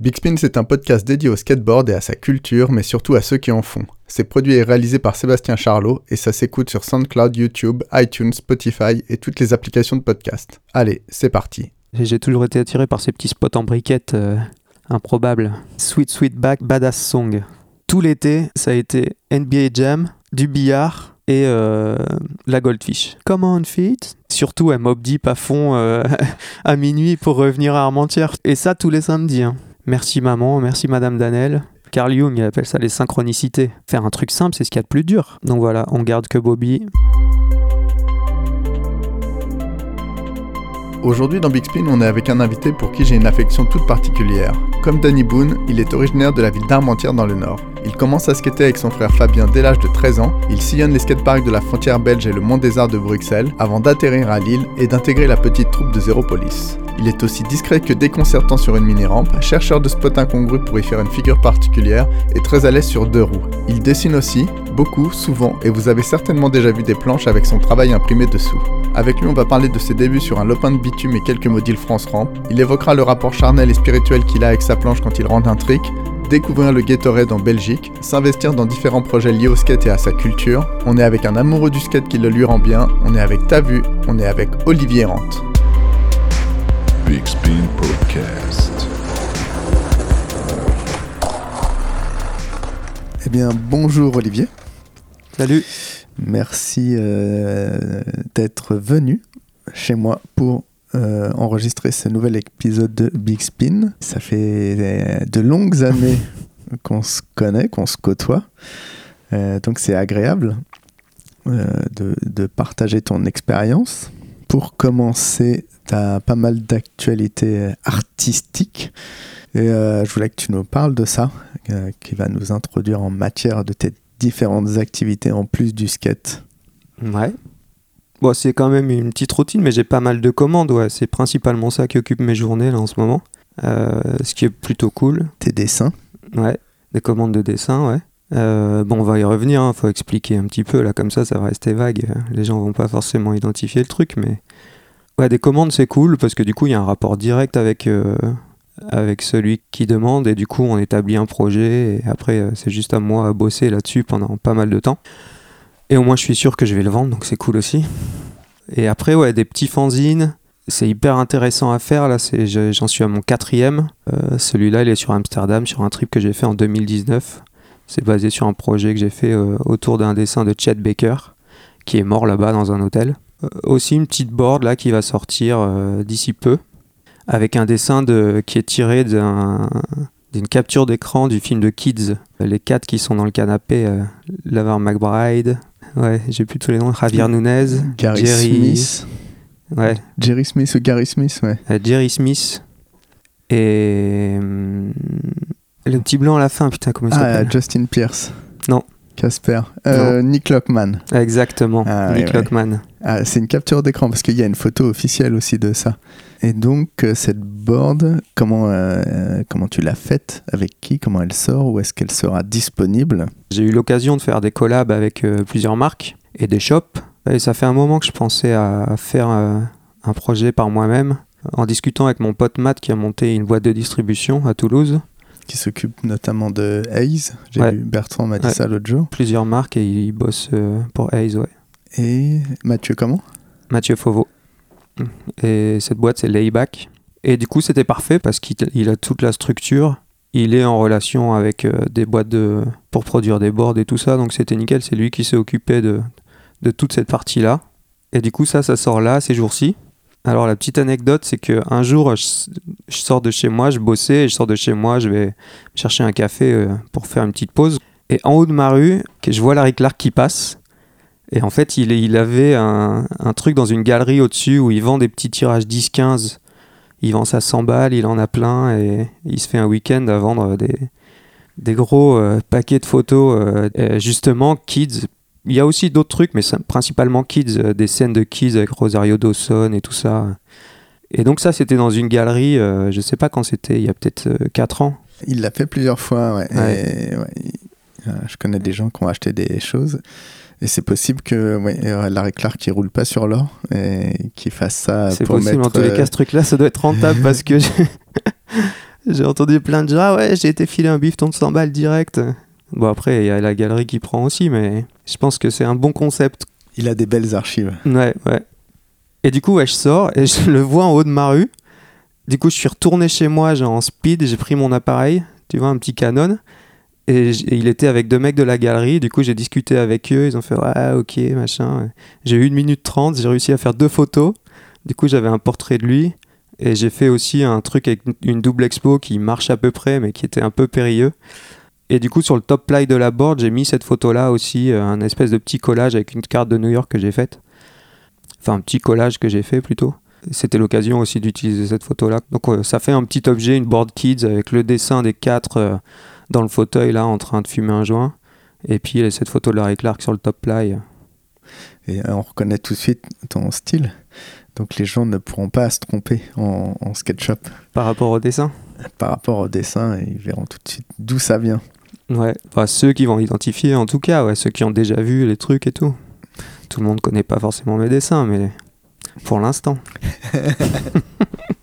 Big Spin, c'est un podcast dédié au skateboard et à sa culture, mais surtout à ceux qui en font. C'est produit et réalisé par Sébastien Charlot et ça s'écoute sur SoundCloud, YouTube, iTunes, Spotify et toutes les applications de podcast. Allez, c'est parti. J'ai toujours été attiré par ces petits spots en briquettes euh, improbables. Sweet Sweet Back Badass Song. Tout l'été, ça a été NBA Jam, du billard et euh, la Goldfish. Come on, fit Surtout un Mob Deep à fond euh, à minuit pour revenir à Armentières. Et ça tous les samedis. hein. Merci maman, merci madame Danel. Carl Jung il appelle ça les synchronicités. Faire un truc simple, c'est ce qu'il y a de plus dur. Donc voilà, on garde que Bobby. Aujourd'hui dans Big Spin, on est avec un invité pour qui j'ai une affection toute particulière. Comme Danny Boone, il est originaire de la ville d'Armentières dans le Nord. Il commence à skater avec son frère Fabien dès l'âge de 13 ans. Il sillonne les skateparks de la frontière belge et le Mont des Arts de Bruxelles avant d'atterrir à Lille et d'intégrer la petite troupe de Zéro Police. Il est aussi discret que déconcertant sur une mini-rampe, chercheur de spots incongrus pour y faire une figure particulière et très à l'aise sur deux roues. Il dessine aussi, beaucoup, souvent, et vous avez certainement déjà vu des planches avec son travail imprimé dessous. Avec lui, on va parler de ses débuts sur un lopin de bitume et quelques modules France Ramp. Il évoquera le rapport charnel et spirituel qu'il a avec sa planche quand il rentre un trick, découvrir le Gatorade en Belgique, s'investir dans différents projets liés au skate et à sa culture. On est avec un amoureux du skate qui le lui rend bien, on est avec Tavu, on est avec Olivier Rente. Big Spin Podcast. Eh bien, bonjour Olivier. Salut Merci euh, d'être venu chez moi pour euh, enregistrer ce nouvel épisode de Big Spin. Ça fait euh, de longues années qu'on se connaît, qu'on se côtoie. Euh, donc c'est agréable euh, de, de partager ton expérience. Pour commencer, tu as pas mal d'actualités artistiques. Et euh, je voulais que tu nous parles de ça, euh, qui va nous introduire en matière de tes différentes activités en plus du skate. Ouais. Bon, c'est quand même une petite routine, mais j'ai pas mal de commandes, ouais. C'est principalement ça qui occupe mes journées, là, en ce moment. Euh, ce qui est plutôt cool. Tes dessins. Ouais. Des commandes de dessin, ouais. Euh, bon, on va y revenir, hein. faut expliquer un petit peu, là, comme ça, ça va rester vague. Les gens vont pas forcément identifier le truc, mais... Ouais, des commandes, c'est cool, parce que du coup, il y a un rapport direct avec, euh, avec celui qui demande, et du coup, on établit un projet, et après, c'est juste à moi à bosser là-dessus pendant pas mal de temps. Et au moins, je suis sûr que je vais le vendre, donc c'est cool aussi. Et après, ouais, des petits fanzines. C'est hyper intéressant à faire. Là, j'en suis à mon quatrième. Euh, celui-là, il est sur Amsterdam, sur un trip que j'ai fait en 2019. C'est basé sur un projet que j'ai fait euh, autour d'un dessin de Chet Baker, qui est mort là-bas dans un hôtel. Euh, aussi une petite board là qui va sortir d'ici peu, avec un dessin de, qui est tiré d'un, d'une capture d'écran du film de Kids. Les quatre qui sont dans le canapé, Lavar McBride, ouais, j'ai plus tous les noms, Javier Nunez, Gary Jerry- Smith. ouais, Jerry Smith ou Gary Smith, ouais. euh, Jerry Smith et hum, le petit blanc à la fin, putain, comment il Ah, s'appelle Justin Pierce. Non. Casper. Euh, Nick Lockman. Exactement, Ah, Nick ouais, ouais. Lockman. Ah, c'est une capture d'écran parce qu'il y a une photo officielle aussi de ça. Et donc, euh, cette board, comment, euh, comment tu l'as faite? Avec qui? Comment elle sort? Où est-ce qu'elle sera disponible? J'ai eu l'occasion de faire des collabs avec euh, plusieurs marques et des shops. Et ça fait un moment que je pensais à faire euh, un projet par moi-même. En discutant avec mon pote Matt qui a monté une boîte de distribution à Toulouse, Qui s'occupe notamment de Hayes. J'ai Ouais. vu Bertrand m'a dit Ouais. ça l'autre jour. plusieurs marques et il bosse pour Hayes, ouais. Et Mathieu, comment? Mathieu Fauveau. Et cette boîte, c'est Layback. Et du coup, c'était parfait parce qu'il il a toute la structure. Il est en relation avec euh, des boîtes de, pour produire des boards et tout ça. Donc, c'était nickel. C'est lui qui s'est occupé de, de toute cette partie-là. Et du coup, ça, ça sort là, ces jours-ci. Alors, la petite anecdote, c'est qu'un jour, je, je sors de chez moi, je bossais, et je sors de chez moi, je vais chercher un café euh, pour faire une petite pause. Et en haut de ma rue, que je vois Larry Clark qui passe. Et en fait, il, il avait un, un truc dans une galerie au-dessus où il vend des petits tirages 10-15. Il vend ça 100 balles, il en a plein et il se fait un week-end à vendre des, des gros euh, paquets de photos. euh, justement, kids. Il y a aussi d'autres trucs, mais principalement kids, euh, des scènes de kids avec Rosario Dawson et tout ça. Et donc ça, c'était dans une galerie, je sais pas quand c'était, il y a peut-être 4 ans. Il l'a fait plusieurs fois, ouais. Ouais. Et, ouais, il- je connais des gens qui ont acheté des choses. Et c'est possible que ouais, Larry Clark qui roule pas sur l'or et qui fasse ça C'est pour possible, mettre. en tous les cas, ce truc-là, ça doit être rentable parce que j'ai- entendu plein de gens, ah ouais, j'ai été filer un bifton de 100 balles direct. Bon, après, il y a la galerie qui prend aussi, mais je pense que c'est un bon concept. Il a des belles archives. Ouais, ouais. Et du coup, ouais, je sors et je le vois en haut de ma rue. Du coup, je suis retourné chez moi, genre en speed, j'ai pris mon appareil, tu vois, un petit Canon. Et, il était avec deux mecs de la galerie. Du coup, j'ai discuté avec eux. Ils ont fait Ouais, ok, machin. J'ai eu une minute trente. J'ai réussi à faire deux photos. Du coup, j'avais un portrait de lui. Et j'ai fait aussi un truc avec une- une double expo qui marche à peu près, mais qui était un peu périlleux. Et du coup, sur le top ply de la board, j'ai mis cette photo-là aussi, euh, un espèce de petit collage avec une carte de New York que j'ai faite. Enfin, un petit collage que j'ai fait plutôt. C'était l'occasion aussi d'utiliser cette photo-là. Donc, euh, ça fait un petit objet, une board kids avec le dessin des quatre euh, dans le fauteuil là, en train de fumer un joint. Et puis, euh, cette photo de Larry Clark sur le top ply. Et euh, on reconnaît tout de suite ton style. Donc les gens ne pourront pas se tromper en, en SketchUp Par rapport au dessin? Par rapport au dessin ils verront tout de suite d'où ça vient. Ouais, enfin, ceux qui vont identifier en tout cas, ouais, ceux qui ont déjà vu les trucs et tout. Tout le monde connaît pas forcément mes dessins, mais pour l'instant.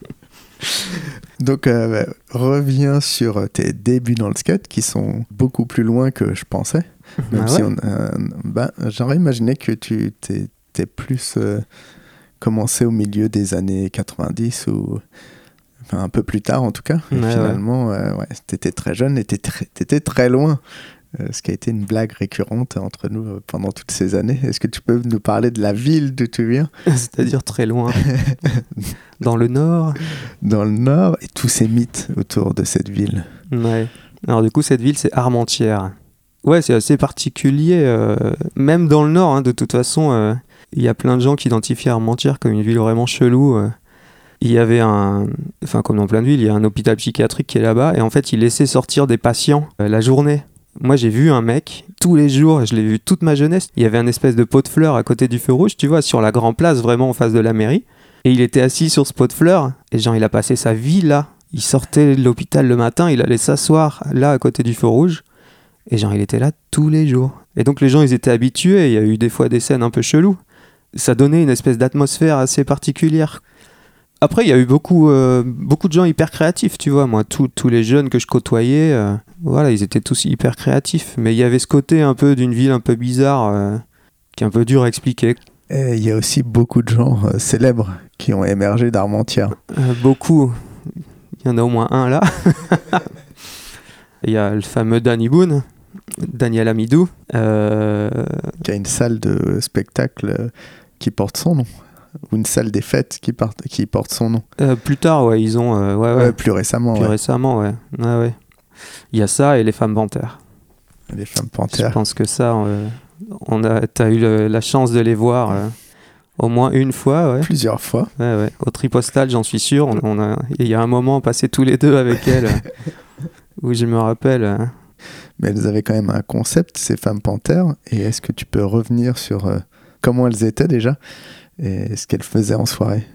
Donc euh, reviens sur tes débuts dans le skate qui sont beaucoup plus loin que je pensais. Même Ah si ouais on, euh, ben, j'aurais imaginé que tu t'es, t'es plus euh, commencé au milieu des années 90 ou enfin, un peu plus tard en tout cas. Ouais, finalement, euh, ouais, t'étais très jeune et très, t'étais très loin. Euh, ce qui a été une blague récurrente entre nous euh, pendant toutes ces années. Est-ce que tu peux nous parler de la ville d'où tu viens, C'est-à-dire très loin. Dans le nord. dans le nord, et tous ces mythes autour de cette ville Ouais. Alors du coup, cette ville, c'est Armentières. Ouais, c'est assez particulier. euh, même dans le nord, hein, de toute façon, euh, il y a plein de gens qui identifient Armentières comme une ville vraiment chelou. euh. Il y avait un... Enfin, comme dans plein de villes, il y a un hôpital psychiatrique qui est là-bas. Et en fait, il laissait sortir des patients euh, la journée. Moi, j'ai vu un mec, tous les jours, je l'ai vu toute ma jeunesse. Il y avait un espèce de pot de fleurs à côté du feu rouge, tu vois, sur la grande place, vraiment en face de la mairie. Et il était assis sur ce pot de fleurs. Et genre, il a passé sa vie là. Il sortait de l'hôpital le matin, il allait s'asseoir là à côté du feu rouge. Et genre, il était là tous les jours. Et donc, les gens, ils étaient habitués. Il y a eu des fois des scènes un peu cheloues. Ça donnait une espèce d'atmosphère assez particulière. Après, il y a eu beaucoup, euh, beaucoup de gens hyper créatifs, tu vois. Moi, tous tous les jeunes que je côtoyais, euh, voilà, ils étaient tous hyper créatifs. Mais il y avait ce côté un peu d'une ville un peu bizarre, euh, qui est un peu dur à expliquer. Et il y a aussi beaucoup de gens euh, célèbres qui ont émergé d'Armentières. Beaucoup. Il y en a au moins un là. Il y a le fameux Danny Boone, Daniel Amidou. Qui a une salle de spectacle qui porte son nom. Ou une salle des fêtes qui, part- qui porte son nom. euh, plus tard, ouais, ils ont. euh, ouais, ouais, Ouais, plus récemment, plus ouais. récemment, ouais. ouais, ouais. Il y a ça et les femmes panthères. les femmes Je panthères. pense que ça, euh, on a, t'as eu le- la chance de les voir euh, au moins une fois, ouais. Plusieurs fois. Ouais, ouais. Au tripostal, j'en suis sûr. On, on a, il y a un moment passé tous les deux avec elle, euh, où je me rappelle. euh, Mais elles avaient quand même un concept, ces femmes panthères. Et est-ce que tu peux revenir sur euh, comment elles étaient déjà? Et ce qu'elles faisaient en soirée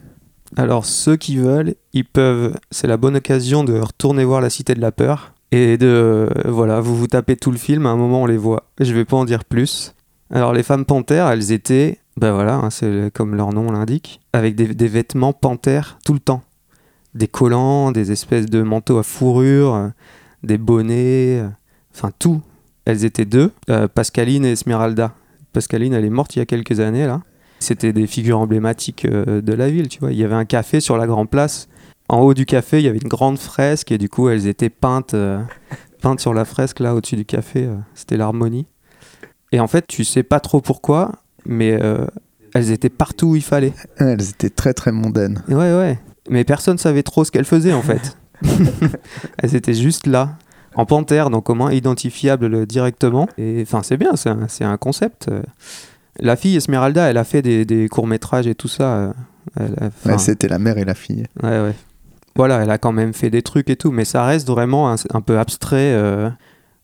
Alors, ceux qui veulent, ils peuvent. C'est la bonne occasion de retourner voir La Cité de la Peur. Et de. Voilà, vous vous tapez tout le film, à un moment on les voit. Je vais pas en dire plus. Alors, les femmes panthères, elles étaient. Ben voilà, hein, c'est comme leur nom l'indique. Avec des, vêtements panthères tout le temps. Des collants, des espèces de manteaux à fourrure, des bonnets. Enfin, tout. Elles étaient deux, euh, Pascaline et Esmeralda. Pascaline, elle est morte il y a quelques années, là. C'était des figures emblématiques euh, de la ville, tu vois. Il y avait un café sur la grande place. En haut du café, il y avait une grande fresque et du coup, elles étaient peintes, euh, peintes sur la fresque là au-dessus du café. euh, C'était l'harmonie. Et en fait, tu sais pas trop pourquoi, mais euh, elles étaient partout où il fallait. Elles étaient très très mondaines. Ouais, ouais. Mais personne savait trop ce qu'elles faisaient en fait. elles étaient juste là, en panthère, donc au moins identifiables euh, directement. Et enfin, c'est bien, c'est un, c'est un concept. La fille Esmeralda, elle a fait des, des courts-métrages et tout ça. euh, elle a- enfin, Ouais, C'était la mère et la fille. Ouais, ouais. Voilà, elle a quand même fait des trucs et tout, mais ça reste vraiment un, un peu abstrait. euh,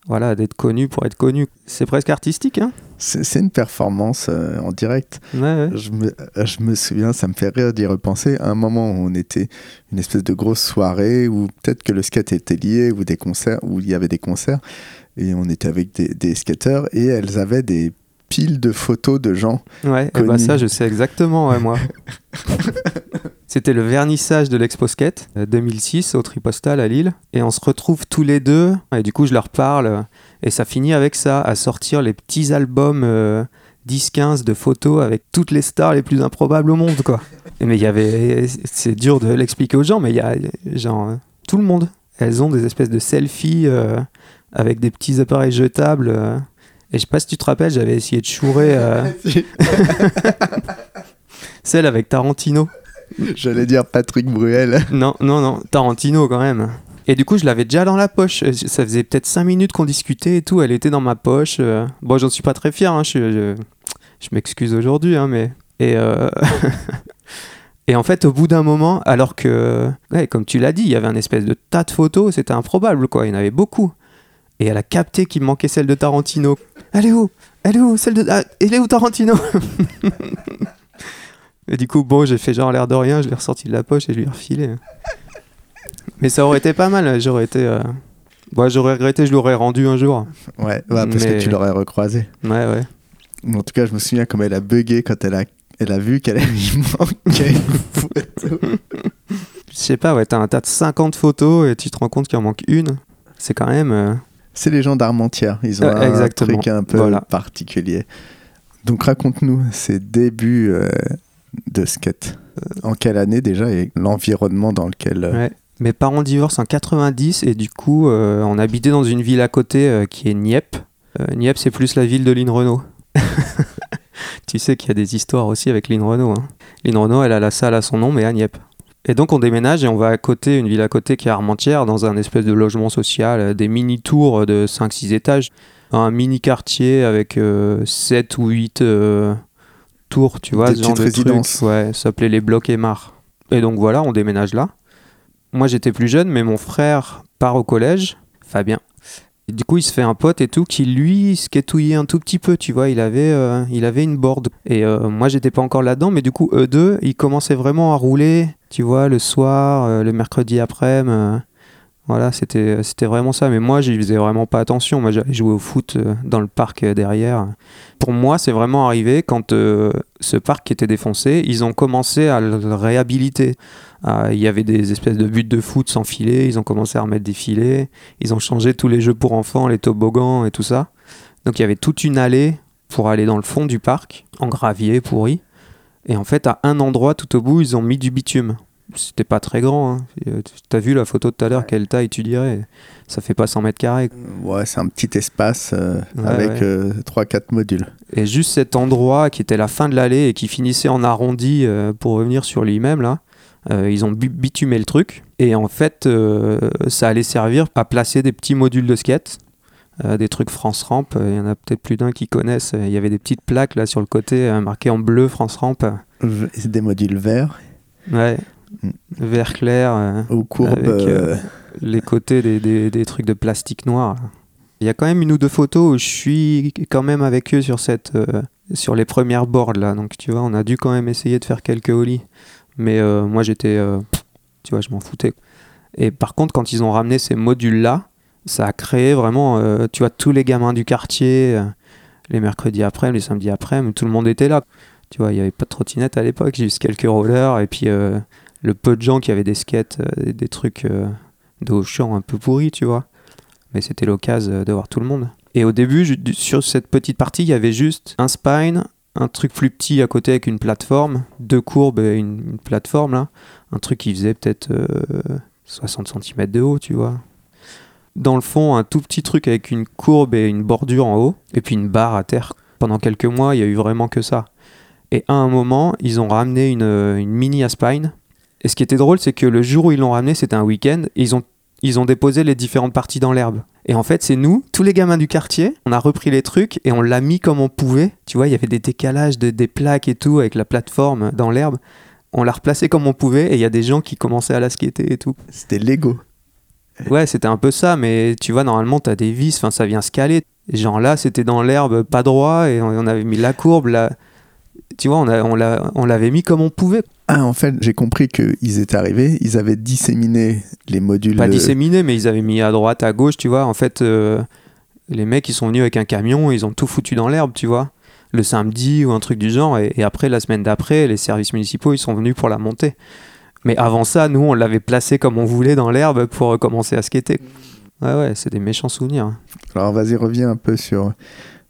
voilà, d'être connu pour être connu. C'est presque artistique, hein C'est une performance euh, en direct. Ouais, ouais. Je me, je me souviens, ça me fait rire d'y repenser. À un moment où on était une espèce de grosse soirée où peut-être que le skate était lié ou des concerts où il y avait des concerts et on était avec des, des skateurs et elles avaient des piles de photos de gens. Ouais, et bah Connu. ça, je sais exactement, ouais, moi. C'était le vernissage de l'Expo Skate euh, 2006 au Tripostal à Lille. Et on se retrouve tous les deux. Et du coup, je leur parle. euh, Et ça finit avec ça, à sortir les petits albums euh, 10-15 de photos avec toutes les stars les plus improbables au monde, quoi. Mais il y avait. C'est dur de l'expliquer aux gens, mais il y a genre euh, tout le monde. Elles ont des espèces de selfies euh, avec des petits appareils jetables. euh. Et je sais pas si tu te rappelles, j'avais essayé de chourer euh, celle avec Tarantino. J'allais dire Patrick Bruel. Non, non, non, Tarantino quand même. Et du coup, je l'avais déjà dans la poche. Euh, Ça faisait peut-être 5 minutes qu'on discutait et tout. Elle était dans ma poche. euh. Bon, j'en suis pas très fier. hein, Je, je, je m'excuse aujourd'hui, hein, mais. Et, euh, et en fait, au bout d'un moment, alors que, ouais, comme tu l'as dit, il y avait un espèce de tas de photos, c'était improbable, quoi. Il y en avait beaucoup. Et elle a capté qu'il me manquait celle de Tarantino. Elle est où? Elle est où? Celle de. Ah, elle est où Tarantino? Et du coup, bon, j'ai fait genre l'air de rien, je l'ai ressorti de la poche et je lui ai refilé. Mais ça aurait été pas mal, j'aurais été. euh, ouais, j'aurais regretté, je l'aurais rendu un jour. Ouais, ouais, parce Mais- que tu l'aurais recroisé. Ouais, ouais. En tout cas, je me souviens comme elle a bugué quand elle a, elle a vu qu'elle lui manquait une photo. Je sais pas, ouais, t'as un tas de 50 photos et tu te rends compte qu'il en manque une. C'est quand même. euh, C'est les gens d'Armentières. Ils ont Ouais, un truc un peu Voilà. particulier. Donc raconte-nous ces débuts euh, de skate. En quelle année déjà et l'environnement dans lequel. euh, Ouais. Mes parents divorcent en 90 et du coup, euh, on habitait dans une ville à côté euh, qui est Nieppe. Euh, Nieppe, c'est plus la ville de Lynn Renault. tu sais qu'il y a des histoires aussi avec Lynn Renault. Hein. Lynn Renault, elle a la salle à son nom, mais à Nieppe. Et donc, on déménage et on va à côté, une ville à côté qui est Armentières, dans un espèce de logement social, euh, des mini-tours de 5-6 étages. Un mini-quartier avec 7 ou 8 tours, tu vois, Des ce genre de petites truc. résidences. Ouais, ça s'appelait les blocs Aymar. Et donc voilà, on déménage là. Moi j'étais plus jeune, mais mon frère part au collège, Fabien. Du coup, il se fait un pote et tout qui lui skatouillait un tout petit peu, tu vois. Il avait, euh, il avait une board. Et euh, moi, j'étais pas encore là-dedans, mais du coup, eux deux, ils commençaient vraiment à rouler, tu vois, le soir, euh, le mercredi après-midi. Euh, voilà, c'était, c'était vraiment ça. Mais moi, j'y faisais vraiment pas attention. Moi, j'allais jouer au foot euh, dans le parc euh, derrière. Pour moi, c'est vraiment arrivé quand euh, ce parc qui était défoncé, ils ont commencé à le réhabiliter. Il y avait des espèces de buts de foot sans filet, ils ont commencé à remettre des filets, ils ont changé tous les jeux pour enfants, les toboggans et tout ça. Donc il y avait toute une allée pour aller dans le fond du parc, en gravier pourri. Et en fait, à un endroit tout au bout, ils ont mis du bitume. C'était pas très grand. Hein. Euh, T'as vu la photo de tout à l'heure, quelle taille tu dirais? Ça fait pas 100 mètres carrés. Ouais, c'est un petit espace euh, Ouais, avec ouais. euh, 3-4 modules. Et juste cet endroit qui était la fin de l'allée et qui finissait en arrondi euh, pour revenir sur lui-même, là, euh, ils ont bi- bitumé le truc. Et en fait, euh, ça allait servir à placer des petits modules de skate, euh, des trucs France Ramp. Il y en a peut-être plus d'un qui connaissent. Il y avait des petites plaques là sur le côté euh, marquées en bleu France Ramp. Des modules verts Ouais. Vert clair. euh, aux courbes. Avec, euh, euh, les côtés des, des- des trucs de plastique noir. Il y a quand même une ou deux photos où je suis quand même avec eux sur, cette, euh, sur les premières boards là. Donc tu vois, on a dû quand même essayer de faire quelques ollies. Mais euh, moi j'étais. euh, tu vois, je m'en foutais. Et par contre, quand ils ont ramené ces modules là, ça a créé vraiment. tu vois, tous les gamins du quartier, les mercredis après, les samedis après, tout le monde était là. Tu vois, il n'y avait pas de trottinette à l'époque, juste quelques rollers et puis le peu de gens qui avaient des skates, euh, des trucs euh, de Auchan un peu pourris, tu vois. Mais c'était l'occasion euh, de voir tout le monde. Et au début, sur cette petite partie, il y avait juste un spine, un truc plus petit à côté avec une plateforme, deux courbes et une, plateforme là. Un truc qui faisait peut-être euh, 60 cm de haut, tu vois. Dans le fond, un tout petit truc avec une courbe et une bordure en haut, et puis une barre à terre. Pendant quelques mois, il y a eu vraiment que ça. Et à un moment, ils ont ramené une, une mini Aspine. Et ce qui était drôle, c'est que le jour où ils l'ont ramené, c'était un week-end, et ils ont, ils ont déposé les différentes parties dans l'herbe. Et en fait, c'est nous, tous les gamins du quartier, on a repris les trucs et on l'a mis comme on pouvait. Tu vois, il y avait des décalages, de, des plaques et tout, avec la plateforme dans l'herbe. On l'a replacé comme on pouvait, et il y a des gens qui commençaient à la skater et tout. C'était Lego. Ouais, c'était un peu ça, mais tu vois, normalement, t'as des vis, enfin, ça vient se caler. Genre là, c'était dans l'herbe pas droit, et on, on avait mis la courbe, là. Tu vois, on, a- on l'a- on l'avait mis comme on pouvait. Ah, en fait, j'ai compris qu'ils étaient arrivés, ils avaient disséminé les modules. Pas euh, disséminé, mais ils avaient mis à droite, à gauche, tu vois. En fait, euh, les mecs, ils sont venus avec un camion, ils ont tout foutu dans l'herbe, tu vois. Le samedi ou un truc du genre, et, et après, la semaine d'après, les services municipaux, ils sont venus pour la monter. Mais avant ça, nous, on l'avait placé comme on voulait dans l'herbe pour commencer à skater. Ouais, ouais, c'est des méchants souvenirs. Alors vas-y, reviens un peu sur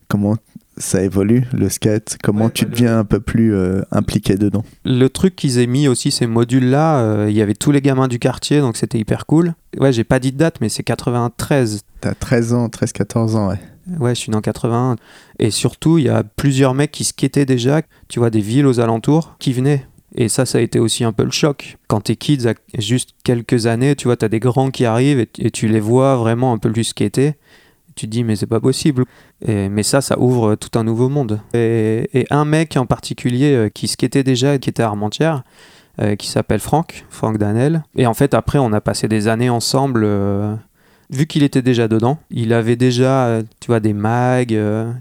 comment ça évolue, le skate, comment Ouais, tu bah, le- deviens un peu plus euh, impliqué dedans? Le truc qu'ils aient mis aussi, ces modules-là, euh, il y avait tous les gamins du quartier, donc c'était hyper cool. Ouais, j'ai pas dit de date, mais c'est 93. T'as 13 ans, 13-14 ans, ouais. Ouais, je suis né en 81. Et surtout, il y a plusieurs mecs qui skataient déjà, tu vois, des villes aux alentours, qui venaient. Et ça, ça a été aussi un peu le choc. Quand t'es kids, à juste quelques années, tu vois, t'as des grands qui arrivent et, et tu les vois vraiment un peu plus skater. Tu te dis, mais c'est pas possible. Et- mais ça, ça ouvre tout un nouveau monde. Et, et un mec en particulier euh, qui skatait déjà qui était à Armentières, euh, qui s'appelle Franck, Franck Danel. Et en fait, après, on a passé des années ensemble. euh, vu qu'il était déjà dedans, il avait déjà, euh, tu vois, des mags,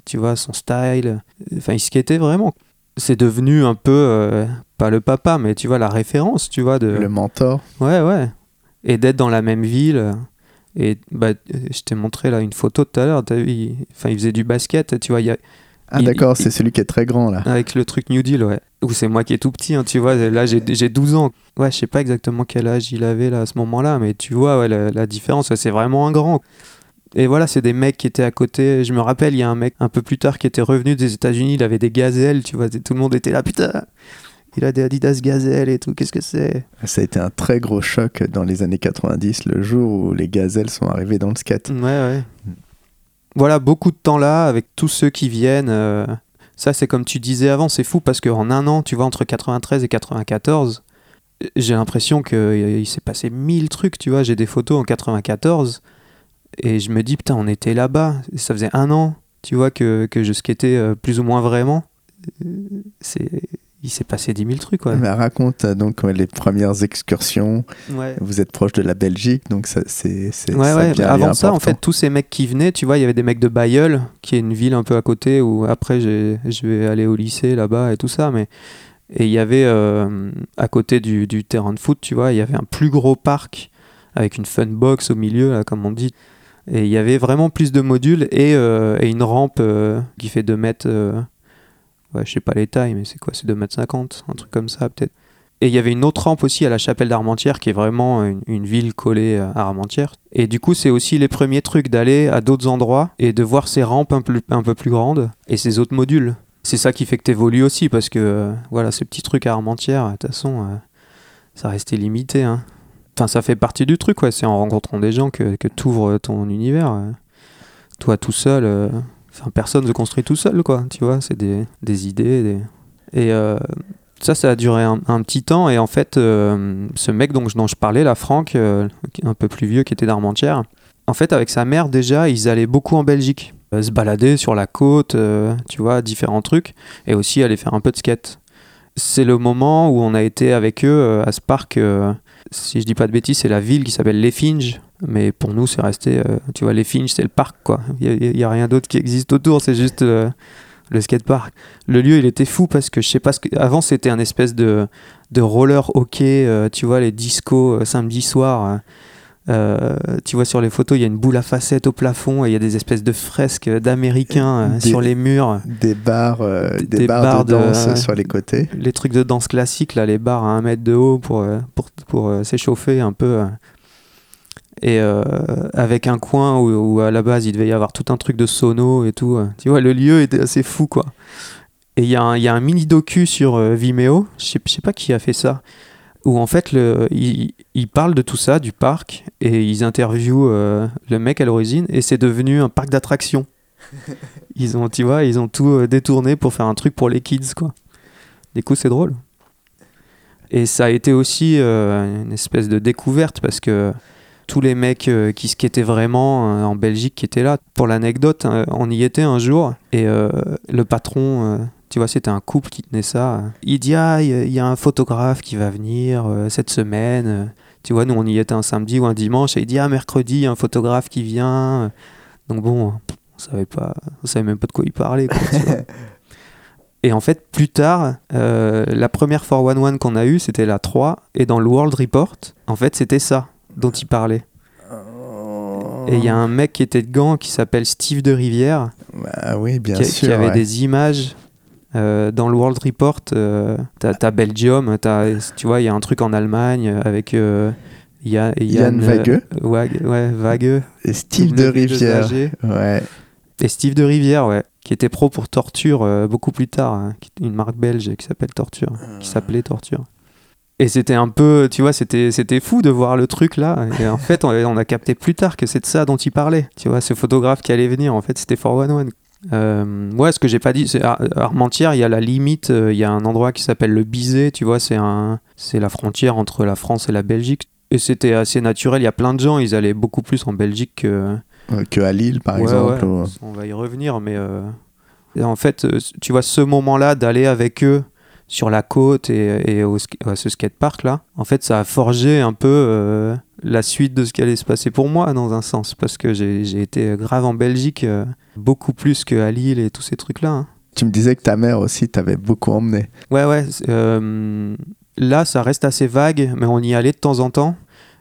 tu vois, son style. Enfin, il skatait vraiment. C'est devenu un peu, pas le papa, mais tu vois, la référence, tu vois, de... Le mentor. Ouais, ouais. Et d'être dans la même ville. Et bah, je t'ai montré là une photo tout à l'heure, il... Enfin, il faisait du basket, tu vois, il y a... Ah d'accord, il- c'est celui qui est très grand là. avec le truc New Deal, ouais. Ou c'est moi qui est tout petit, hein, tu vois. Là, j'ai j'ai 12 ans. Ouais, je sais pas exactement quel âge il avait là à ce moment-là, mais tu vois, ouais, la, la différence, ouais, c'est vraiment un grand. Et voilà, c'est des mecs qui étaient à côté. Je me rappelle, il y a un mec un peu plus tard qui était revenu des États-Unis, il avait des gazelles, tu vois. Tout le monde était là, putain, il a des Adidas gazelles et tout, qu'est-ce que c'est? Ça a été un très gros choc dans les années 90, le jour où les gazelles sont arrivées dans le skate. Ouais, ouais. Voilà, beaucoup de temps là, avec tous ceux qui viennent. euh, Ça, c'est comme tu disais avant, c'est fou parce qu'en un an, tu vois, entre 93 et 94, j'ai l'impression qu'il s'est passé mille trucs, tu vois. J'ai des photos en 94 et je me dis, putain, on était là-bas. Ça faisait un an, tu vois, que, que je skatais euh, plus ou moins vraiment. Euh, C'est... Il s'est passé 10 000 trucs, ouais. Mais raconte donc les premières excursions. Ouais. Vous êtes proche de la Belgique, donc ça, c'est, Ouais, ouais. Avant ça, en fait, tous ces mecs qui venaient, tu vois, il y avait des mecs de Bayeul, qui est une ville un peu à côté, où après, je vais aller au lycée là-bas et tout ça. Mais... Et il y avait, euh, à côté du, du terrain de foot, tu vois, il y avait un plus gros parc avec une fun box au milieu, là, comme on dit. Et il y avait vraiment plus de modules et, euh, et une rampe euh, qui fait 2 mètres. Euh, ouais, je sais pas les tailles, mais c'est quoi C'est 2 mètres 50, un truc comme ça, peut-être. Et il y avait une autre rampe aussi à la chapelle d'Armentières, qui est vraiment une, ville collée à Armentières. Et du coup, c'est aussi les premiers trucs d'aller à d'autres endroits et de voir ces rampes un peu, un peu plus grandes et ces autres modules. C'est ça qui fait que tu évolues aussi, parce que euh, voilà, ces petits trucs à Armentières, de toute façon, euh, ça restait limité. Hein. Enfin, ça fait partie du truc, ouais. c'est en rencontrant des gens que, que tu ouvres ton univers. euh. Toi, tout seul, euh, personne ne se construit tout seul, quoi. Tu vois, c'est des, idées. Et euh, ça, ça a duré un, petit temps. Et en fait, euh, ce mec dont, je- parlais, là, Franck, euh, un peu plus vieux, qui était d'Armentières, en fait, avec sa mère, déjà, ils allaient beaucoup en Belgique. Euh, se balader sur la côte, tu vois, différents trucs. Et aussi aller faire un peu de skate. C'est le moment où on a été avec eux à ce parc. Si je dis pas de bêtises, c'est la ville qui s'appelle Leffinge. Mais pour nous, c'est resté, euh, tu vois, Leffinge, c'est le parc, quoi. Il n'y a, rien d'autre qui existe autour, c'est juste euh, le skatepark. Le lieu, il était fou parce que je sais pas ce que. Avant, c'était un espèce de, de roller hockey, euh, tu vois, les discos euh, samedi soir. Euh, tu vois, sur les photos, il y a une boule à facettes au plafond et il y a des espèces de fresques d'américains euh, sur les murs. Des bars, euh, Des- bars, bars de de- danse sur les côtés. les trucs de danse classique, là, les bars à un mètre de haut pour, euh, pour, pour s'échauffer un peu. Et avec un coin où, où à la base il devait y avoir tout un truc de sono et tout. Tu vois, le lieu était assez fou, quoi. Et il y, a un- il y a un mini docu sur Vimeo, je sais pas qui a fait ça, où en fait le, ils, parlent de tout ça, du parc, et ils interviewent euh, le mec à l'origine, et c'est devenu un parc d'attractions. Ils ont, tu vois, ils ont tout euh, détourné pour faire un truc pour les kids, quoi. Du coup, c'est drôle. Et ça a été aussi euh, une espèce de découverte parce que tous les mecs qui skataient vraiment en Belgique qui étaient là, pour l'anecdote, euh, on y était un jour et le patron, tu vois, c'était un couple qui tenait ça. Il dit Ah, il y a- un photographe qui va venir euh, cette semaine. Tu vois, nous on y était un samedi ou un dimanche et il dit Ah, mercredi, il y a un photographe qui vient. Donc bon, on savait pas, on savait même pas de quoi il parlait. quoi. Et en fait, plus tard, euh, la première 411 qu'on a eue, c'était la 3. Et dans le World Report, en fait, c'était ça dont il parlait. Et il y a un mec qui était de Gand qui s'appelle Steve de Rivière, Bah oui, bien qui, sûr. qui avait ouais. des images Euh, dans le World Report, euh, t'as Belgium, t'as- tu vois, il y a un truc en Allemagne avec euh, Yann, Yann euh, Wag- ouais, Wageux. Et Steve de Rivière. Ouais. Et Steve de Rivière, ouais, qui était pro pour Torture euh, beaucoup plus tard, hein, une marque belge qui s'appelle Torture, qui s'appelait Torture. Et c'était un peu, tu vois, c'était c'était fou de voir le truc là. Et en fait, on, on a capté plus tard que c'est de ça dont il parlait. Tu vois, ce photographe qui allait venir, en fait, c'était 411. Euh, ouais, ce que j'ai pas dit, c'est Ar- Armentières, il y a la limite, euh, il y a un endroit qui s'appelle le Bizet, tu vois, c'est un, c'est la frontière entre la France et la Belgique. Et c'était assez naturel, il y a plein de gens, ils allaient beaucoup plus en Belgique que, Euh, Que à Lille, par Ouais, exemple. ouais, ou- On va y revenir, mais euh, en fait, tu vois, ce moment-là d'aller avec eux sur la côte et, et au, à ce skatepark là, en fait, ça a forgé un peu euh, la suite de ce qui allait se passer pour moi dans un sens, parce que j'ai été grave en Belgique, euh, beaucoup plus qu'à Lille et tous ces trucs-là. hein. Tu me disais que ta mère aussi t'avait beaucoup emmené. Ouais, ouais. euh, là, ça reste assez vague, mais on y allait de temps en temps.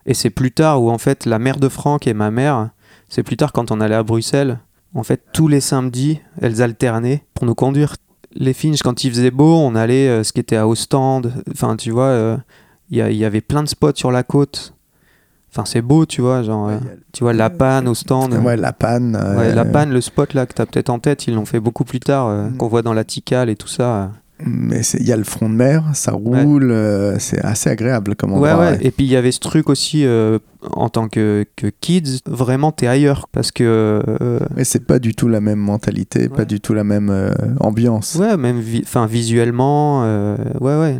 Et c'est plus tard où, en fait, la mère de Franck et ma mère, c'est plus tard quand on allait à Bruxelles. En fait, tous les samedis, elles alternaient pour nous conduire. Les Finches, quand il faisait beau, on allait euh, ce qui était à Ostende. Enfin, tu vois, euh, il y, avait plein de spots sur la côte. Enfin, c'est beau, tu vois, genre, euh, tu vois, La Panne, Ostende. Ouais, la panne. Ouais, la panne, le spot là que t'as peut-être en tête, ils l'ont fait beaucoup plus tard, Mm. qu'on voit dans la Ticale et tout ça. Euh. Mais il y a le front de mer, ça roule, euh, c'est assez agréable comme Ouais, endroit. ouais. Et puis il y avait ce truc aussi euh, en tant que, que kids, vraiment t'es ailleurs parce que euh, Mais c'est pas du tout la même mentalité, pas Ouais. du tout la même euh, ambiance. ouais, même vi- visuellement, euh, ouais, ouais.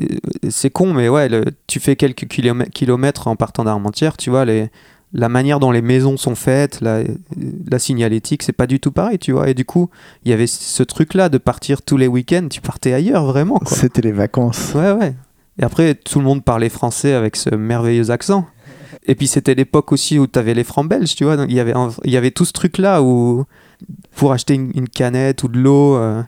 euh, C'est con, mais ouais, le- tu fais quelques kilomè- kilomètres en partant d'Armentières, tu vois, les, la manière dont les maisons sont faites, la, la signalétique, c'est pas du tout pareil, tu vois. Et du coup, il y avait ce truc-là de partir tous les week-ends, tu partais ailleurs vraiment. C'était les vacances. Ouais, ouais. Et après, tout le monde parlait français avec ce merveilleux accent. Et puis, c'était l'époque aussi où tu avais les francs belges, tu vois. Donc, il y avait, il y avait tout ce truc-là où, pour acheter une, une canette ou de l'eau, euh,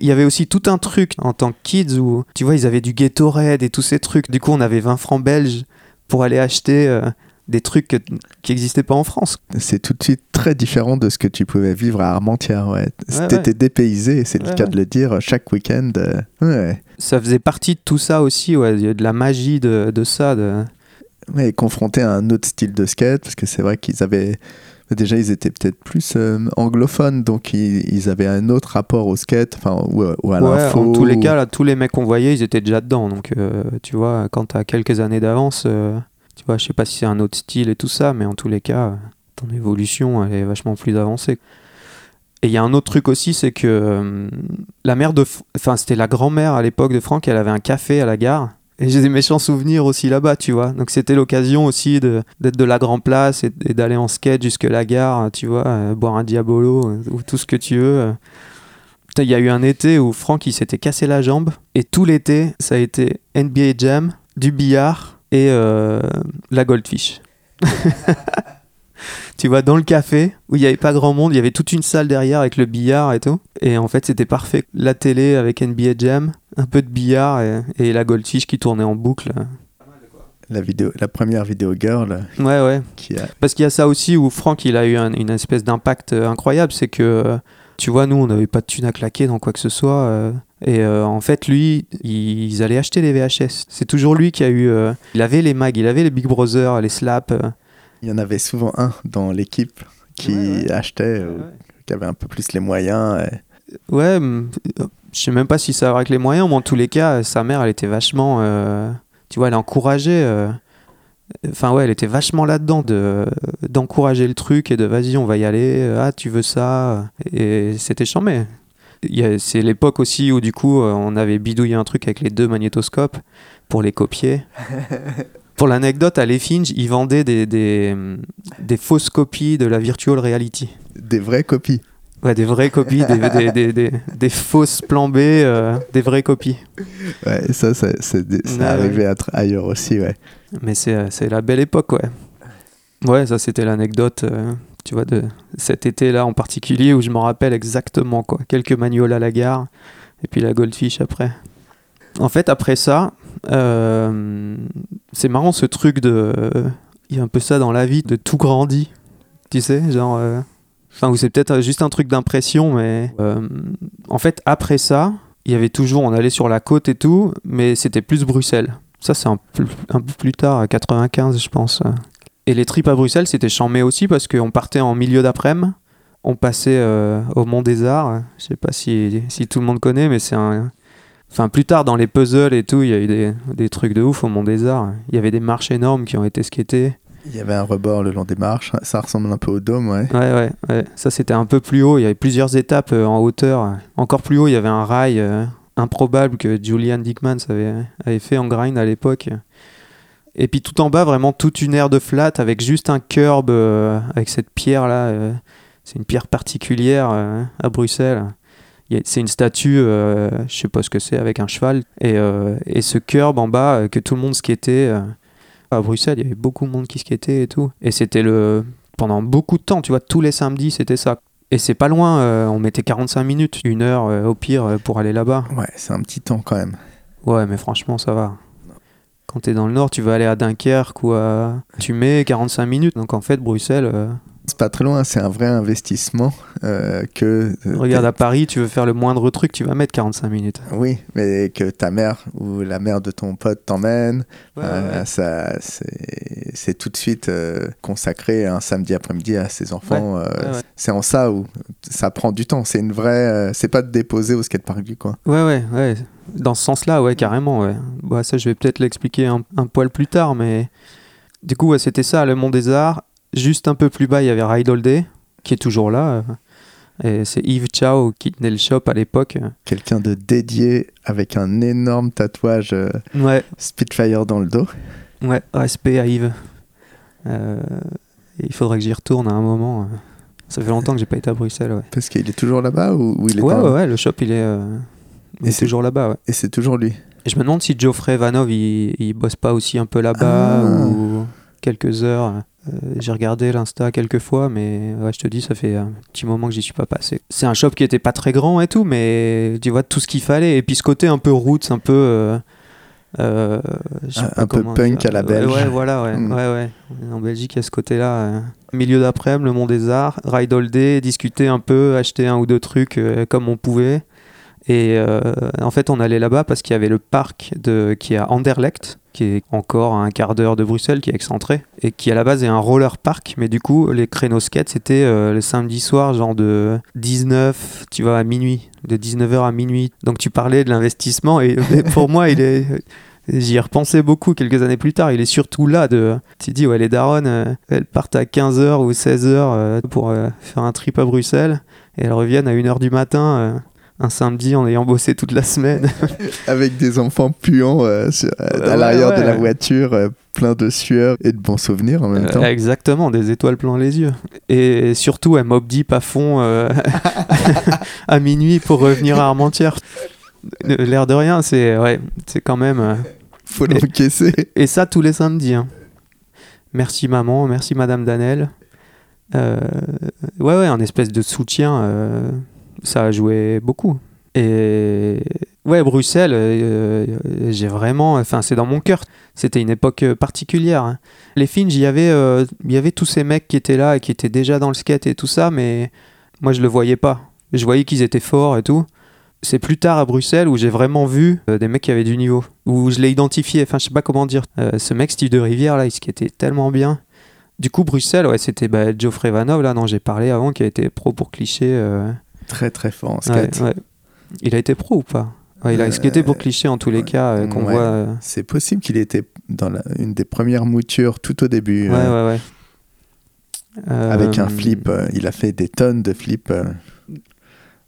il y avait aussi tout un truc en tant que kids où, tu vois, ils avaient du Gatorade et tous ces trucs. Du coup, on avait 20 francs belges pour aller acheter euh, des trucs que- qui n'existaient pas en France. C'est tout de suite très différent de ce que tu pouvais vivre à Armentières. Ouais. Ouais, T'étais ouais. dépaysé, c'est le cas de le dire, chaque week-end. euh, ouais. Ça faisait partie de tout ça aussi, ouais, de la magie de, de ça. De... Ouais, et confronté à un autre style de skate, parce que c'est vrai qu'ils avaient. Déjà, ils étaient peut-être plus euh, anglophones, donc ils, ils avaient un autre rapport au skate, enfin, ou, à- ou à Ouais, l'info. en tous les cas, là, tous les mecs qu'on voyait, ils étaient déjà dedans. Donc, euh, tu vois, quand t'as quelques années d'avance, euh, tu vois, je sais pas si c'est un autre style et tout ça, mais en tous les cas, ton évolution, elle est vachement plus avancée. Et il y a un autre truc aussi, c'est que euh, la mère de. Enfin, c'était la grand-mère à l'époque de Franck, elle avait un café à la gare. Et j'ai des méchants souvenirs aussi là-bas, tu vois. Donc c'était l'occasion aussi d'être de la Grand Place et, d'aller en skate jusque la gare, tu vois, euh, boire un Diabolo euh, ou tout ce que tu veux. Il y a eu un été où Franck il s'était cassé la jambe et tout l'été ça a été NBA Jam, du billard et euh, la Goldfish. tu vois, dans le café où il n'y avait pas grand monde, il y avait toute une salle derrière avec le billard et tout. Et en fait, c'était parfait. La télé avec NBA Jam, un peu de billard et, et la Goldfish qui tournait en boucle. La, vidéo, la première vidéo girl Ouais, ouais. qui a. Parce qu'il y a ça aussi où Franck il a eu un- une espèce d'impact euh, incroyable, c'est que euh, tu vois nous on n'avait pas de thunes à claquer dans quoi que ce soit euh, et euh, en fait lui il- ils allaient acheter les VHS. C'est toujours lui qui a eu euh, il avait les mags, il avait les Big Brother, les slaps. euh. Il y en avait souvent un dans l'équipe qui Ouais, ouais. achetait, euh, qui avait un peu plus les moyens. et- Ouais, je sais même pas si ça va avec les moyens, mais en tous les cas sa mère elle était vachement tu vois elle encourageait Enfin ouais, elle était vachement là-dedans de d'encourager le truc et de vas-y on va y aller. Ah tu veux ça? Et c'était chambé. C'est l'époque aussi où du coup euh, on avait bidouillé un truc avec les deux magnétoscopes pour les copier. pour l'anecdote, à l'Effinge, ils vendaient des, des, des fausses copies de la virtual reality. Des vraies copies. Ouais, des vraies copies, des, des, des, des- fausses plan B, euh, des vraies copies. Ouais, ça, ça- c'est Ouais, à être ailleurs aussi, ouais. Mais c'est euh, c'est la belle époque, ouais. Ouais, ça c'était l'anecdote, euh, tu vois, de cet été-là en particulier où je m'en rappelle exactement, quoi. Quelques manuels à la gare et puis la Goldfish après. En fait, après ça, euh, c'est marrant ce truc de. Il y a un peu ça dans la vie, de tout grandi. Tu sais, genre. Enfin, ou c'est peut-être juste un truc d'impression, mais en fait, après ça, il y avait toujours, on allait sur la côte et tout, mais c'était plus Bruxelles. Ça, c'est un, peu- un peu plus tard, à 95, je pense. Et les trips à Bruxelles, c'était chambé aussi parce qu'on partait en milieu d'après-midi. On passait euh, au Mont des Arts. Je sais pas si, si tout le monde connaît, mais c'est un. Enfin, plus tard, dans les puzzles et tout, il y a eu des, des trucs de ouf au Mont des Arts. Il y avait des marches énormes qui ont été skatées. Il y avait un rebord le long des marches. Ça ressemble un peu au dôme, ouais. Ouais, ouais, ouais. Ça, c'était un peu plus haut. Il y avait plusieurs étapes euh, en hauteur. Encore plus haut, il y avait un rail euh, improbable que Julian Dickmans avait, fait en grind à l'époque. Et puis tout en bas, vraiment toute une aire de flat avec juste un curb euh, avec cette pierre là. euh, c'est une pierre particulière euh, à Bruxelles. C'est une statue, je sais pas ce que c'est, avec un cheval. Et, et ce curb en bas que tout le monde skatait. à Bruxelles, il y avait beaucoup de monde qui skatait et tout. Et c'était le, pendant beaucoup de temps, tu vois, tous les samedis, c'était ça. Et c'est pas loin, euh, on mettait 45 minutes, une heure euh, au pire euh, pour aller là-bas. Ouais, c'est un petit temps quand même. Ouais, mais franchement, ça va. Quand t'es dans le nord, tu vas aller à Dunkerque ou à... Tu mets 45 minutes. Donc en fait, Bruxelles, C'est pas très loin, c'est un vrai investissement euh, que. euh, regarde à Paris, tu veux faire le moindre truc, tu vas mettre 45 minutes. Oui, mais que ta mère ou la mère de ton pote t'emmène, Ouais, euh, ouais. ça, c'est tout de suite euh, consacré un samedi après-midi à ses enfants. ouais. C'est en ça où ça prend du temps. C'est une vraie. c'est pas de déposer au skatepark du coin. Ouais, ouais, ouais. Dans ce sens-là, ouais, carrément, ouais. Bah, ça, je vais peut-être l'expliquer un, un poil plus tard, mais du coup, c'était ça, le Mont des Arts. Juste un peu plus bas, il y avait Ride All Day, qui est toujours là. euh, Et c'est Yves Chow qui tenait le shop à l'époque. Quelqu'un de dédié avec un énorme tatouage euh, Ouais, Spitfire dans le dos. ouais, respect à Yves. Euh, il faudrait que j'y retourne à un moment. Ça fait longtemps que j'ai pas été à Bruxelles, ouais. Parce qu'il est toujours là-bas ou, ou il est Ouais, ouais, ouais, le shop, il est, euh, il Et est c'est- toujours là-bas, ouais. Et c'est toujours lui. Et je me demande si Geoffrey Vanov, il, il bosse pas aussi un peu là-bas Ah. ou quelques heures. Euh, J'ai regardé l'Insta quelques fois, mais ouais, je te dis, ça fait un petit moment que j'y suis pas passé. C'est un shop qui était pas très grand et tout, mais tu vois tout ce qu'il fallait. Et puis ce côté un peu roots, un peu. euh, euh, Un- peu punk à la belge. Ouais, voilà, ouais. Mm. ouais, ouais. En Belgique, il y a ce côté-là. euh. Milieu d'après-midi, le Mont des Arts, Ride All Day, discuter un peu, acheter un ou deux trucs comme on pouvait. Et en fait, on allait là-bas parce qu'il y avait le parc de, qui est à Anderlecht, qui est encore à un quart d'heure de Bruxelles, qui est excentré, et qui à la base est un roller park. Mais du coup, les créneaux skate, c'était euh, le samedi soir, genre de 19, tu vois, à minuit, de 19h à minuit. Donc tu parlais de l'investissement, et, et pour moi, il est. J'y ai repensé beaucoup quelques années plus tard. Il est surtout là de. Tu dis, ouais, les daronnes, euh, elles partent à 15h ou 16h pour euh, faire un trip à Bruxelles et elles reviennent à 1h du matin un samedi en ayant bossé toute la semaine. Avec des enfants puants euh, sur- euh, à Ouais, l'arrière de la voiture, euh, plein de sueur et de bons souvenirs en même Euh, temps. exactement, des étoiles plein les yeux. Et surtout, un Mob Deep à fond euh, à minuit pour revenir à Armentières. Euh, L'air de rien, c'est ouais, quand même. euh, Faut l'encaisser. Et ça tous les samedis. hein. Merci maman, merci Madame Danel. Euh, ouais, ouais, un espèce de soutien, euh, ça a joué beaucoup. Et ouais, Bruxelles, euh, euh, j'ai vraiment, enfin, c'est dans mon cœur. C'était une époque euh, particulière. hein. Les films, il y avait, y avait tous ces mecs qui étaient là et qui étaient déjà dans le skate et tout ça, mais moi je le voyais pas. Je voyais qu'ils étaient forts et tout. C'est plus tard à Bruxelles où j'ai vraiment vu des mecs qui avaient du niveau, où je l'ai identifié. Enfin, je sais pas comment dire. Ce mec Steve de Rivière là, il skatait tellement bien. Du coup, Bruxelles, ouais, c'était bah, Geoffrey Vanov là dont j'ai parlé avant, qui a été pro pour cliché. Très très fort en skate. ouais. Il a été pro ou pas? Ouais, Il a Euh, skaté pour cliché en tous les cas euh, qu'on voit. euh, C'est possible qu'il était dans la- une des premières moutures tout au début. Ouais, ouais, ouais. Avec un flip. il a fait des tonnes de flips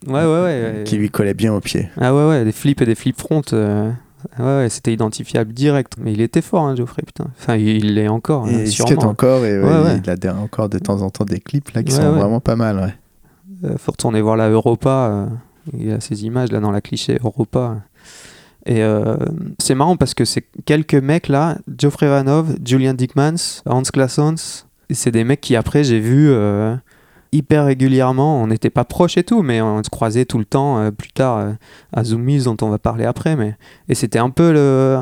Ouais, ouais, ouais. qui lui collaient bien aux pieds. Ah ouais, ouais, des flips et des flip front. euh, Ouais, ouais, c'était identifiable direct. Mais il était fort, hein, Geoffrey, putain. Enfin, il l'est encore, hein, il sûrement. skate encore et ouais, il a des- encore de temps en temps des clips là qui sont vraiment pas mal. Ouais. Euh, faut retourner voir la Europa. euh, il y a ces images là dans la cliché Europa. Et euh, c'est marrant parce que c'est quelques mecs là, Geoffrey Vanov, Julian Dickmans, Hans Classons, et c'est des mecs qui après j'ai vu hyper régulièrement. On n'était pas proches et tout, mais on se croisait tout le temps plus tard à Zoomies dont on va parler après. Mais et c'était un peu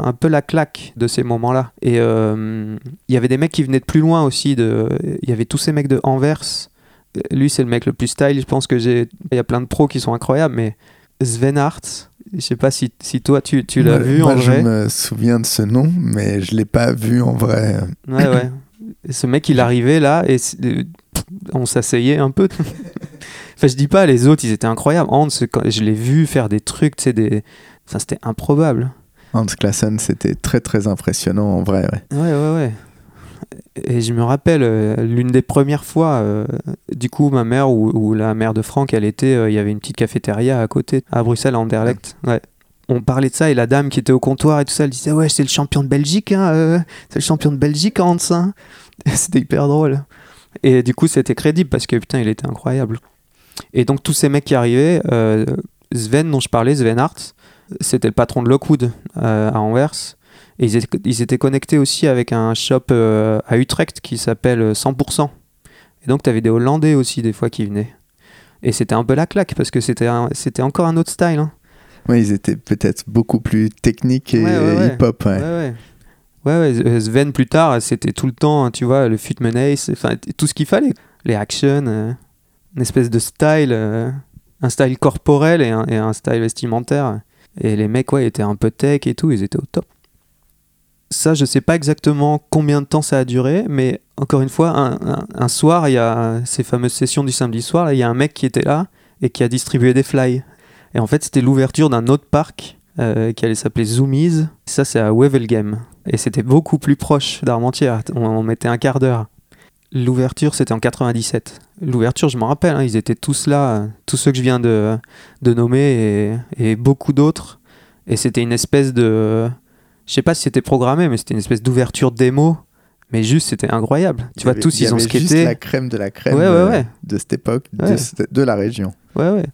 un peu la claque de ces moments-là. Et il y avait des mecs qui venaient de plus loin aussi. Il y avait tous ces mecs de Anvers lui, c'est le mec le plus style. Je pense que j'ai. Il y a plein de pros qui sont incroyables, mais Sven Hart, je sais pas si, si toi tu, tu l'as vu moi, en vrai. Je me souviens de ce nom, mais je l'ai pas vu en vrai. Ouais, ouais. Ce mec, il arrivait là et euh, on s'asseyait un peu. enfin, je dis pas, les autres, ils étaient incroyables. Hans, quand je l'ai vu faire des trucs, tu sais, des. Enfin, c'était improbable. Hans Klassen, c'était très très impressionnant en vrai. ouais. Ouais, ouais, ouais. Et je me rappelle, euh, l'une des premières fois, euh, du coup, ma mère ou, ou la mère de Franck, elle était, euh, il y avait une petite cafétéria à côté, à Bruxelles, à Anderlecht. Ouais. On parlait de ça et la dame qui était au comptoir et tout ça, elle disait Ouais, c'est le champion de Belgique, hein, c'est le champion de Belgique, Hans. hein. C'était hyper drôle. Et du coup, c'était crédible parce que putain, il était incroyable. Et donc, tous ces mecs qui arrivaient, Sven, dont je parlais, Sven Hart, c'était le patron de Lockwood à Anvers. Et ils étaient, ils étaient connectés aussi avec un shop euh, à Utrecht qui s'appelle euh, 100%. Et donc, tu avais des Hollandais aussi, des fois, qui venaient. Et c'était un peu la claque parce que c'était encore un autre style. hein. Ouais, ils étaient peut-être beaucoup plus techniques et hip-hop. ouais. Ouais, ouais. Euh, Sven plus tard, c'était tout le temps, hein, tu vois, le Fit Menace, enfin, tout ce qu'il fallait. Les actions, euh, une espèce de style, euh, un style corporel et un, et un style vestimentaire. Et les mecs, ouais, étaient un peu tech et tout, ils étaient au top. Ça, je sais pas exactement combien de temps ça a duré, mais encore une fois, un, soir, il y a ces fameuses sessions du samedi soir, il y a un mec qui était là et qui a distribué des fly. Et en fait, c'était l'ouverture d'un autre parc euh, qui allait s'appeler Zoomies. Ça, c'est à Wevelgem. Et c'était beaucoup plus proche d'Armentières. On, mettait un quart d'heure. L'ouverture, c'était en 97. L'ouverture, je m'en rappelle, hein, ils étaient tous là, tous ceux que je viens de, nommer et beaucoup d'autres. Et c'était une espèce de. Je sais pas si c'était programmé, mais c'était une espèce d'ouverture démo. Mais juste, c'était incroyable. Il Tu vois, tous, il ils ont avait juste skaté. la crème de la crème Ouais, ouais, euh, ouais. de cette époque, de, la région. Ouais, ouais.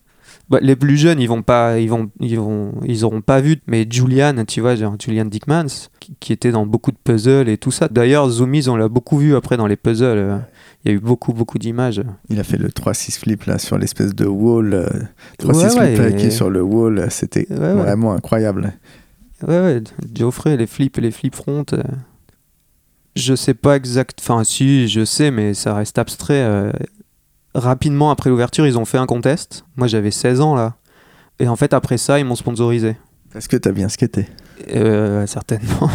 Bah, les plus jeunes, ils vont pas, ils vont, ils vont, ils auront pas vu. Mais Julian, tu vois, genre Julian Dickmans, qui, qui était dans beaucoup de puzzles et tout ça. D'ailleurs, Zoomies, on l'a beaucoup vu après dans les puzzles. euh, Il y a eu beaucoup, beaucoup d'images. Il a fait le 3-6 flip là sur l'espèce de wall. euh, 3-6 Ouais, flip qui et- est sur le wall. euh, C'était vraiment incroyable. Ouais, ouais. Geoffrey, les flips et les flip front. euh, Je sais pas exact. Enfin, si, je sais, mais ça reste abstrait. euh, Rapidement après l'ouverture, ils ont fait un contest. Moi, j'avais 16 ans là. Et en fait, après ça, ils m'ont sponsorisé. Parce que t'as bien skaté. Euh, certainement.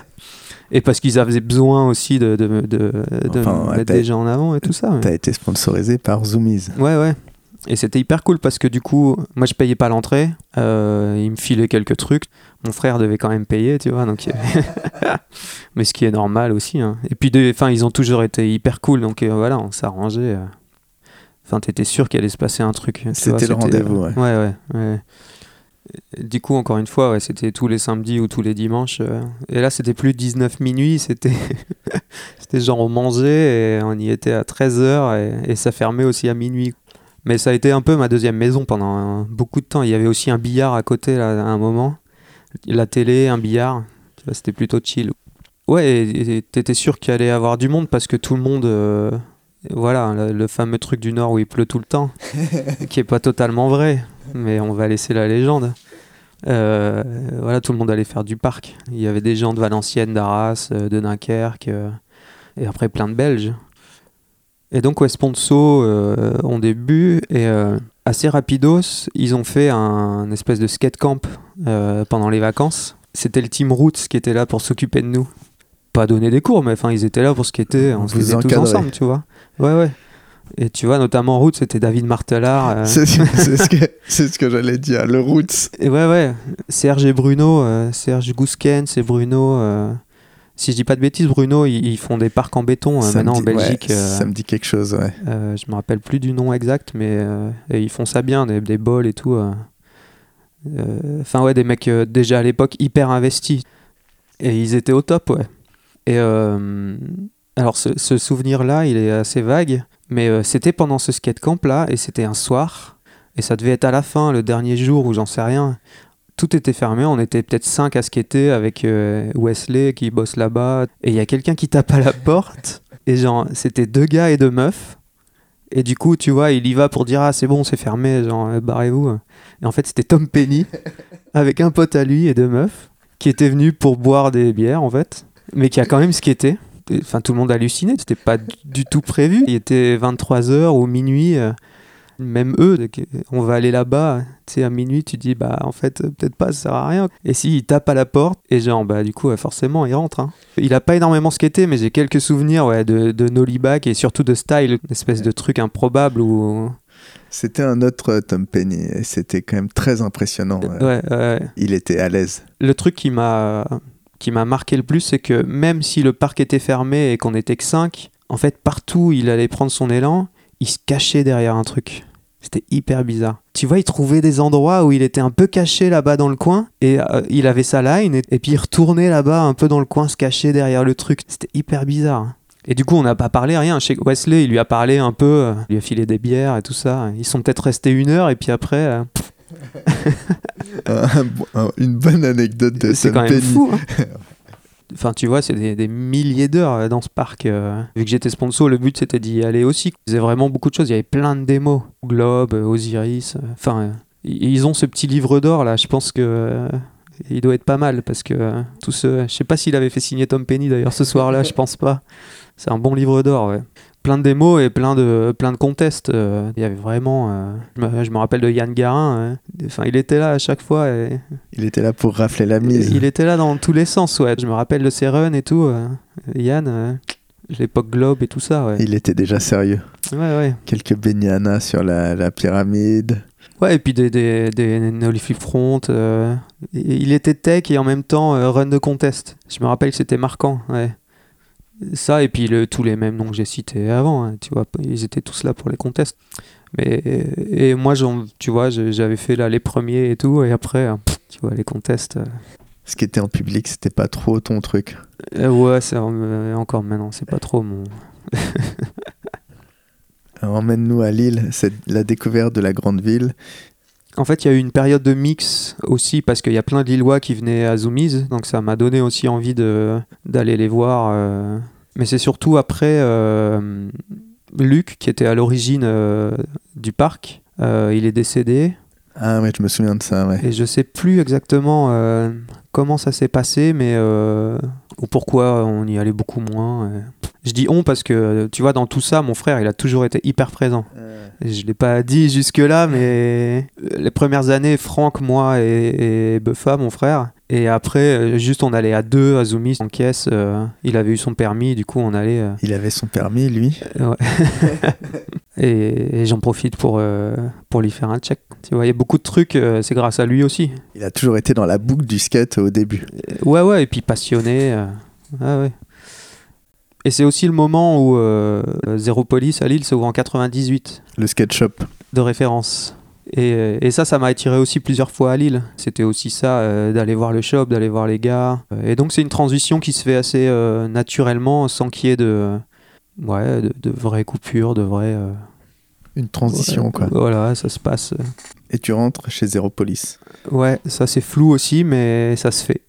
et parce qu'ils avaient besoin aussi de, de, de, de Enfin, ouais, mettre des gens en avant et tout ça. mais- T'as été sponsorisé par Zoomies. Ouais, ouais. Et c'était hyper cool parce que du coup, moi je payais pas l'entrée, euh, il me filait quelques trucs. Mon frère devait quand même payer, tu vois. Donc, Mais ce qui est normal aussi. hein. Et puis, ils ont toujours été hyper cool, donc euh, voilà, on s'arrangeait. euh. Enfin, t'étais sûr qu'il allait se passer un truc. C'était le rendez-vous, Ouais, ouais, ouais. Du coup, encore une fois, ouais, c'était tous les samedis ou tous les dimanches. euh. Et là, c'était plus 19 minuit, c'était c'était genre on mangeait et on y était à 13h et, et ça fermait aussi à minuit. Mais ça a été un peu ma deuxième maison pendant beaucoup de temps. Il y avait aussi un billard à côté là, à un moment. La télé, un billard. C'était plutôt chill. Ouais, t'étais sûr qu'il allait y avoir du monde parce que tout le monde. euh, voilà, le, le fameux truc du Nord où il pleut tout le temps, qui est pas totalement vrai, mais on va laisser la légende. Euh, voilà, tout le monde allait faire du parc. Il y avait des gens de Valenciennes, d'Arras, euh, de Dunkerque, euh, et après plein de Belges. Et donc, ouais, Sponso euh, ont début, et assez rapidos, ils ont fait un, espèce de skate camp euh, pendant les vacances. C'était le team Roots qui était là pour s'occuper de nous. Pas donner des cours, mais enfin, ils étaient là pour skater, on se faisait tous ensemble, tu vois. Ouais, ouais. Et tu vois, notamment Roots, c'était David Martelard. euh, C'est c'est ce que, c'est ce que j'allais dire, le Roots. et ouais, ouais. Serge et Bruno, euh, Serge Gouskens et Bruno. Si je dis pas de bêtises, Bruno, ils, ils font des parcs en béton euh, maintenant en ouais, Belgique. euh, ça me dit quelque chose, ouais. euh, je me rappelle plus du nom exact, mais et ils font ça bien, des, des bols et tout. Enfin, ouais, des mecs déjà à l'époque hyper investis. Et ils étaient au top, ouais. Et euh, alors, ce, ce souvenir-là, il est assez vague, mais c'était pendant ce skate camp-là, et c'était un soir, et ça devait être à la fin, le dernier jour, ou j'en sais rien. Tout était fermé, on était peut-être 5 à skater avec euh, Wesley qui bosse là-bas, et il y a quelqu'un qui tape à la porte, et genre, c'était deux gars et deux meufs. Et du coup, tu vois, il y va pour dire Ah, c'est bon, c'est fermé, genre, euh, barrez-vous. Et en fait, c'était Tom Penny, avec un pote à lui et deux meufs, qui étaient venus pour boire des bières, en fait, mais qui a quand même skaté. enfin, tout le monde hallucinait. C'était pas du- du tout prévu. Il était 23h ou minuit. euh, même eux, on va aller là-bas. Tu sais, à minuit, tu dis, bah, en fait, euh, peut-être pas, ça sert à rien. Et si, il tape à la porte, et genre, bah, du coup, forcément, il rentre. hein. Il a pas énormément skaté, mais j'ai quelques souvenirs, ouais, de, de Nolly Back et surtout de Style, une espèce de truc improbable où. C'était un autre euh, Tom Penny et c'était quand même très impressionnant. ouais. Ouais, ouais. Il était à l'aise. le truc qui m'a qui m'a marqué le plus, c'est que même si le parc était fermé et qu'on était que 5, en fait, partout il allait prendre son élan, il se cachait derrière un truc. C'était hyper bizarre. Tu vois, il trouvait des endroits où il était un peu caché là-bas dans le coin et euh, il avait sa line et, et puis il retournait là-bas un peu dans le coin, se cacher derrière le truc. C'était hyper bizarre. Et du coup, on n'a pas parlé rien. Chez Wesley, il lui a parlé un peu, euh, il lui a filé des bières et tout ça. Ils sont peut-être restés une heure et puis après, euh, une bonne anecdote de C'est quand même fou. hein. Enfin, tu vois, c'est des, milliers d'heures euh, dans ce parc. euh. Vu que j'étais sponsor, le but c'était d'y aller aussi. Ils faisaient vraiment beaucoup de choses. Il y avait plein de démos. Globe, euh, Osiris. Enfin, ils ont ce petit livre d'or là. Je pense que il doit être pas mal parce que tout ce. Je sais pas s'il avait fait signer Tom Penny d'ailleurs ce soir-là. je pense pas. C'est un bon livre d'or. Ouais. Plein de démos et plein de plein de contests. euh. Il y avait vraiment. euh, Je, me, rappelle de Yann Garin. euh. Enfin, il était là à chaque fois. Et, Il était là pour rafler la mise. il était là dans tous les sens, ouais. Je me rappelle de ses runs et tout. Yann, l'époque Globe et tout ça, ouais. Il était déjà sérieux. Ouais, ouais. Quelques baignana sur la, la pyramide. Ouais, et puis des, des, des Front. euh, il était tech et en même temps euh, run de contest. Je me rappelle que c'était marquant, ouais. Ça, et puis le, tous les mêmes noms que j'ai cités avant, hein, tu vois, ils étaient tous là pour les contests. Mais, et moi, j'en- tu vois, j'avais fait là les premiers et tout, et après, pff, tu vois, les contests. euh, Ce qui était en public, c'était pas trop ton truc. euh, ouais, c'est euh, encore maintenant, c'est pas trop mon. Alors, Emmène-nous à Lille, c'est la découverte de la grande ville. En fait, il y a eu une période de mix aussi parce qu'il y a plein de Lillois qui venaient à Zoomies, donc ça m'a donné aussi envie d'aller les voir. euh. Mais c'est surtout après euh, Luc qui était à l'origine euh, du parc. Il est décédé Ah ouais, je me souviens de ça, ouais. et je sais plus exactement comment ça s'est passé, mais ou pourquoi on y allait beaucoup moins. Je dis on parce que tu vois dans tout ça, mon frère, il a toujours été hyper présent. Je l'ai pas dit jusque-là, mais les premières années, Franck, moi et, et Buffa, mon frère. Et après, euh, juste on allait à deux à Zoomies en caisse. euh, il avait eu son permis, du coup on allait. euh, Il avait son permis, lui. ouais. et et j'en profite pour, euh, pour lui faire un check. Tu vois, il y a beaucoup de trucs, euh, c'est grâce à lui aussi. Il a toujours été dans la boucle du skate au début. Euh, Ouais, ouais, et puis passionné. euh, ouais, ouais. Et c'est aussi le moment où euh, Zéro Police à Lille s'ouvre en 98. Le skate shop. de référence. Et, et ça, ça m'a attiré aussi plusieurs fois à Lille. C'était aussi ça, euh, d'aller voir le shop, d'aller voir les gars. Euh, Et donc c'est une transition qui se fait assez euh, naturellement, sans qu'il y ait de, ouais, de, de vraies coupures, de vraies... Une transition, ouais, quoi. Voilà, ça se passe. Et tu rentres chez Zero Police. Ouais, ça c'est flou aussi, mais ça se fait.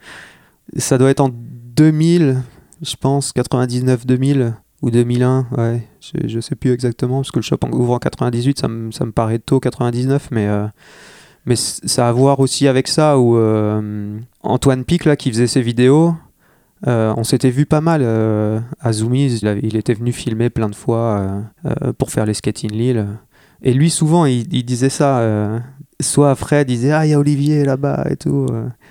ça doit être en 2000, je pense, 99-2000 ou 2001, ouais, je, je sais plus exactement, parce que le shop ouvre en 98, ça me, ça me paraît tôt 99, mais, euh, mais ça a à voir aussi avec ça, où euh, Antoine Pic, là, qui faisait ses vidéos, euh, on s'était vu pas mal à Zoomies, il, était venu filmer plein de fois pour faire les skating Lille. Et lui, souvent, il, il disait ça. soit à Fred, il disait Ah, il y a Olivier là-bas et tout.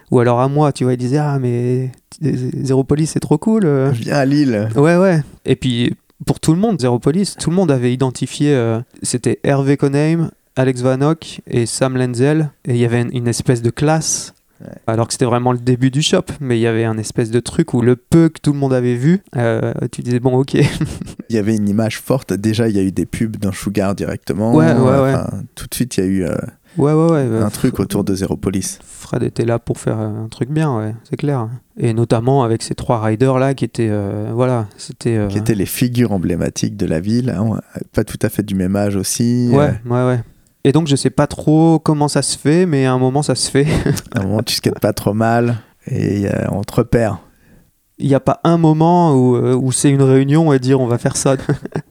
Ou alors à moi, tu vois, il disait Ah, mais Zéro Police, c'est trop cool. euh. Viens à Lille. Ouais, ouais. Et puis, pour tout le monde, Zéro Police, tout le monde avait identifié. euh, C'était Hervé Conheim, Alex Vanok et Sam Lenzel. Et il y avait une, une espèce de classe. Ouais. Alors que c'était vraiment le début du shop, mais il y avait un espèce de truc où le peu que tout le monde avait vu, euh, tu disais bon ok, Il y avait une image forte. Déjà, il y a eu des pubs d'un Sugar directement. Ouais, ouais, ouais. Enfin, Tout de suite, il y a eu euh, ouais ouais ouais. euh, un truc autour de Zero Police. Fred était là pour faire euh, un truc bien, ouais, c'est clair. Et notamment avec ces trois riders là qui étaient, euh, voilà, c'était. euh, Qui étaient les figures emblématiques de la ville. hein. Pas tout à fait du même âge aussi. Ouais, ouais, ouais. Et donc je sais pas trop comment ça se fait, mais à un moment ça se fait. À un moment, tu skates pas trop mal. Et on te repère. Il n'y a pas un moment où, où c'est une réunion et dire on va faire ça.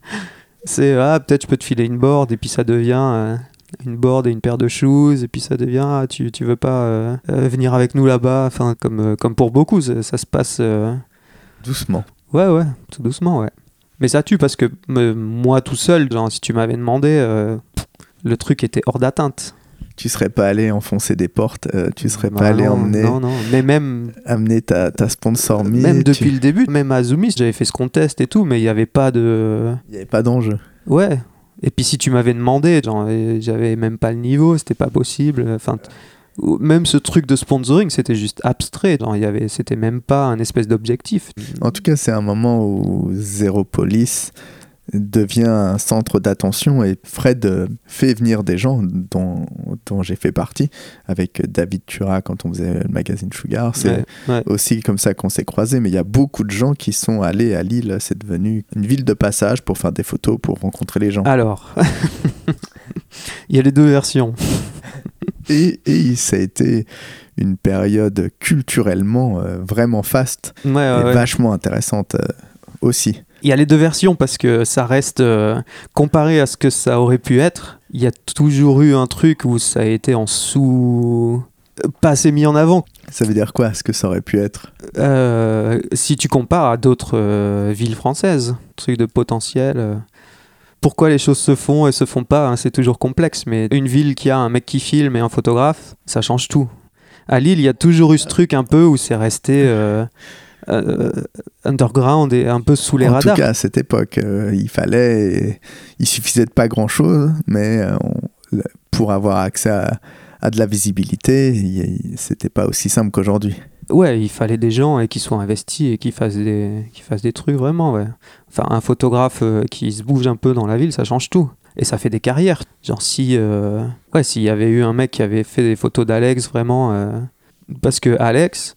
c'est ah peut-être je peux te filer une board et puis ça devient une board et une paire de shoes et puis ça devient ah, tu, tu veux pas euh, euh, venir avec nous là-bas. Enfin comme, euh, comme pour beaucoup ça, ça se passe. euh, Doucement. Ouais, ouais, tout doucement, ouais. Mais ça tue parce que me- moi tout seul, genre, si tu m'avais demandé, euh, pff, le truc était hors d'atteinte. Tu serais pas allé enfoncer des portes, tu serais Bah pas allé non, emmener, Non, non. Mais même, amener ta, ta sponsor me, même tu- depuis le début, même à Zoomis, j'avais fait ce contest et tout, mais il n'y avait pas de. Il n'y avait pas d'enjeu. Ouais. Et puis si tu m'avais demandé, j'avais même pas le niveau, c'était pas possible. Enfin, même ce truc de sponsoring, c'était juste abstrait. Il y avait, c'était même pas un espèce d'objectif. En tout cas, c'est un moment où Zéro Police devient un centre d'attention et Fred euh, fait venir des gens dont, dont j'ai fait partie avec David Tura quand on faisait le magazine Sugar. C'est Ouais, ouais. aussi comme ça qu'on s'est croisés, mais il y a beaucoup de gens qui sont allés à Lille. C'est devenu une ville de passage pour faire des photos, pour rencontrer les gens. Alors, il y a les deux versions. Et, et ça a été une période culturellement euh, vraiment faste Ouais, et vachement intéressante euh, aussi. Il y a les deux versions parce que ça reste euh, comparé à ce que ça aurait pu être. Il y a toujours eu un truc où ça a été en sous, pas assez mis en avant. Ça veut dire quoi, ce que ça aurait pu être? Euh, si tu compares à d'autres euh, villes françaises, truc de potentiel. euh, pourquoi les choses se font et se font pas, hein, c'est toujours complexe. Mais une ville qui a un mec qui filme et un photographe, ça change tout. À Lille, il y a toujours eu ce truc un peu où c'est resté euh, underground et un peu sous les en radars. tout cas, à cette époque, euh, il fallait, il suffisait de pas grand-chose, mais euh, on- pour avoir accès à, à de la visibilité, il- il- c'était pas aussi simple qu'aujourd'hui. Ouais, il fallait des gens et qui soient investis et qui fassent des, qui fassent des trucs vraiment, ouais. Enfin, un photographe qui se bouge un peu dans la ville, ça change tout. Et ça fait des carrières. Genre, si. euh, Ouais, s'il y avait eu un mec qui avait fait des photos d'Alex, vraiment. euh, Parce que Alex.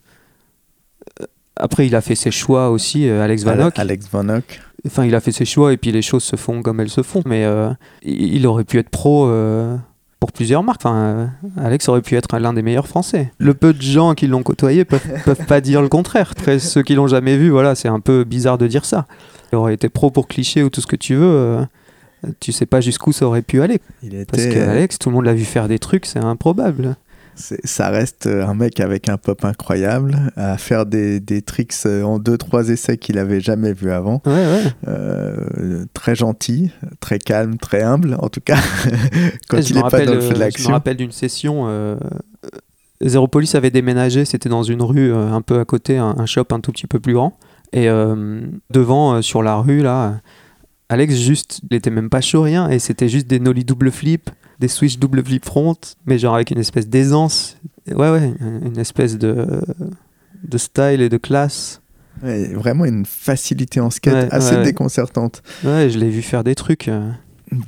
Après, il a fait ses choix aussi, euh, Alex Vanock. Alex Vanock. Enfin, il a fait ses choix et puis les choses se font comme elles se font. Mais euh, il aurait pu être pro euh, pour plusieurs marques. Enfin, euh, Alex aurait pu être l'un des meilleurs Français. Le peu de gens qui l'ont côtoyé peuvent, peuvent pas dire le contraire. Après, ceux qui l'ont jamais vu, voilà, c'est un peu bizarre de dire ça. Il aurait été pro pour cliché ou tout ce que tu veux. tu sais pas jusqu'où ça aurait pu aller. Il Parce était, que Alex, tout le monde l'a vu faire des trucs, c'est improbable. Ça reste un mec avec un pop incroyable, à faire des, des tricks euh, en deux trois essais qu'il avait jamais vu avant. Ouais, ouais. Euh, très gentil, très calme, très humble, en tout cas quand je il me est pas rappelle, dans le euh, feu de Je me l'action. rappelle d'une session. Euh, Zero Police avait déménagé, c'était dans une rue euh, un peu à côté, un, un shop un tout petit peu plus grand. Et euh, devant, euh, sur la rue, là, Alex, juste, il était même pas chaud, rien. Et c'était juste des nollie double flip, des switch double flip front, mais genre avec une espèce d'aisance. Ouais, ouais, une espèce de, de style et de classe. Ouais, vraiment une facilité en skate Ouais, assez ouais, déconcertante. Ouais, je l'ai vu faire des trucs. euh,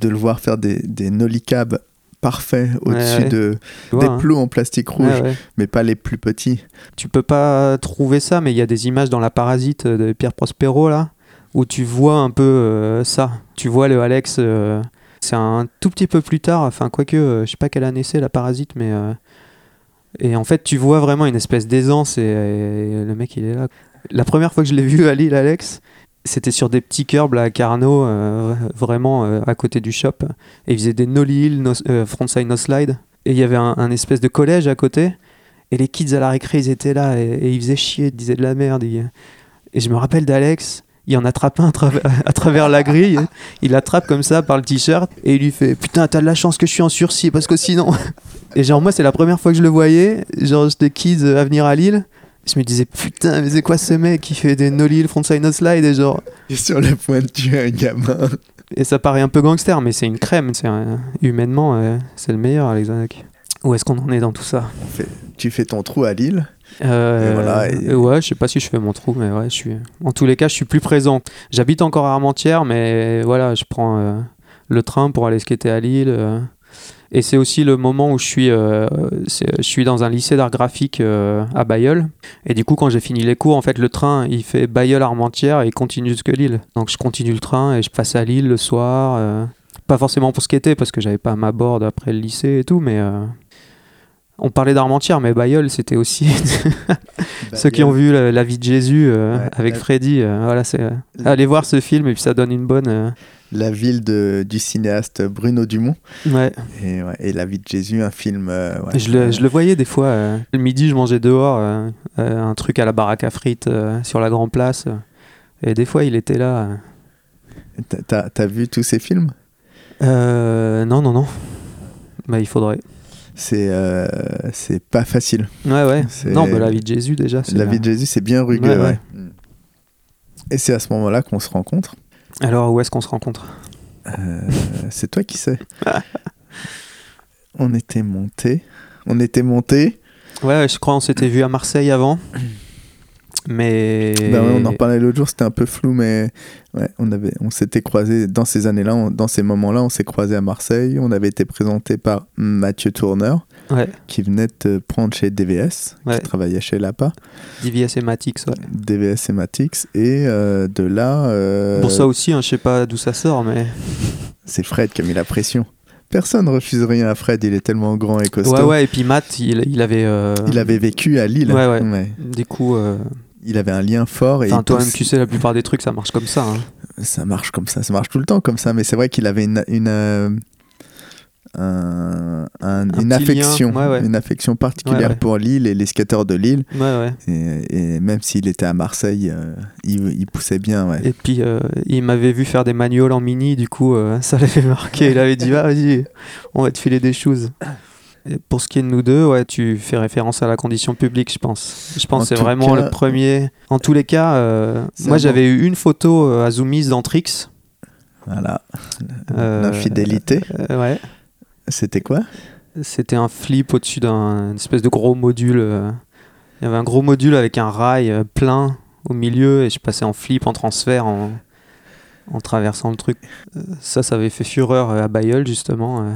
De le voir faire des, des nollie cabs parfaits au-dessus de, vois, des hein. plots en plastique rouge, mais pas les plus petits. tu peux pas trouver ça, mais il y a des images dans La Parasite de Pierre Prospero, là, où tu vois un peu euh, ça. Tu vois le Alex, euh, c'est un tout petit peu plus tard, enfin, quoique, euh, je sais pas quelle année c'est, La Parasite, mais. et en fait, tu vois vraiment une espèce d'aisance et, le mec, il est là. La première fois que je l'ai vu à Lille, Alex, c'était sur des petits curbs à Carnot, vraiment à côté du shop. Et il faisait des nollie hill, no, euh, frontside no slide. Et il y avait un, espèce de collège à côté. Et les kids à la récré, ils étaient là et, ils faisaient chier, ils disaient de la merde. Et je me rappelle d'Alex, il en attrape un à travers, à travers la grille. Il l'attrape comme ça par le t-shirt et il lui fait Putain, t'as de la chance que je suis en sursis parce que sinon. Et genre, moi, c'est la première fois que je le voyais. Genre, j'étais kids à venir à Lille. Je me disais Putain, mais c'est quoi ce mec qui fait des no-lil, frontside no slide et genre. Et sur le point de tuer un gamin. Et ça paraît un peu gangster, mais c'est une crème. C'est un- humainement, euh, c'est le meilleur, Alexandre. Où est-ce qu'on en est dans tout ça? Tu fais ton trou à Lille. Euh, Et voilà, et- euh, Ouais, je sais pas si je fais mon trou, mais ouais, je suis. En tous les cas, je suis plus présent. J'habite encore à Armentières, mais voilà, je prends euh, le train pour aller skater à Lille. euh. Et c'est aussi le moment où je suis, je suis dans un lycée d'art graphique à Bayeul. Et du coup, quand j'ai fini les cours, en fait, le train, il fait Bayeul-Armentières et il continue jusque Lille. Donc je continue le train et je passe à Lille le soir. pas forcément pour skater, parce que j'avais pas ma board après le lycée et tout, mais... on parlait d'Armentières, mais Bayeul, c'était aussi ceux qui ont vu la, la vie de Jésus euh, Ouais, avec la- Freddy. euh, voilà, c'est allez voir ce film et puis ça donne une bonne. euh, La ville de, du cinéaste Bruno Dumont. ouais. Et, ouais, et La vie de Jésus, un film. ouais, je, le, je le voyais des fois. le midi, je mangeais dehors un truc à la baraque à frites sur la Grand Place. Et des fois, il était là. T'as- T'as t'as vu tous ces films? Euh, non, non, non. Bah, il faudrait. C'est euh, c'est pas facile. Ouais, ouais. Non, bah, la vie de Jésus, déjà. La bien. vie de Jésus, c'est bien rugueux. Ouais, ouais. ouais. Et c'est à ce moment-là qu'on se rencontre. Alors, où est-ce qu'on se rencontre? Euh, c'est toi qui sais. on était monté. On était monté. Ouais, je crois on s'était vu à Marseille avant. Mais. Ouais, on en parlait l'autre jour, c'était un peu flou, mais ouais, on avait, on s'était croisés dans ces années-là, dans ces moments-là, on s'est croisés à Marseille. On avait été présenté par Mathieu Tourneur, Ouais, qui venait de prendre chez DVS, qui travaillait chez Lapa, DVS et Matix, ouais. DVS et Matix, et euh, de là, euh, Pour ça aussi, hein, je sais pas d'où ça sort, mais. c'est Fred qui a mis la pression. Personne ne refuse rien à Fred, il est tellement grand et costaud. Ouais, ouais, et puis Matt, il, il avait. euh, Il avait vécu à Lille. Ouais, ouais. Du coup, euh, Il avait un lien fort et enfin, toi-même, tu sais, la plupart des trucs, ça marche comme ça. hein. ça marche comme ça, ça marche tout le temps comme ça, mais c'est vrai qu'il avait une, une, euh, un- un- une affection, lien, ouais, ouais. une affection particulière Ouais, pour Lille et les skateurs de Lille. Et, et même s'il était à Marseille, euh, il, il poussait bien. Et puis, euh, il m'avait vu faire des manuals en mini, du coup, ça l'avait marqué. Il avait dit, Ah, vas-y, on va te filer des choses. Pour ce qui est de nous deux, ouais, tu fais référence à la condition publique, je pense. Je pense En que c'est vraiment cas- le premier. En tous les cas, euh, moi j'avais eu une photo euh, à Zoomies dans Trix. Voilà. Euh, L'infidélité, Euh, ouais. c'était quoi? C'était un flip au-dessus d'un espèce de gros module. euh. Il y avait un gros module avec un rail euh, plein au milieu et je passais en flip, en transfert, en, en traversant le truc. Euh, ça, ça avait fait fureur euh, à Bayeul, justement. euh.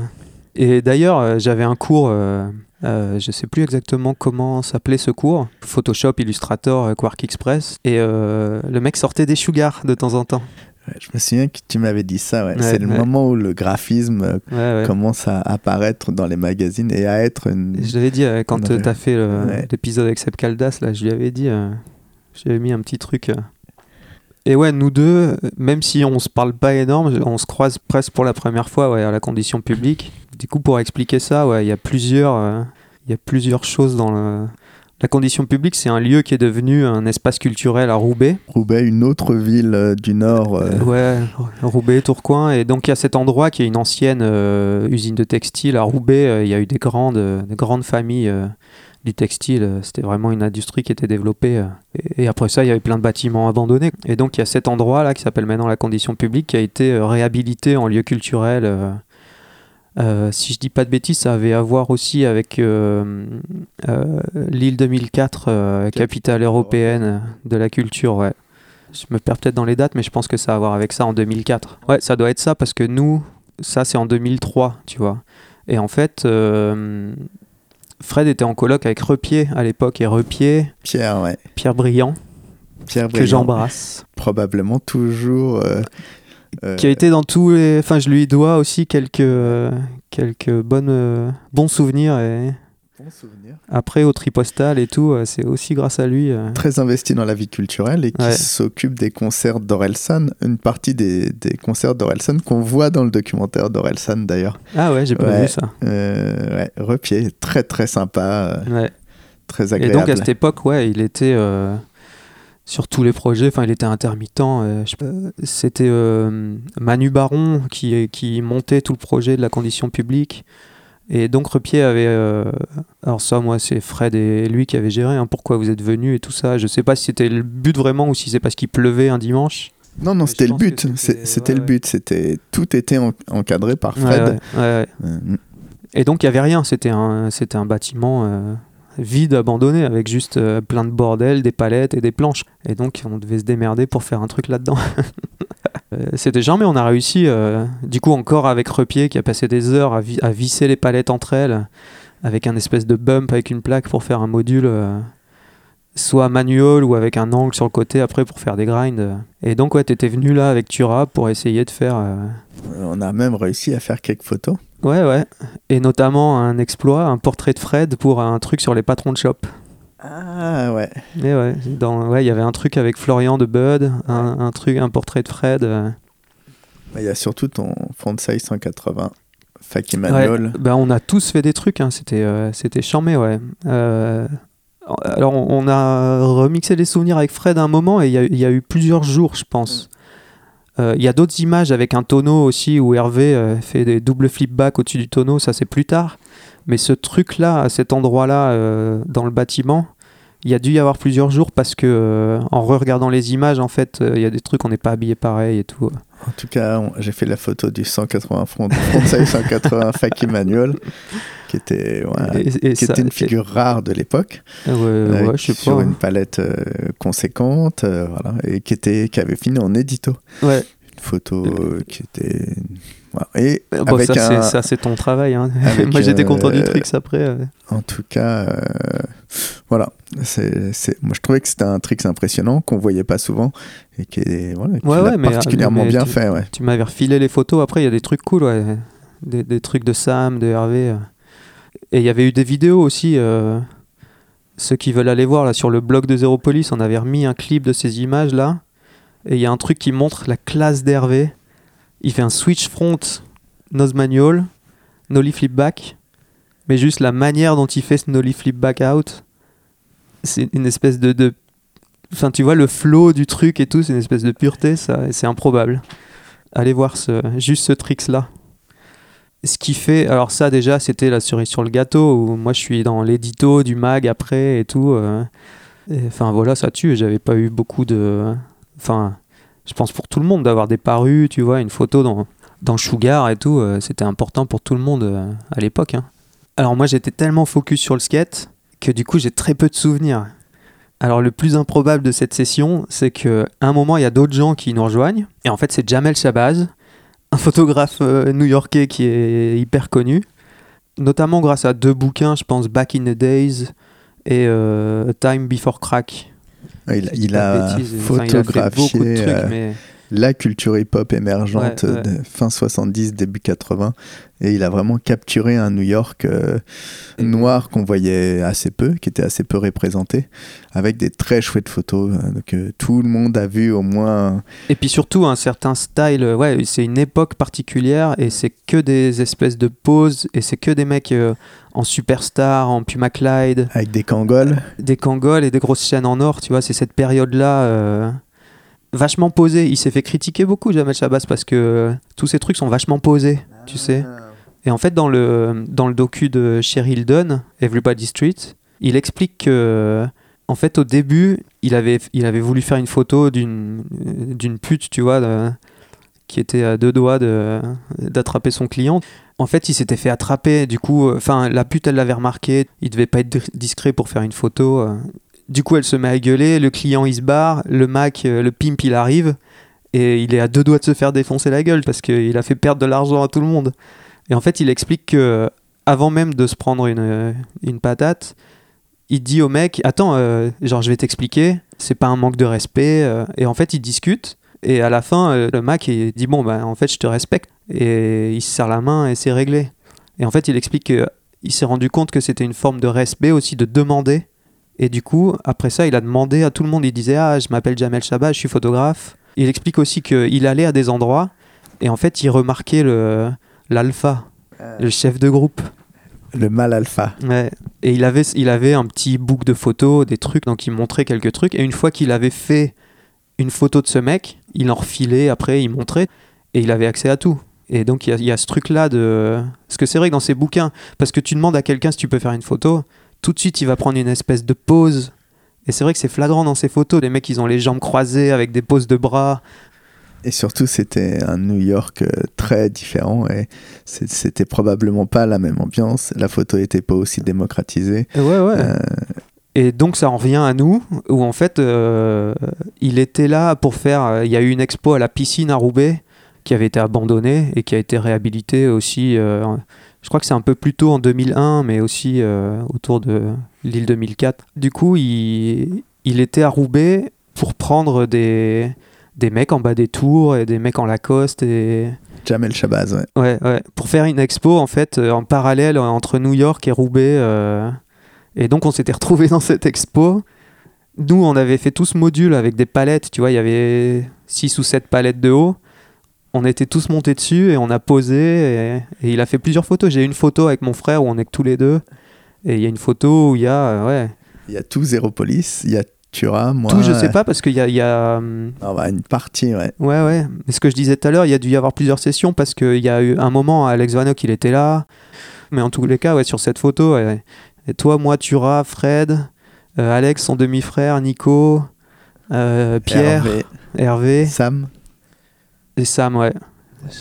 Et d'ailleurs, euh, j'avais un cours, euh, euh, je sais plus exactement comment s'appelait ce cours, Photoshop, Illustrator, Quark Express. Et euh, le mec sortait des sugars de temps en temps. Ouais, Je me souviens que tu m'avais dit ça. ouais. Ouais, c'est le moment où le graphisme commence à apparaître dans les magazines et à être une. Je l'avais dit quand tu as fait le- l'épisode avec Seb Caldas, là, je lui avais dit, j'avais mis un petit truc. Euh. Et ouais, nous deux, euh, même si on se parle pas énorme, on se croise presque pour la première fois ouais, à la condition publique. Du coup, pour expliquer ça, ouais, il y a plusieurs, euh, y a plusieurs choses dans le. La condition publique, c'est un lieu qui est devenu un espace culturel à Roubaix. Roubaix, une autre ville euh, du Nord. euh, Ouais, Roubaix, Tourcoing. Et donc, il y a cet endroit qui est une ancienne euh, usine de textile à Roubaix. Euh, Il y a eu des grandes, euh, des grandes familles euh, du textile. Euh, C'était vraiment une industrie qui était développée. euh. Et, et après ça, il y avait plein de bâtiments abandonnés. Et donc, il y a cet endroit-là qui s'appelle maintenant la condition publique qui a été euh, réhabilité en lieu culturel. euh. Si je dis pas de bêtises, ça avait à voir aussi avec euh, euh, l'île 2004, euh, capitale européenne de la culture. Ouais. Je me perds peut-être dans les dates, mais je pense que ça a à voir avec ça en 2004. Ouais, ça doit être ça parce que nous, ça c'est en 2003, tu vois. Et en fait, Fred était en coloc avec Repier à l'époque, et Repier, Pierre, ouais. Pierre Briand, Pierre que j'embrasse, Probablement toujours. euh, euh, qui a été dans tous les. Enfin, je lui dois aussi quelques, euh, quelques bonnes, bons souvenirs. Et bon souvenir. après, au tripostal et tout, euh, c'est aussi grâce à lui. euh. Très investi dans la vie culturelle et qui Ouais. s'occupe des concerts d'Orelsan, une partie des, des concerts d'Orelsan qu'on voit dans le documentaire d'Orelsan d'ailleurs. Ah ouais, j'ai pas Ouais. vu ça. Euh, ouais, Repier, très très sympa, euh, Ouais. très Et agréable. donc à cette époque, ouais, il était euh, sur tous les projets, enfin il était intermittent. euh, C'était euh, Manu Baron qui, qui montait tout le projet de la condition publique. Et donc Repier avait... euh, alors ça, moi, c'est Fred et lui qui avaient géré. hein, pourquoi vous êtes venus et tout ça. Je sais pas si c'était le but vraiment ou si c'est parce qu'il pleuvait un dimanche. Non, non, c'était le but. c'était- ouais, le but. C'était tout était en- encadré par Fred. ouais, ouais, ouais. Euh, Et donc il y avait rien. C'était un, c'était un bâtiment euh, vide, abandonné, avec juste euh, plein de bordel, des palettes et des planches. Et donc on devait se démerder pour faire un truc là-dedans. Euh, C'était jamais, on a réussi, euh, du coup encore avec Repier qui a passé des heures à, vi- à visser les palettes entre elles, avec un espèce de bump avec une plaque pour faire un module, soit manuel ou avec un angle sur le côté après pour faire des grinds. Et donc ouais, t'étais venu là avec Tura pour essayer de faire... on a même réussi à faire quelques photos. Ouais, ouais. Et notamment un exploit, un portrait de Fred pour un truc sur les patrons de shop. Ah ouais. Mais ouais, dans, ouais, il y avait un truc avec Florian de Bud, un, un truc, un portrait de Fred. euh. Bah, Il y a surtout ton Fonsai 180, Faki Ouais, bah, on a tous fait des trucs, hein. c'était, euh, c'était charmé, ouais. Euh, Alors, on on a remixé les souvenirs avec Fred un moment et il y, a- il y a eu plusieurs jours, je pense. Il y a d'autres images avec un tonneau aussi où Hervé euh, fait des doubles flip-back au-dessus du tonneau, ça c'est plus tard. Mais ce truc-là, à cet endroit-là, euh, dans le bâtiment, il y a dû y avoir plusieurs jours parce que euh, en re-regardant les images, en fait, euh, il y a des trucs, on n'est pas habillé pareil et tout. En tout cas, j'ai fait la photo du 180 front, Frontside 180 Faki Manual, qui était, ouais, Et- et qui ça- était une figure rare de l'époque, ouais, euh, ouais, sur pas. une palette euh, conséquente, euh, voilà, et qui était, qui avait fini en édito. Ouais. Une photo euh, qui était. Et Bon, avec ça, un, c'est- ça, c'est ton travail. hein. Moi, j'étais content du euh, truc après. euh. En tout cas, euh, voilà. C'est, c'est- Moi, je trouvais que c'était un trick impressionnant qu'on voyait pas souvent et qui est voilà, qui Ouais, l'a ouais, mais- particulièrement mais bien tu- fait. Ouais. Tu m'avais refilé les photos. Après, il y a des trucs cool, ouais. Des, des trucs de Sam, de Hervé. euh. Et il y avait eu des vidéos aussi. euh, Ceux qui veulent aller voir là sur le blog de Zero Police, on avait remis un clip de ces images là. Et il y a un truc qui montre la classe d'Hervé. Il fait un switch front nose manual, nollie flip back. Mais juste la manière dont il fait ce nollie flip back out, c'est une espèce de, de. Enfin, tu vois le flow du truc et tout, c'est une espèce de pureté, ça, c'est improbable allez voir ce, juste ce tricks là. Ce qui fait, alors ça déjà c'était la cerise sur le gâteau où moi je suis dans l'édito du mag après et tout. euh, et Enfin voilà, ça tue. J'avais pas eu beaucoup de. Enfin, je pense pour tout le monde d'avoir des parus, tu vois, une photo dans, dans Sugar et tout, euh, c'était important pour tout le monde euh, à l'époque. hein. Alors moi j'étais tellement focus sur le skate que du coup j'ai très peu de souvenirs. Alors le plus improbable de cette session, c'est que à un moment il y a d'autres gens qui nous rejoignent et en fait c'est Jamel Shabazz, un photographe euh, new-yorkais qui est hyper connu, notamment grâce à deux bouquins, je pense Back in the Days et Time Before Crack. Il, a bêtises. Enfin, il a fait beaucoup de photographié trucs, mais la culture hip-hop émergente Ouais, ouais. de fin 70, début 80. Et il a vraiment capturé un New York euh, noir qu'on voyait assez peu, qui était assez peu représenté, avec des très chouettes photos. euh, Donc euh, tout le monde a vu au moins. Et puis surtout un certain style, euh, ouais, c'est une époque particulière et c'est que des espèces de poses et c'est que des mecs euh, en superstar, en Puma Clyde, Avec des kangols. des kangols et des grosses chaînes en or, tu vois, c'est cette période-là euh, vachement posée. Il s'est fait critiquer beaucoup, Jamel Shabazz, parce que euh, tous ces trucs sont vachement posés, tu sais. Et en fait, dans le, dans le docu de Cheryl Dunn, Everybody Street, il explique que, en fait, au début, il avait, il avait voulu faire une photo d'une pute, tu vois, qui était à deux doigts d'attraper son client. En fait, il s'était fait attraper. Du coup, euh, enfin, la pute, elle l'avait remarqué. Il devait pas être dis- discret pour faire une photo. Euh. Du coup, elle se met à gueuler. Le client, il se barre. Le Mac, euh, le pimp, il arrive. Et il est à deux doigts de se faire défoncer la gueule parce qu'il a fait perdre de l'argent à tout le monde. Et en fait, il explique que avant même de se prendre une, euh, une patate, il dit au mec Attends, euh, genre, je vais t'expliquer, c'est pas un manque de respect. euh. Et en fait, ils discutent. Et à la fin, euh, le Mac il dit Bon, bah, en fait, je te respecte. Et il se serre la main et c'est réglé. Et en fait, il explique qu'il s'est rendu compte que c'était une forme de respect aussi de demander. Et du coup, après ça, il a demandé à tout le monde. Il disait Ah, je m'appelle Jamel Chabat, je suis photographe. Il explique aussi qu'il allait à des endroits et en fait, il remarquait le l'alpha, le chef de groupe. Le mal alpha. Ouais. Et il avait, il avait un petit book de photos, des trucs, donc il montrait quelques trucs. Et une fois qu'il avait fait une photo de ce mec, il en refilait, après il montrait, et il avait accès à tout. Et donc il y a, il y a ce truc-là de... Parce que c'est vrai que dans ces bouquins, parce que tu demandes à quelqu'un si tu peux faire une photo, tout de suite il va prendre une espèce de pose. Et c'est vrai que c'est flagrant dans ces photos, les mecs ils ont les jambes croisées avec des poses de bras. Et surtout, c'était un New York euh, très différent et c'était probablement pas la même ambiance. La photo était pas aussi démocratisée. Et ouais, ouais. Euh, Et donc ça en revient à nous, où en fait, euh, il était là pour faire... euh, Il y a eu une expo à la piscine à Roubaix qui avait été abandonnée et qui a été réhabilitée aussi, euh, je crois que c'est un peu plus tôt en 2001, mais aussi euh, autour de l'île 2004. Du coup, il, il était à Roubaix pour prendre des, des mecs en bas des tours et des mecs en Lacoste et... Jamel Shabazz, ouais. Ouais, ouais, pour faire une expo en fait euh, en parallèle euh, entre New York et Roubaix. euh, et donc on s'était retrouvés dans cette expo. Nous, on avait fait tout ce module avec des palettes, tu vois, il y avait 6 ou 7 palettes de haut. On était tous montés dessus et on a posé et, et il a fait plusieurs photos. J'ai une photo avec mon frère où on est que tous les deux. Et il y a une photo où il y a, euh, ouais, Il y a tout Zéro Police, il y a Tura, moi. Tout, je sais pas, parce qu'il y a. y a, Ah bah, une partie, ouais. Ouais, ouais. Mais ce que je disais tout à l'heure, il y a dû y avoir plusieurs sessions parce qu'il y a eu un moment, Alex Vanok, il était là. Mais en tous les cas, ouais, sur cette photo, ouais. Et toi, moi, Tura, Fred, euh, Alex, son demi-frère, Nico, euh, Pierre, Hervé, Hervé Sam et Sam, ouais.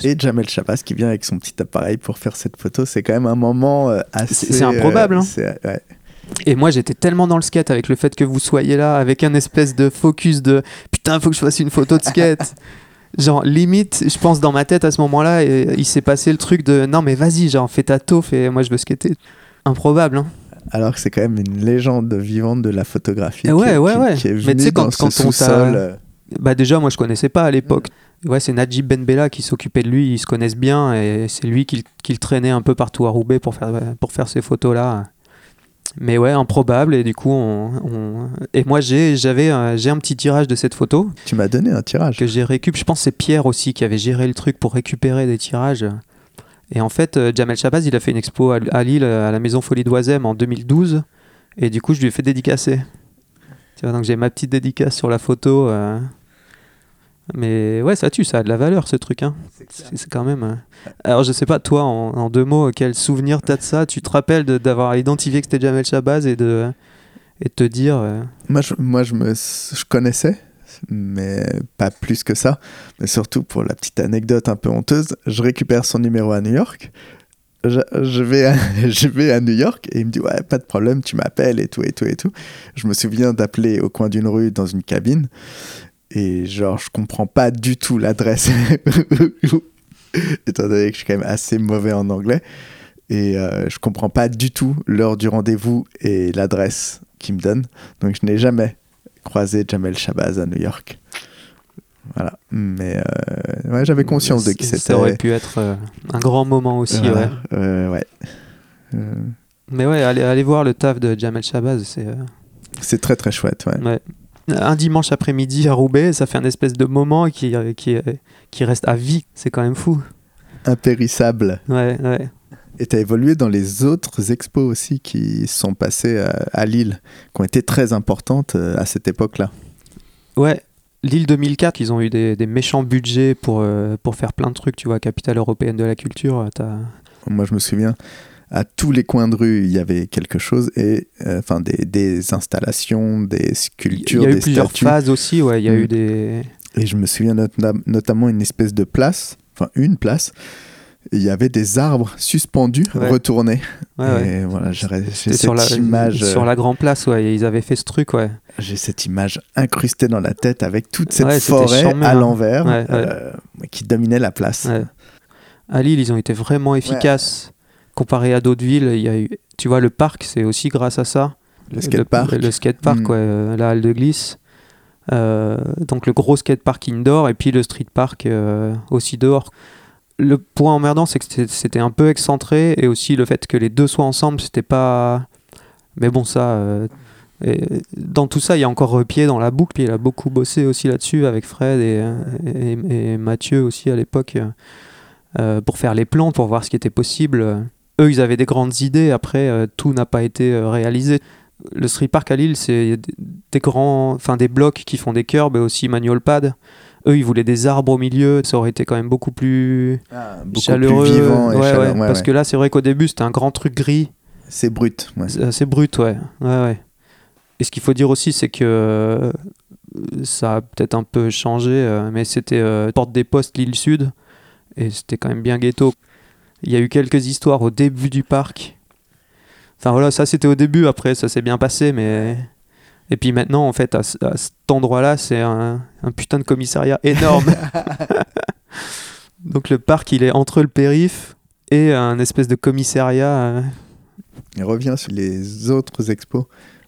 et Jamel Chabas qui vient avec son petit appareil pour faire cette photo. C'est quand même un moment euh, assez. C'est- improbable, euh, hein. ouais. Et moi, j'étais tellement dans le skate avec le fait que vous soyez là, avec un espèce de focus de putain, faut que je fasse une photo de skate. genre, limite, je pense dans ma tête à ce moment-là, il s'est passé le truc de non, mais vas-y, genre, fais ta taufe et moi je veux skater. Improbable, hein. Alors que c'est quand même une légende vivante de la photographie. Eh ouais, qui, ouais, qui- ouais. qui est Mais tu sais, quand- dans ce quand on euh, Bah, déjà, moi je connaissais pas à l'époque. Ouais, c'est Najib Benbella qui s'occupait de lui, ils se connaissent bien, et c'est lui qui, le- qui le traînait un peu partout à Roubaix pour faire, pour faire ces photos-là. Mais ouais, improbable, et du coup, on. on- Et moi, j'ai j'avais un- j'ai un petit tirage de cette photo. Tu m'as donné un tirage. que j'ai récup. Je pense que c'est Pierre aussi qui avait géré le truc pour récupérer des tirages. Et en fait, euh, Jamel Shabazz, il a fait une expo à, à Lille, à la Maison Folie d'Oisem en 2012. Et du coup, je lui ai fait dédicacer. Tu vois, donc j'ai ma petite dédicace sur la photo. euh. Mais ouais, ça tue, ça a de la valeur ce truc. Hein. C'est quand même. euh. Alors, je sais pas, toi, en, en deux mots, quel souvenir t'as de ça? Tu te rappelles d'avoir identifié que c'était Jamel Shabazz et de, et de te dire. euh, Moi, je, moi je, me, je connaissais, mais pas plus que ça. Mais surtout pour la petite anecdote un peu honteuse, je récupère son numéro à New York. Je, je vais à, je vais à New York et il me dit Ouais, pas de problème, tu m'appelles et tout et tout et tout. Je me souviens d'appeler au coin d'une rue dans une cabine et genre, je comprends pas du tout l'adresse. Étant donné que je suis quand même assez mauvais en anglais. Et euh, je comprends pas du tout l'heure du rendez-vous et l'adresse qu'il me donne. Donc je n'ai jamais croisé Jamel Shabazz à New York. Voilà. Mais euh, ouais, j'avais conscience de qui ça c'était. aurait pu être euh, un grand moment aussi. Voilà. ouais. Ouais. Mais ouais, allez, allez voir le taf de Jamel Shabazz, c'est c'est très très chouette. Ouais. ouais. Un dimanche après-midi à Roubaix, ça fait un espèce de moment qui, euh, qui, euh, qui reste à vie, c'est quand même fou. Impérissable. Ouais, ouais. Et tu as évolué dans les autres expos aussi qui sont passées à, à Lille, qui ont été très importantes euh, à cette époque-là. Ouais, Lille 2004, ils ont eu des, des méchants budgets pour, euh, pour faire plein de trucs, tu vois, capitale européenne de la culture. t'as- Moi, je me souviens, à tous les coins de rue, il y avait quelque chose, et euh, enfin des, des installations, des Il sculptures, y a eu des plusieurs statues. phases aussi, ouais, il y a Mm. eu des... Et je me souviens not- notamment une espèce de place, enfin une place, il y avait des arbres suspendus, Ouais. retournés. Ouais, voilà, j'ai cette sur la, image, sur euh, la Grand Place, ouais, ils avaient fait ce truc, ouais. j'ai cette image incrustée dans la tête avec toute cette forêt charmé, à hein. l'envers euh, qui dominait la place. À Lille, ils ont été vraiment efficaces. Comparé à d'autres villes, il y a eu, tu vois, le parc, c'est aussi grâce à ça. Le skatepark. Le, le skatepark, Mm. ouais, euh, la halle de glisse. Euh, donc le gros skatepark indoor et puis le street park euh, aussi dehors. Le point emmerdant, c'est que c'était- un peu excentré et aussi le fait que les deux soient ensemble, c'était pas. Mais bon, ça. euh, et dans tout ça, il y a encore Repied dans la boucle. Puis il a beaucoup bossé aussi là-dessus avec Fred et, et- et Mathieu aussi à l'époque pour faire les plans, pour voir ce qui était possible. Eux, ils avaient des grandes idées. Après, euh, tout n'a pas été euh, réalisé. Le street park à Lille, c'est des- grands, enfin des blocs qui font des curbs et aussi manual pad. Eux, ils voulaient des arbres au milieu. Ça aurait été quand même beaucoup plus Beaucoup chaleureux. plus vivant et Ouais, chaleureux, ouais, ouais, parce que là, c'est vrai qu'au début, c'était un grand truc gris. C'est brut. C'est brut, ouais. ouais. Et ce qu'il faut dire aussi, c'est que euh, ça a peut-être un peu changé, mais c'était Porte des Postes, l'île Sud, et c'était quand même bien ghetto. Il y a eu quelques histoires au début du parc. Enfin voilà, ça c'était au début, après ça s'est bien passé, mais. Et puis maintenant, en fait, à, ce- à cet endroit-là, c'est un, un putain de commissariat énorme. Donc le parc, il est entre le périph' et un espèce de commissariat. euh, Et reviens sur les autres expos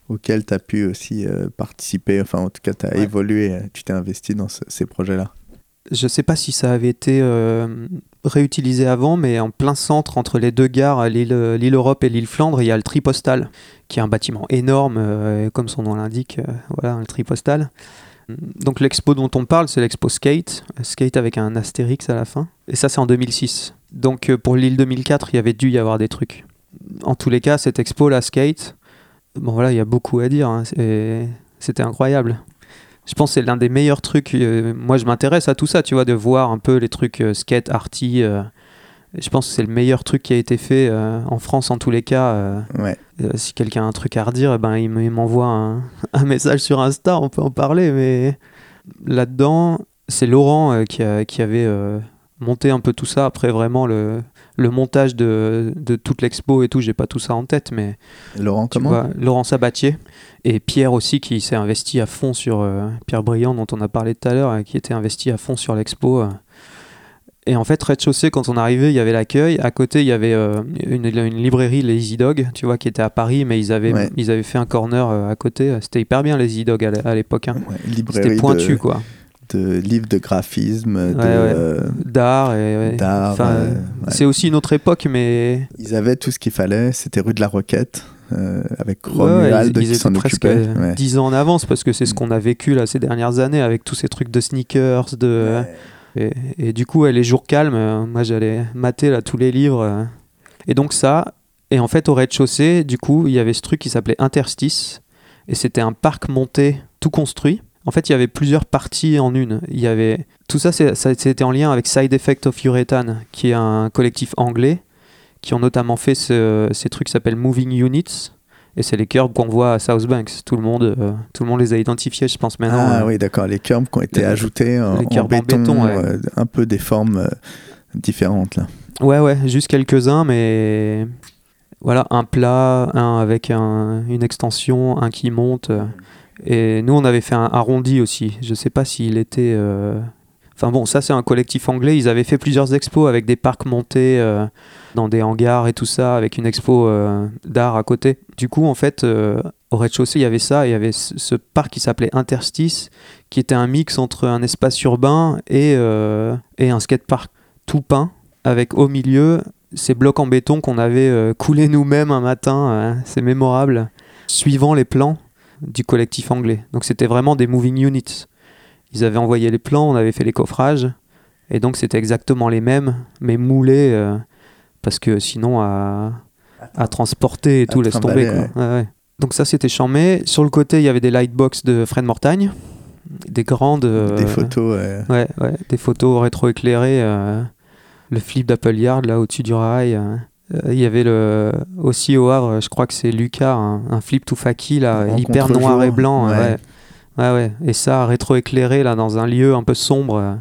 auxquels tu as pu aussi euh, participer, enfin en tout cas tu as Ouais. évolué, euh, tu t'es investi dans ce- ces projets-là. Je sais pas si ça avait été euh, réutilisé avant, mais en plein centre entre les deux gares, à l'île Europe et l'île Flandre, il y a le Tripostal, qui est un bâtiment énorme, euh, comme son nom l'indique, euh, voilà, le Tripostal. Donc l'expo dont on parle, c'est l'expo Skate, euh, Skate avec un astérix à la fin, et ça c'est en 2006. Donc euh, pour l'île 2004, il y avait dû y avoir des trucs. En tous les cas, cette expo, la Skate, bon voilà, il y a beaucoup à dire. hein, C'était incroyable. Je pense que c'est l'un des meilleurs trucs. euh, moi, je m'intéresse à tout ça, tu vois, de voir un peu les trucs euh, skate, arty. euh, je pense que c'est le meilleur truc qui a été fait euh, en France en tous les cas. euh, Ouais. euh, si quelqu'un a un truc à redire, eh ben, il me- il m'envoie un, un message sur Insta, on peut en parler. Mais là-dedans, c'est Laurent euh, qui, a- qui avait euh, monté un peu tout ça. Après, vraiment, le, le montage de, de toute l'expo et tout, j'ai pas tout ça en tête, mais Laurent, tu comment vois, Laurent Sabatier et Pierre aussi qui s'est investi à fond sur euh, Pierre Briand dont on a parlé tout à l'heure, euh, qui était investi à fond sur l'expo. euh. Et en fait, rez-de-chaussée, quand on arrivait, il y avait l'accueil. À côté, il y avait euh, une, une librairie, les Easy Dog, tu vois, qui était à Paris, mais ils avaient, Ouais. ils avaient fait un corner à côté. C'était hyper bien, Easy Dog à l'é- à l'époque. hein. Ouais, C'était pointu, de, quoi. de livres de graphisme, D'art. Ouais. C'est aussi une autre époque, mais Ils avaient tout ce qu'il fallait. C'était rue de la Roquette, euh, avec Ouais, ouais, Romuald ils, ils qui s'en occupait. Ouais. 10 ans en avance parce que c'est ce qu'on a vécu là ces dernières années avec tous ces trucs de sneakers, de et, et du coup les jours calmes, euh, moi j'allais mater là tous les livres euh. et donc ça et en fait au rez-de-chaussée du coup il y avait ce truc qui s'appelait Interstice et c'était un parc monté tout construit. En fait, il y avait plusieurs parties en une. Il y avait tout ça, c'était en lien avec Side Effect of Urethane, qui est un collectif anglais qui ont notamment fait ce- ces trucs qui s'appellent Moving Units. Et c'est les curbs qu'on voit à South Banks. Tout le monde, euh, tout le monde les a identifiés, je pense maintenant. Ah euh. oui, d'accord. Les curbs qui ont été les- ajoutés en, les en béton, ouais. euh, un peu des formes différentes là. Ouais, ouais, juste quelques-uns, mais voilà, un plat, un avec un- une extension, un qui monte. Et nous, on avait fait un arrondi aussi. Je sais pas s'il était. Enfin bon, ça, c'est un collectif anglais. Ils avaient fait plusieurs expos avec des parcs montés euh, dans des hangars et tout ça, avec une expo euh, d'art à côté. Du coup, en fait, euh, au rez-de-chaussée, il y avait ça. Il y avait ce, parc qui s'appelait Interstice, qui était un mix entre un espace urbain et, et un skatepark tout peint, avec au milieu ces blocs en béton qu'on avait coulés nous-mêmes un matin. c'est mémorable, suivant les plans du collectif anglais. Donc c'était vraiment des moving units. Ils avaient envoyé les plans, on avait fait les coffrages, et donc c'était exactement les mêmes, mais moulés, euh, parce que sinon à, à transporter et tout, laisse tomber. trimballer, quoi. Ouais, ouais. Donc ça c'était charmé. Sur le côté, il y avait des lightbox de Fred Mortagne, des grandes... euh, Des photos. Ouais, des photos rétroéclairées, euh, le flip d'Apple Yard là au-dessus du rail. Il y avait le, aussi au Havre, je crois que c'est Lucas, un, un flip tout faki là, hyper noir et blanc. ouais. Ouais. Ouais, ouais. Et ça rétroéclairé là dans un lieu un peu sombre. euh.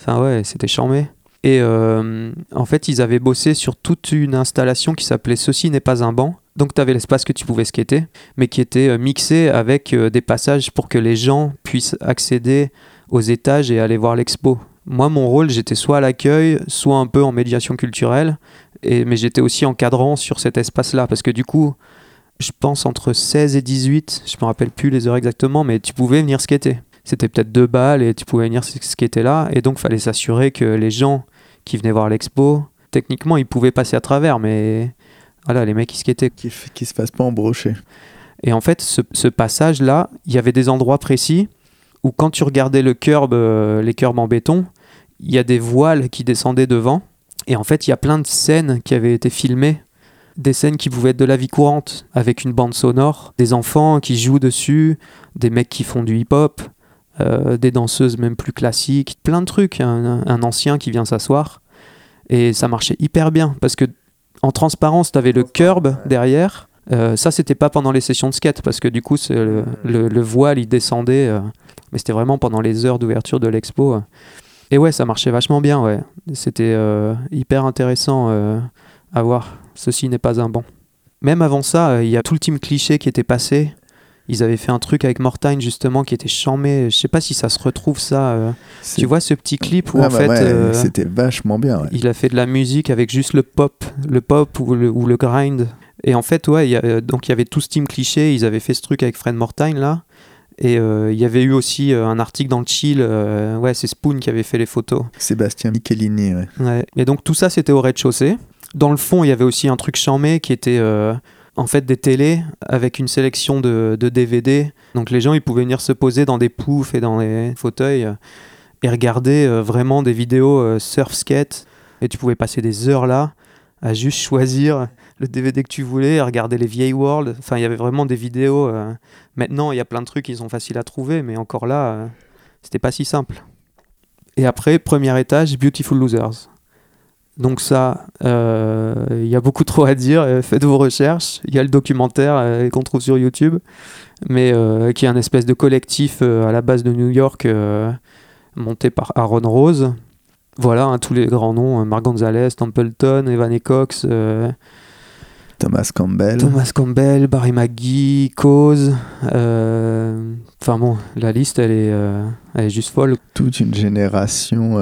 Enfin ouais, c'était charmé. Et euh, en fait, ils avaient bossé sur toute une installation qui s'appelait Ceci n'est pas un banc. Donc tu avais l'espace que tu pouvais skater, mais qui était euh, mixé avec des passages pour que les gens puissent accéder aux étages et aller voir l'expo. Moi, mon rôle, j'étais soit à l'accueil, soit un peu en médiation culturelle, et, mais j'étais aussi encadrant sur cet espace-là, parce que du coup, je pense entre 16 et 18, je me rappelle plus les heures exactement, mais tu pouvais venir skater. C'était peut-être deux balles et tu pouvais venir skater là, et donc fallait s'assurer que les gens qui venaient voir l'expo, techniquement, ils pouvaient passer à travers, mais voilà, les mecs qui skataient. qui, qui se fassent pas embrocher. Et en fait, ce, ce passage-là, il y avait des endroits précis où quand tu regardais le curb, euh, les curbs en béton, il y a des voiles qui descendaient devant. Et en fait, il y a plein de scènes qui avaient été filmées. Des scènes qui pouvaient être de la vie courante, avec une bande sonore, des enfants qui jouent dessus, des mecs qui font du hip-hop, euh, des danseuses même plus classiques, plein de trucs. Un, un ancien qui vient s'asseoir. Et ça marchait hyper bien, parce que en transparence, tu avais le curb derrière. Euh, ça, c'était pas pendant les sessions de skate, parce que du coup, le, le- le voile, il descendait. euh, mais c'était vraiment pendant les heures d'ouverture de l'expo. Et ouais, ça marchait vachement bien, ouais. C'était hyper intéressant à voir. Ceci n'est pas un banc. Même avant ça, euh, il y a tout le team cliché qui était passé. Ils avaient fait un truc avec Mortagne, justement, qui était chambé. Je sais pas si ça se retrouve, ça. euh. Tu vois ce petit clip où, Ah en bah fait... ouais, euh, C'était vachement bien. ouais. il a fait de la musique avec juste le pop, le pop ou le, ou le grind. Et en fait, ouais, y a- donc il y avait tout ce team cliché. Ils avaient fait ce truc avec Fred Mortagne là. Et euh, il y avait eu aussi euh, un article dans le Chill. euh, ouais, c'est Spoon qui avait fait les photos. Sébastien Michelini. ouais. Ouais. Et donc tout ça, c'était au rez-de-chaussée. Dans le fond, il y avait aussi un truc charmé qui était euh, en fait des télés avec une sélection de, DVD. Donc les gens, ils pouvaient venir se poser dans des poufs et dans des fauteuils euh, et regarder euh, vraiment des vidéos surf skate. Et tu pouvais passer des heures là à juste choisir le DVD que tu voulais, à regarder les vieilles worlds. Enfin, il y avait vraiment des vidéos. Maintenant, il y a plein de trucs qui sont faciles à trouver, mais encore là, c'était pas si simple. Et après, premier étage, Beautiful Losers. Donc ça, euh, il y a beaucoup trop à dire. euh, Faites vos recherches. Il y a le documentaire euh, qu'on trouve sur YouTube, mais euh, qui est un espèce de collectif à la base de New York, monté par Aaron Rose. Voilà, hein, tous les grands noms, Mark Gonzalez, Templeton, Evan et Cox, Thomas Campbell. Thomas Campbell, Barry McGee, Cause. Enfin bon, la liste, elle est, elle est juste folle. toute une génération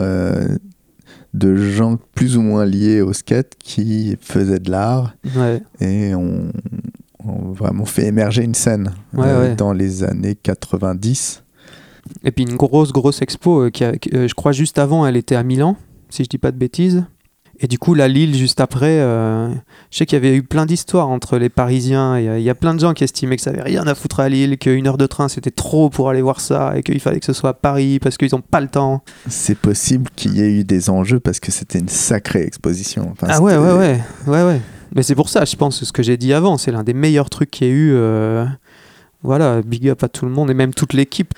de gens plus ou moins liés au skate qui faisaient de l'art Ouais, et ont, ont vraiment fait émerger une scène Ouais, euh, ouais. dans les années 90. Et puis une grosse, grosse expo, euh, qui a- qui, euh, je crois juste avant, elle était à Milan, si je dis pas de bêtises. Et du coup, la Lille, juste après, euh, je sais qu'il y avait eu plein d'histoires entre les Parisiens. Il y, a- il y a plein de gens qui estimaient que ça avait rien à foutre à Lille, qu'une heure de train c'était trop pour aller voir ça, et qu'il fallait que ce soit à Paris parce qu'ils n'ont pas le temps. C'est possible qu'il y ait eu des enjeux parce que c'était une sacrée exposition. Enfin, ah ouais, ouais, ouais, ouais, ouais. Mais c'est pour ça, je pense, ce que j'ai dit avant, c'est l'un des meilleurs trucs qu'il y a eu. euh, Voilà, big up à tout le monde et même toute l'équipe.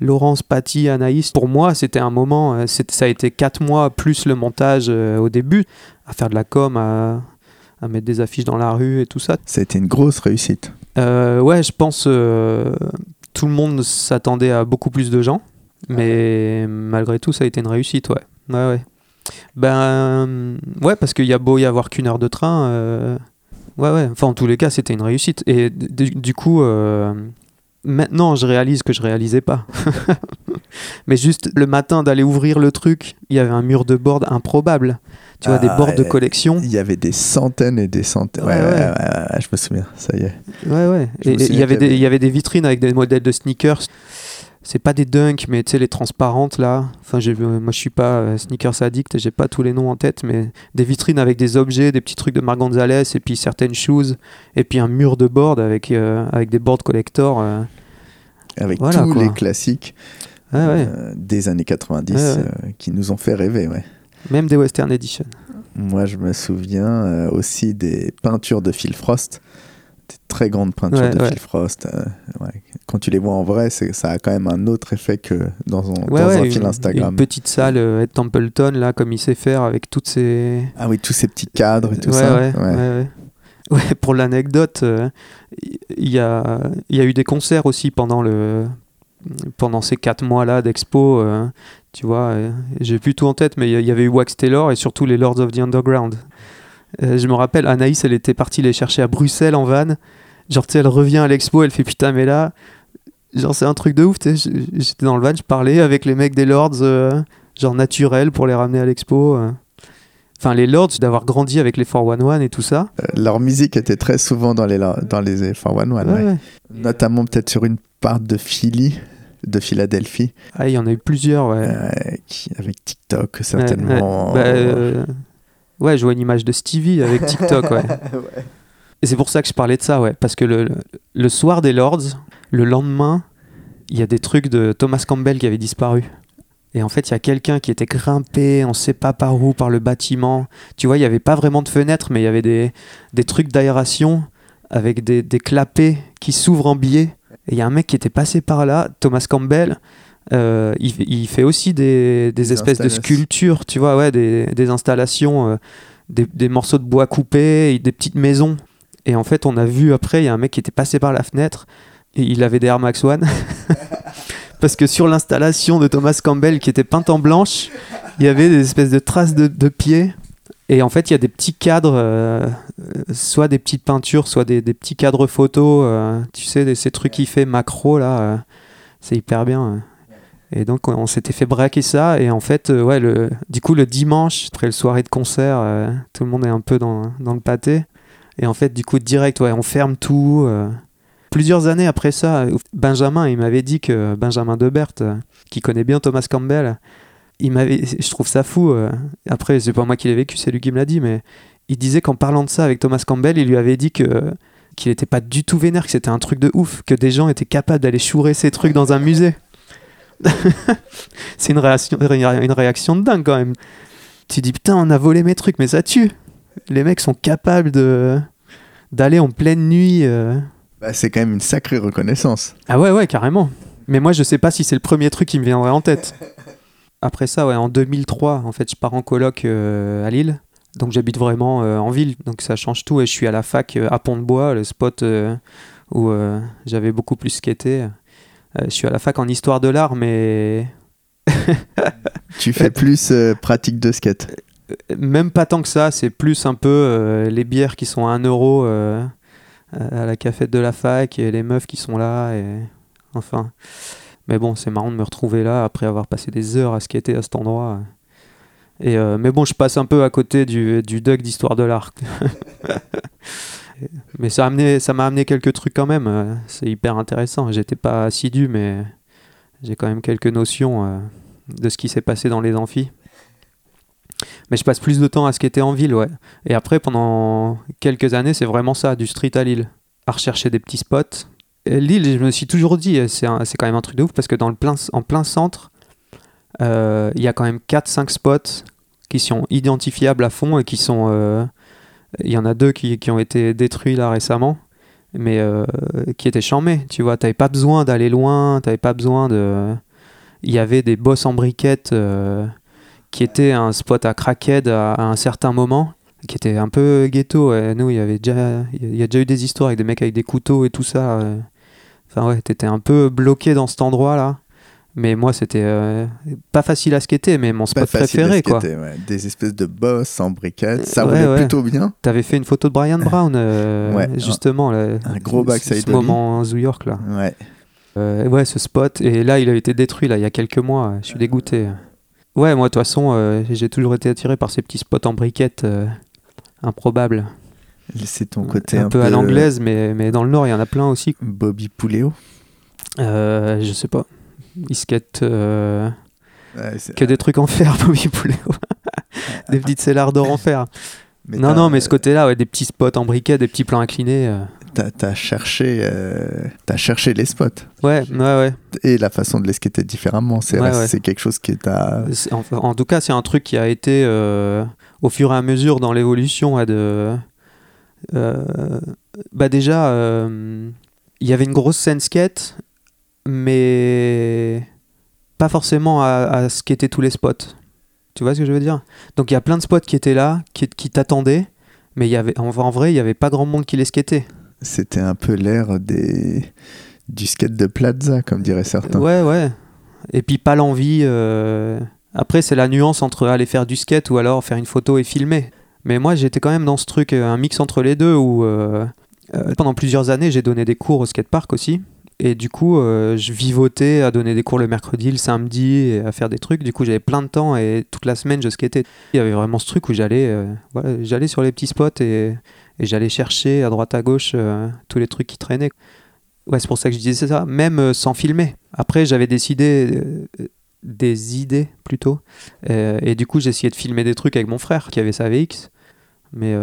Laurence, Patty, Anaïs, pour moi, c'était un moment, euh, ça a été quatre mois plus le montage euh, au début, à faire de la com, à, à mettre des affiches dans la rue et tout ça. Ça a été une grosse réussite. Euh, ouais, je pense euh, tout le monde s'attendait à beaucoup plus de gens, mais malgré tout, ça a été une réussite, ouais. Ouais, ouais. Ben, ouais, parce qu'il y a beau y avoir qu'une heure de train, ouais, ouais. Enfin, en tous les cas, c'était une réussite. Et du, du coup, euh, maintenant, je réalise que je réalisais pas. mais juste le matin d'aller ouvrir le truc, il y avait un mur de board improbable. Tu vois, des Ah, boards de collection. Il y avait des centaines et des centaines. Ouais, Ouais, ouais, je me souviens, ça y est. Ouais, ouais. Et et y avait des, il y avait des vitrines avec des modèles de sneakers. C'est pas des dunks, mais tu sais, les transparentes là. Enfin, j'ai- moi je suis pas euh, sneakers addict j'ai pas tous les noms en tête, mais des vitrines avec des objets, des petits trucs de Marc Gonzalez et puis certaines shoes. Et puis un mur de board avec, euh, avec des boards collector. euh. Avec Voilà, tous quoi. les classiques ouais. euh, des années 90 Ouais, ouais. euh, qui nous ont fait rêver. Ouais. Même des Western Edition. Moi, je me souviens aussi des peintures de Phil Frost. Très grandes peintures Ouais, de ouais. Phil Frost. euh, ouais. Quand tu les vois en vrai, ça a quand même un autre effet que dans un, Ouais, dans ouais, un une, fil Instagram. une petite salle euh, à Templeton là, comme il sait faire avec toutes ces. Ah oui, tous ces petits cadres et tout ça. Ouais, pour l'anecdote, euh, il y, a, il y a eu des concerts aussi pendant, le, pendant ces quatre mois-là d'expo. euh, tu vois, j'ai plus tout en tête, mais il y avait eu Wax Taylor et surtout les Lords of the Underground. Euh, je me rappelle, Anaïs, elle était partie les chercher à Bruxelles en van. Genre, tu sais, elle revient à l'expo, elle fait putain, mais là, genre, c'est un truc de ouf. tu sais, J'étais dans le van, je parlais avec les mecs des Lords, euh, genre naturel pour les ramener à l'expo. euh. Enfin, les Lords, d'avoir grandi avec les 411 et tout ça. Euh, Leur musique était très souvent dans les, dans les 411, ouais. Ouais, ouais. notamment peut-être sur une part de Philly, de Philadelphie, Ah, il y en a eu plusieurs, ouais. qui, avec TikTok certainement. ouais. Bah, ouais, je vois une image de Stevie avec TikTok, ouais. Et c'est pour ça que je parlais de ça, ouais. Parce que le, le- soir des Lords, le lendemain, il y a des trucs de Thomas Campbell qui avaient disparu. Et en fait, il y a quelqu'un qui était grimpé, on sait pas par où, par le bâtiment. Tu vois, il n'y avait pas vraiment de fenêtres, mais il y avait des, des trucs d'aération avec des, des clapets qui s'ouvrent en biais. Et il y a un mec qui était passé par là, Thomas Campbell. euh, il, il fait aussi des, des espèces de sculptures, tu vois, ouais, des, des installations, euh, des, des morceaux de bois coupés, des petites maisons. Et en fait, on a vu après, il y a un mec qui était passé par la fenêtre et il avait des Air Max One. Parce que sur l'installation de Thomas Campbell qui était peinte en blanche, il y avait des espèces de traces de, de pieds. Et en fait, il y a des petits cadres, euh, soit des petites peintures, soit des, des petits cadres photos. euh, tu sais, ces trucs qu'il fait macro là, euh, c'est hyper bien. Et donc, on, on s'était fait braquer ça. Et en fait, ouais, le, du coup, le dimanche, après le soirée de concert, tout le monde est un peu dans, dans le pâté. Et en fait, du coup, direct, ouais, on ferme tout. euh. Plusieurs années après ça, Benjamin, il m'avait dit que Benjamin Debert, euh, qui connaît bien Thomas Campbell, il m'avait, je trouve ça fou. euh. Après, c'est pas moi qui l'ai vécu, c'est lui qui me l'a dit, mais il disait qu'en parlant de ça avec Thomas Campbell, il lui avait dit que qu'il était pas du tout vénère, que c'était un truc de ouf, que des gens étaient capables d'aller chourer ces trucs dans un musée. c'est une réaction, une réaction de dingue quand même. Tu dis putain, on a volé mes trucs, mais ça tue. les mecs sont capables de d'aller en pleine nuit. euh. Bah, c'est quand même une sacrée reconnaissance. Ah ouais, ouais, carrément. Mais moi, je sais pas si c'est le premier truc qui me viendrait en tête. Après ça, ouais, en 2003, en fait, je pars en coloc euh, à Lille. Donc j'habite vraiment euh, en ville, donc ça change tout. Et je suis à la fac euh, à Pont-de-Bois, le spot euh, où euh, j'avais beaucoup plus skaté. Euh, je suis à la fac en histoire de l'art, mais Tu fais plus euh, pratique de skate. Même pas tant que ça. C'est plus un peu euh, les bières qui sont à 1 euro euh, à la cafette de la fac et les meufs qui sont là. Et... Enfin. Mais bon, c'est marrant de me retrouver là après avoir passé des heures à skater à cet endroit. Et euh, mais bon, je passe un peu à côté du, du Doug d'histoire de l'art. mais ça, a amené, m'a amené quelques trucs quand même. euh, C'est hyper intéressant. J'étais pas assidu, mais j'ai quand même quelques notions euh, de ce qui s'est passé dans les amphis. Mais je passe plus de temps à skater en ville, ouais. Et après, pendant quelques années, c'est vraiment ça, du street à Lille. À rechercher des petits spots. Et Lille, je me suis toujours dit, c'est quand même un truc de ouf, parce que dans le plein, en plein centre, euh, il y a quand même 4-5 spots qui sont identifiables à fond et qui sont... euh, Il y en a deux qui, qui ont été détruits là récemment, mais euh, qui étaient chamés, tu vois. T'avais pas besoin d'aller loin, t'avais pas besoin de... Il y avait des bosses en briquettes... qui était un spot à crackhead à, à un certain moment, qui était un peu ghetto. Nous, il y avait déjà, il y a déjà eu des histoires avec des mecs avec des couteaux et tout ça. euh. Enfin ouais, t'étais un peu bloqué dans cet endroit-là. Mais moi, c'était euh, pas facile à skater, mais mon spot préféré, quoi. ouais. Des espèces de boss en briquettes. Ça Ouais, roulait ouais. plutôt bien. T'avais fait une photo de Brian Brown, euh, justement. là, un gros backside Ce moment en New York, là. Ouais. Euh, ouais, ce spot. Et là, il a été détruit, là, il y a quelques mois. Je suis dégoûté. Ouais, moi, de toute façon, euh, j'ai toujours été attiré par ces petits spots en briquettes euh, improbables. C'est ton côté un, peu, à l'anglaise, mais, mais dans le Nord, il y en a plein aussi. Bobby Pouléo. Euh, je sais pas. Skatent euh, Ouais, que des trucs en fer, Bobby Pouléo. des petites cellards d'or en fer. mais non, non, mais ce côté-là, ouais, des petits spots en briquet, des petits plans inclinés. T'as cherché, euh, cherché les spots Ouais, ouais, ouais. et la façon de les skater différemment. C'est Ouais, ouais. quelque chose qui est à. En, en tout cas, c'est un truc qui a été euh, au fur et à mesure dans l'évolution ouais, de. euh, bah déjà, il y avait une grosse scène skate, mais pas forcément à, à skater tous les spots. Tu vois ce que je veux dire? Donc il y a plein de spots qui étaient là, qui, qui t'attendaient, mais il y avait, en, en vrai, il n'y avait pas grand monde qui les skatait. C'était un peu l'ère des du skate de plaza, comme diraient certains. Ouais, ouais. Et puis pas l'envie. euh, Après, c'est la nuance entre aller faire du skate ou alors faire une photo et filmer. Mais moi, j'étais quand même dans ce truc, euh, un mix entre les deux où euh, pendant plusieurs années, j'ai donné des cours au skatepark aussi. Et du coup, je vivotais à donner des cours le mercredi, le samedi, à faire des trucs. Du coup, j'avais plein de temps et toute la semaine, je skatais. Il y avait vraiment ce truc où j'allais j'allais sur les petits spots et, et j'allais chercher à droite à gauche euh, tous les trucs qui traînaient. Ouais, c'est pour ça que je disais ça, même euh, sans filmer. Après, j'avais décidé euh, des idées plutôt. Et du coup, essayé de filmer des trucs avec mon frère qui avait sa VX. Mais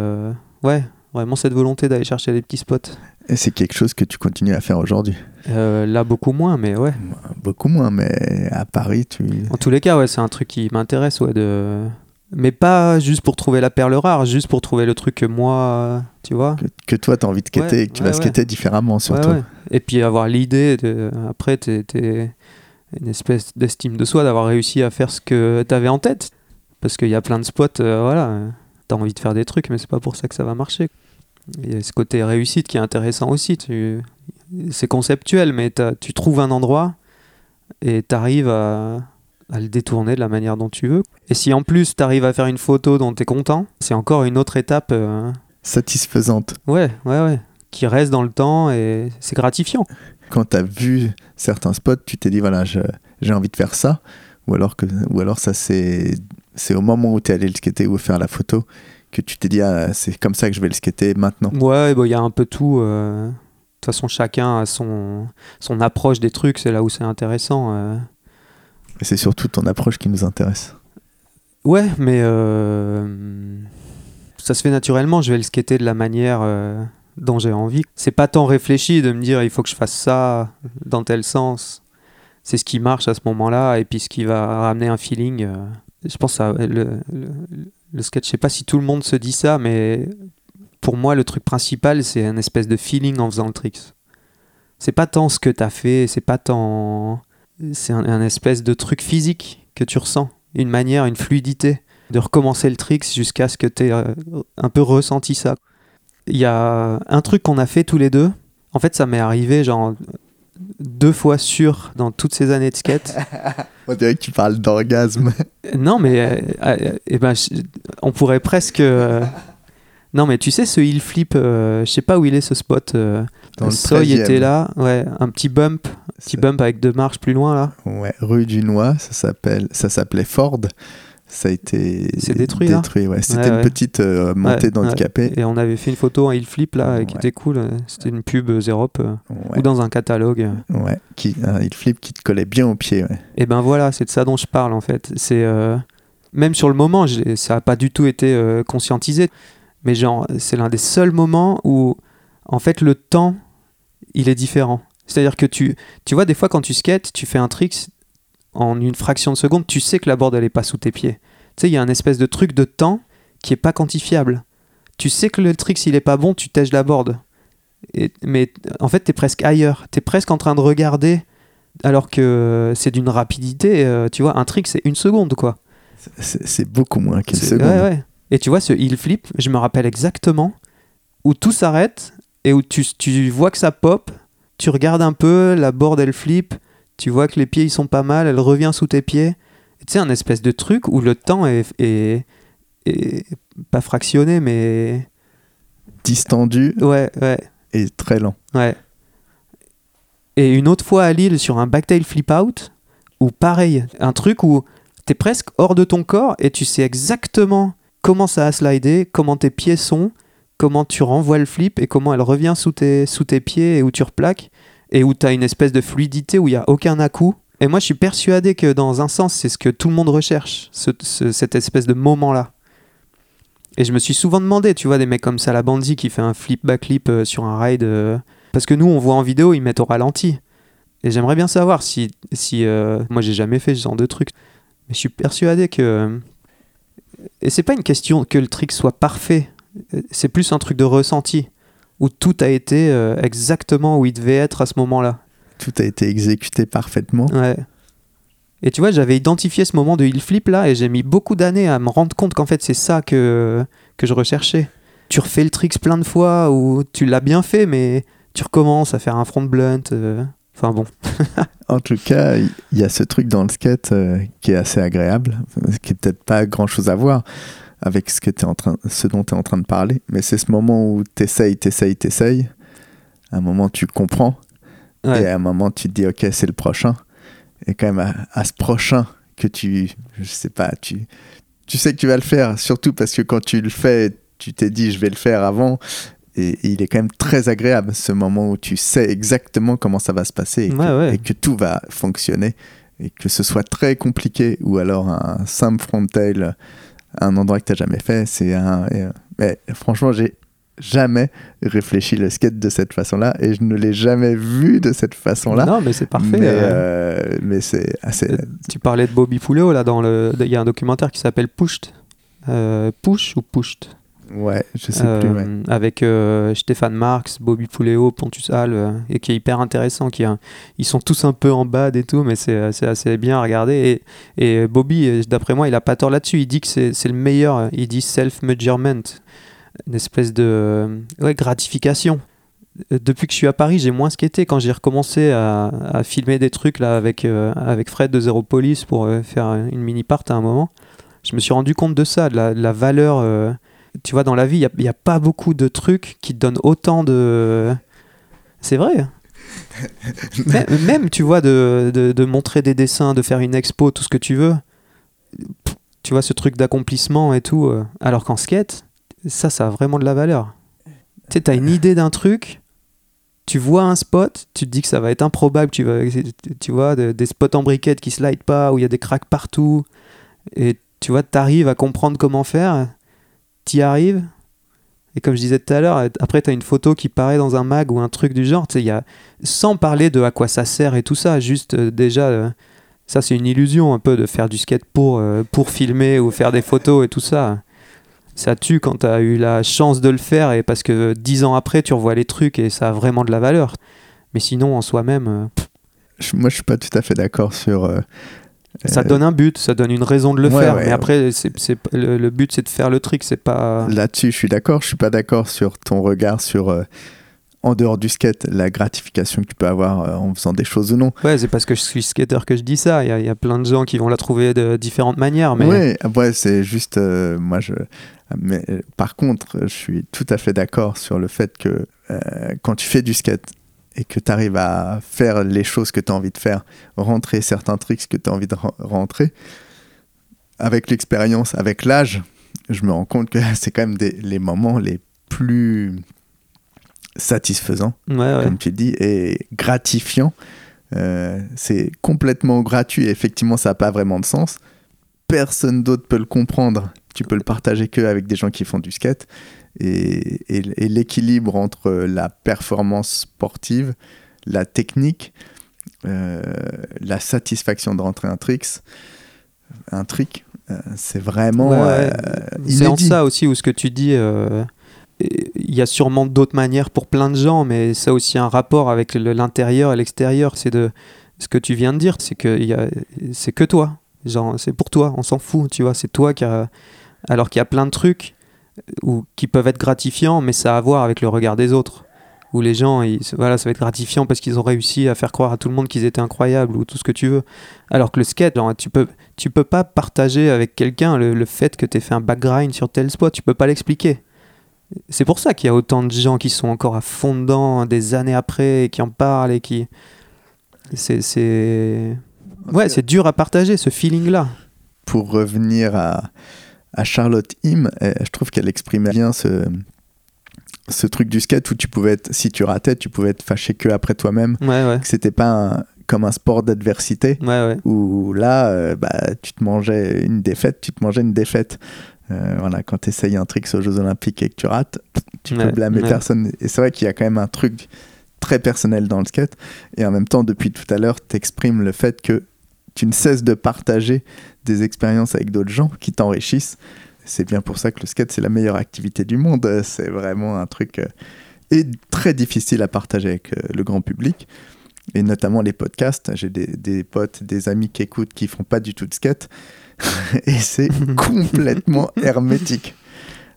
ouais, vraiment cette volonté d'aller chercher des petits spots. Et c'est quelque chose que tu continues à faire aujourd'hui? Euh, là, beaucoup moins, mais ouais. Beaucoup moins, mais à Paris, tu. En tous les cas, ouais, c'est un truc qui m'intéresse, ouais, de. Mais pas juste pour trouver la perle rare, juste pour trouver le truc que moi, tu vois. Que, que toi, tu as envie de skater Ouais, et que tu ouais, vas skater différemment, surtout. Et puis avoir l'idée, de... après, t'es, t'es une espèce d'estime de soi d'avoir réussi à faire ce que t'avais en tête. Parce qu'il y a plein de spots, euh, voilà, euh, t'as envie de faire des trucs, mais c'est pas pour ça que ça va marcher. Il y a ce côté réussite qui est intéressant aussi. Tu... C'est conceptuel, mais tu trouves un endroit et t'arrives à... à le détourner de la manière dont tu veux. Et si en plus t'arrives à faire une photo dont t'es content, c'est encore une autre étape. euh, Satisfaisante. Ouais, ouais, ouais. Qui reste dans le temps et c'est gratifiant. Quand tu as vu certains spots, tu t'es dit, voilà, j'ai envie de faire ça. Ou alors, que, ou alors ça, c'est au moment où tu es allé le skater ou faire la photo que tu t'es dit, ah, c'est comme ça que je vais le skater maintenant. Ouais, bah, il y a un peu tout. euh. De toute façon, chacun a son, son approche des trucs, c'est là où c'est intéressant. euh. C'est surtout ton approche qui nous intéresse. Ouais, mais euh, ça se fait naturellement. Je vais le skater de la manière euh, dont j'ai envie. C'est pas tant réfléchi de me dire il faut que je fasse ça dans tel sens. C'est ce qui marche à ce moment-là et puis ce qui va ramener un feeling. euh. Je pense ça- le, skate. Je sais pas si tout le monde se dit ça, mais pour moi, le truc principal, c'est un espèce de feeling en faisant le trick. C'est pas tant ce que t'as fait, c'est pas tant. C'est un, un espèce de truc physique que tu ressens. Une manière, une fluidité de recommencer le trick jusqu'à ce que tu aies un peu ressenti ça. Il y a un truc qu'on a fait tous les deux. En fait, ça m'est arrivé genre deux fois sûr dans toutes ces années de skate. On dirait que tu parles d'orgasme. non, mais euh, euh, eh ben, on pourrait presque. euh, Non, mais tu sais, ce hill flip, euh, je sais pas où il est ce spot. Dans le Soy 13e. était là, ouais, un petit bump, petit bump avec deux marches plus loin là. Ouais, rue du Noix, ça s'appelle, ça s'appelait Ford. Ça a été C'est détruit, là détruit ouais. C'était Ouais, une ouais. petite euh, montée d'handicapés. Et on avait fait une photo en hill flip là, qui était cool. C'était une pub Zerop euh, ou dans un catalogue. ouais, qui, un heel flip qui te collait bien au pied. Et ben voilà, c'est de ça dont je parle en fait. C'est euh, même sur le moment, ça n'a pas du tout été euh, conscientisé, mais genre c'est l'un des seuls moments où en fait le temps il est différent. C'est-à-dire que tu tu vois des fois quand tu skates, tu fais un trick en une fraction de seconde, tu sais que la board elle est pas sous tes pieds. Tu sais, il y a un espèce de truc de temps qui est pas quantifiable. Tu sais que le trick s'il est pas bon, tu tèches la board. Et, mais en fait, tu es presque ailleurs. Tu es presque en train de regarder alors que c'est d'une rapidité, euh, tu vois, un trick c'est une seconde quoi. C'est beaucoup moins qu'une seconde. ouais, ouais. Et tu vois, ce heel flip, je me rappelle exactement où tout s'arrête et où tu, tu vois que ça pop, tu regardes un peu, la board elle flip, tu vois que les pieds ils sont pas mal, elle revient sous tes pieds. Tu sais, un espèce de truc où le temps est, est- est pas fractionné, mais. Distendu Ouais, ouais. et très lent. Ouais. Et une autre fois à Lille sur un backtail flip out, où pareil, un truc où t'es presque hors de ton corps et tu sais exactement comment ça a slidé, comment tes pieds sont, comment tu renvoies le flip et comment elle revient sous tes, pieds et où tu replaques, et où t'as une espèce de fluidité où il n'y a aucun à-coup. Et moi je suis persuadé que dans un sens, c'est ce que tout le monde recherche, ce- ce- cette espèce de moment-là. Et je me suis souvent demandé, tu vois, des mecs comme ça, Bandzi qui fait un flip backflip euh, sur un ride. euh, parce que nous, on voit en vidéo, ils mettent au ralenti. Et j'aimerais bien savoir si. si euh, moi, j'ai jamais fait ce genre de truc. Mais je suis persuadé que. Et c'est pas une question que le trick soit parfait. C'est plus un truc de ressenti. Où tout a été euh, exactement où il devait être à ce moment-là. Tout a été exécuté parfaitement. Ouais. Et tu vois, j'avais identifié ce moment de heel flip là et j'ai mis beaucoup d'années à me rendre compte qu'en fait c'est ça que, que je recherchais. Tu refais le tricks plein de fois ou tu l'as bien fait mais tu recommences à faire un front blunt. euh, Enfin bon. En tout cas, il y a ce truc dans le skate euh, qui est assez agréable, qui est peut-être pas grand chose à voir avec ce, que t'es en train, ce dont tu es en train de parler, mais c'est ce moment où tu essayes, tu essayes, tu essayes. À un moment, tu comprends, Ouais. et à un moment, tu te dis, ok, c'est le prochain. Et quand même, à, à ce prochain que tu, je sais pas, tu, tu sais que tu vas le faire, surtout parce que quand tu le fais, tu t'es dit, je vais le faire avant. Et, et il est quand même très agréable ce moment où tu sais exactement comment ça va se passer et, Ouais, que, ouais. et que tout va fonctionner. Et que ce soit très compliqué ou alors un simple frontail un endroit que tu n'as jamais fait, c'est un. euh, mais franchement, j'ai jamais réfléchi le skate de cette façon-là et je ne l'ai jamais vu de cette façon-là. Non mais c'est parfait. Mais, euh. euh, mais c'est assez. Tu parlais de Bobby Pouléo là dans le. Il y a un documentaire qui s'appelle Pushed. Euh, Push ou Pushed? Ouais, je sais Euh, plus. Ouais. avec euh, Stéphane Marx, Bobby Pouléo, Pontus Hall, euh, et qui est hyper intéressant. Qui ils sont tous un peu en bad et tout, mais c'est assez bien à regarder. Et, Bobby, euh, d'après moi, il a pas tort là-dessus. Il dit que c'est le meilleur. Il dit self-measurement, une espèce de euh, ouais, gratification. Euh, Depuis que je suis à Paris, j'ai moins skaté. Quand j'ai recommencé à, filmer des trucs là avec, euh, avec Fred de Zero Police pour euh, faire une mini part à un moment, je me suis rendu compte de ça, de la, valeur. euh, tu vois, dans la vie, il n'y a, pas beaucoup de trucs qui te donnent autant de. C'est vrai. même, même, tu vois, de, de, de montrer des dessins, de faire une expo, tout ce que tu veux. Tu vois, ce truc d'accomplissement et tout. euh, alors qu'en skate, ça, ça a vraiment de la valeur. Tu sais, t'as une idée d'un truc, tu vois un spot, tu te dis que ça va être improbable, tu, vas, tu vois, de- des spots en briquette qui slide pas, où il y a des cracks partout, et tu vois, t'arrives à comprendre comment faire, t'y arrives, et comme je disais tout à l'heure, après t'as une photo qui paraît dans un mag ou un truc du genre, tu y a, sans parler de à quoi ça sert et tout ça, juste euh, déjà, euh, ça c'est une illusion un peu de faire du skate pour, euh, pour filmer ou faire des photos et tout ça. ça tue quand tu as eu la chance de le faire et parce que dix ans après, tu revois les trucs et ça a vraiment de la valeur. Mais sinon, en soi-même, euh, Moi, je suis pas tout à fait d'accord sur. Ça donne un but, ça donne une raison de le Ouais, faire. ouais, mais après, c'est, c'est, le, le but, c'est de faire le truc, c'est pas. Là-dessus, je suis d'accord. Je suis pas d'accord sur ton regard sur, euh, en dehors du skate, la gratification que tu peux avoir euh, en faisant des choses ou non. Ouais, c'est parce que je suis skater que je dis ça. Il y, a- il y a plein de gens qui vont la trouver de différentes manières. Mais Ouais, ouais, c'est juste. euh, moi, je. Mais par contre, je suis tout à fait d'accord sur le fait que quand tu fais du skate et que tu arrives à faire les choses que tu as envie de faire, rentrer certains tricks que tu as envie de ren- rentrer, avec l'expérience, avec l'âge, je me rends compte que c'est quand même des, les moments les plus satisfaisants ouais, ouais. comme tu dis, et gratifiant. Euh, c'est complètement gratuit et effectivement, ça n'a pas vraiment de sens. Personne d'autre peut le comprendre. Tu peux le partager que avec des gens qui font du skate. Et, et- et l'équilibre entre la performance sportive, la technique, euh, la satisfaction de rentrer un tricks, un trick, euh, c'est vraiment Ouais, euh, C'est en ça aussi où ce que tu dis, il y a sûrement d'autres manières pour plein de gens, mais ça a aussi un rapport avec l'intérieur et l'extérieur. C'est de ce que tu viens de dire, c'est que c'est que toi, genre c'est pour toi, on s'en fout, tu vois, c'est toi qui a, alors qu'il y a plein de trucs ou qui peuvent être gratifiants, mais ça a à voir avec le regard des autres. Où les gens, ils- voilà, ça va être gratifiant parce qu'ils ont réussi à faire croire à tout le monde qu'ils étaient incroyables ou tout ce que tu veux. Alors que le skate, genre, tu peux, tu peux pas partager avec quelqu'un le, le fait que tu fait un backgrind sur tel spot, tu peux pas l'expliquer. C'est pour ça qu'il y a autant de gens qui sont encore à fond dedans des années après et qui en parlent et qui. C'est. Ouais, c'est dur à partager ce feeling-là. pour revenir à, à Charlotte Im, euh, je trouve qu'elle exprimait bien ce, ce truc du skate où tu pouvais être, si tu ratais, tu pouvais être fâché que après toi-même, Ouais, ouais. que c'était pas un- comme un sport d'adversité Ouais, ouais. où là, euh, bah, tu te mangeais une défaite, tu te mangeais une défaite. Euh, voilà, quand tu essayes un trick aux Jeux Olympiques et que tu rates, tu peux blâmer personne. Et c'est vrai qu'il y a quand même un truc très personnel dans le skate. Et en même temps, depuis tout à l'heure, tu exprimes le fait que tu ne cesses de partager des expériences avec d'autres gens qui t'enrichissent. C'est bien pour ça que le skate, c'est la meilleure activité du monde. C'est vraiment un truc euh, et très difficile à partager avec euh, le grand public. Et notamment les podcasts. J'ai des, des potes, des amis qui écoutent, qui font pas du tout de skate. et c'est complètement hermétique.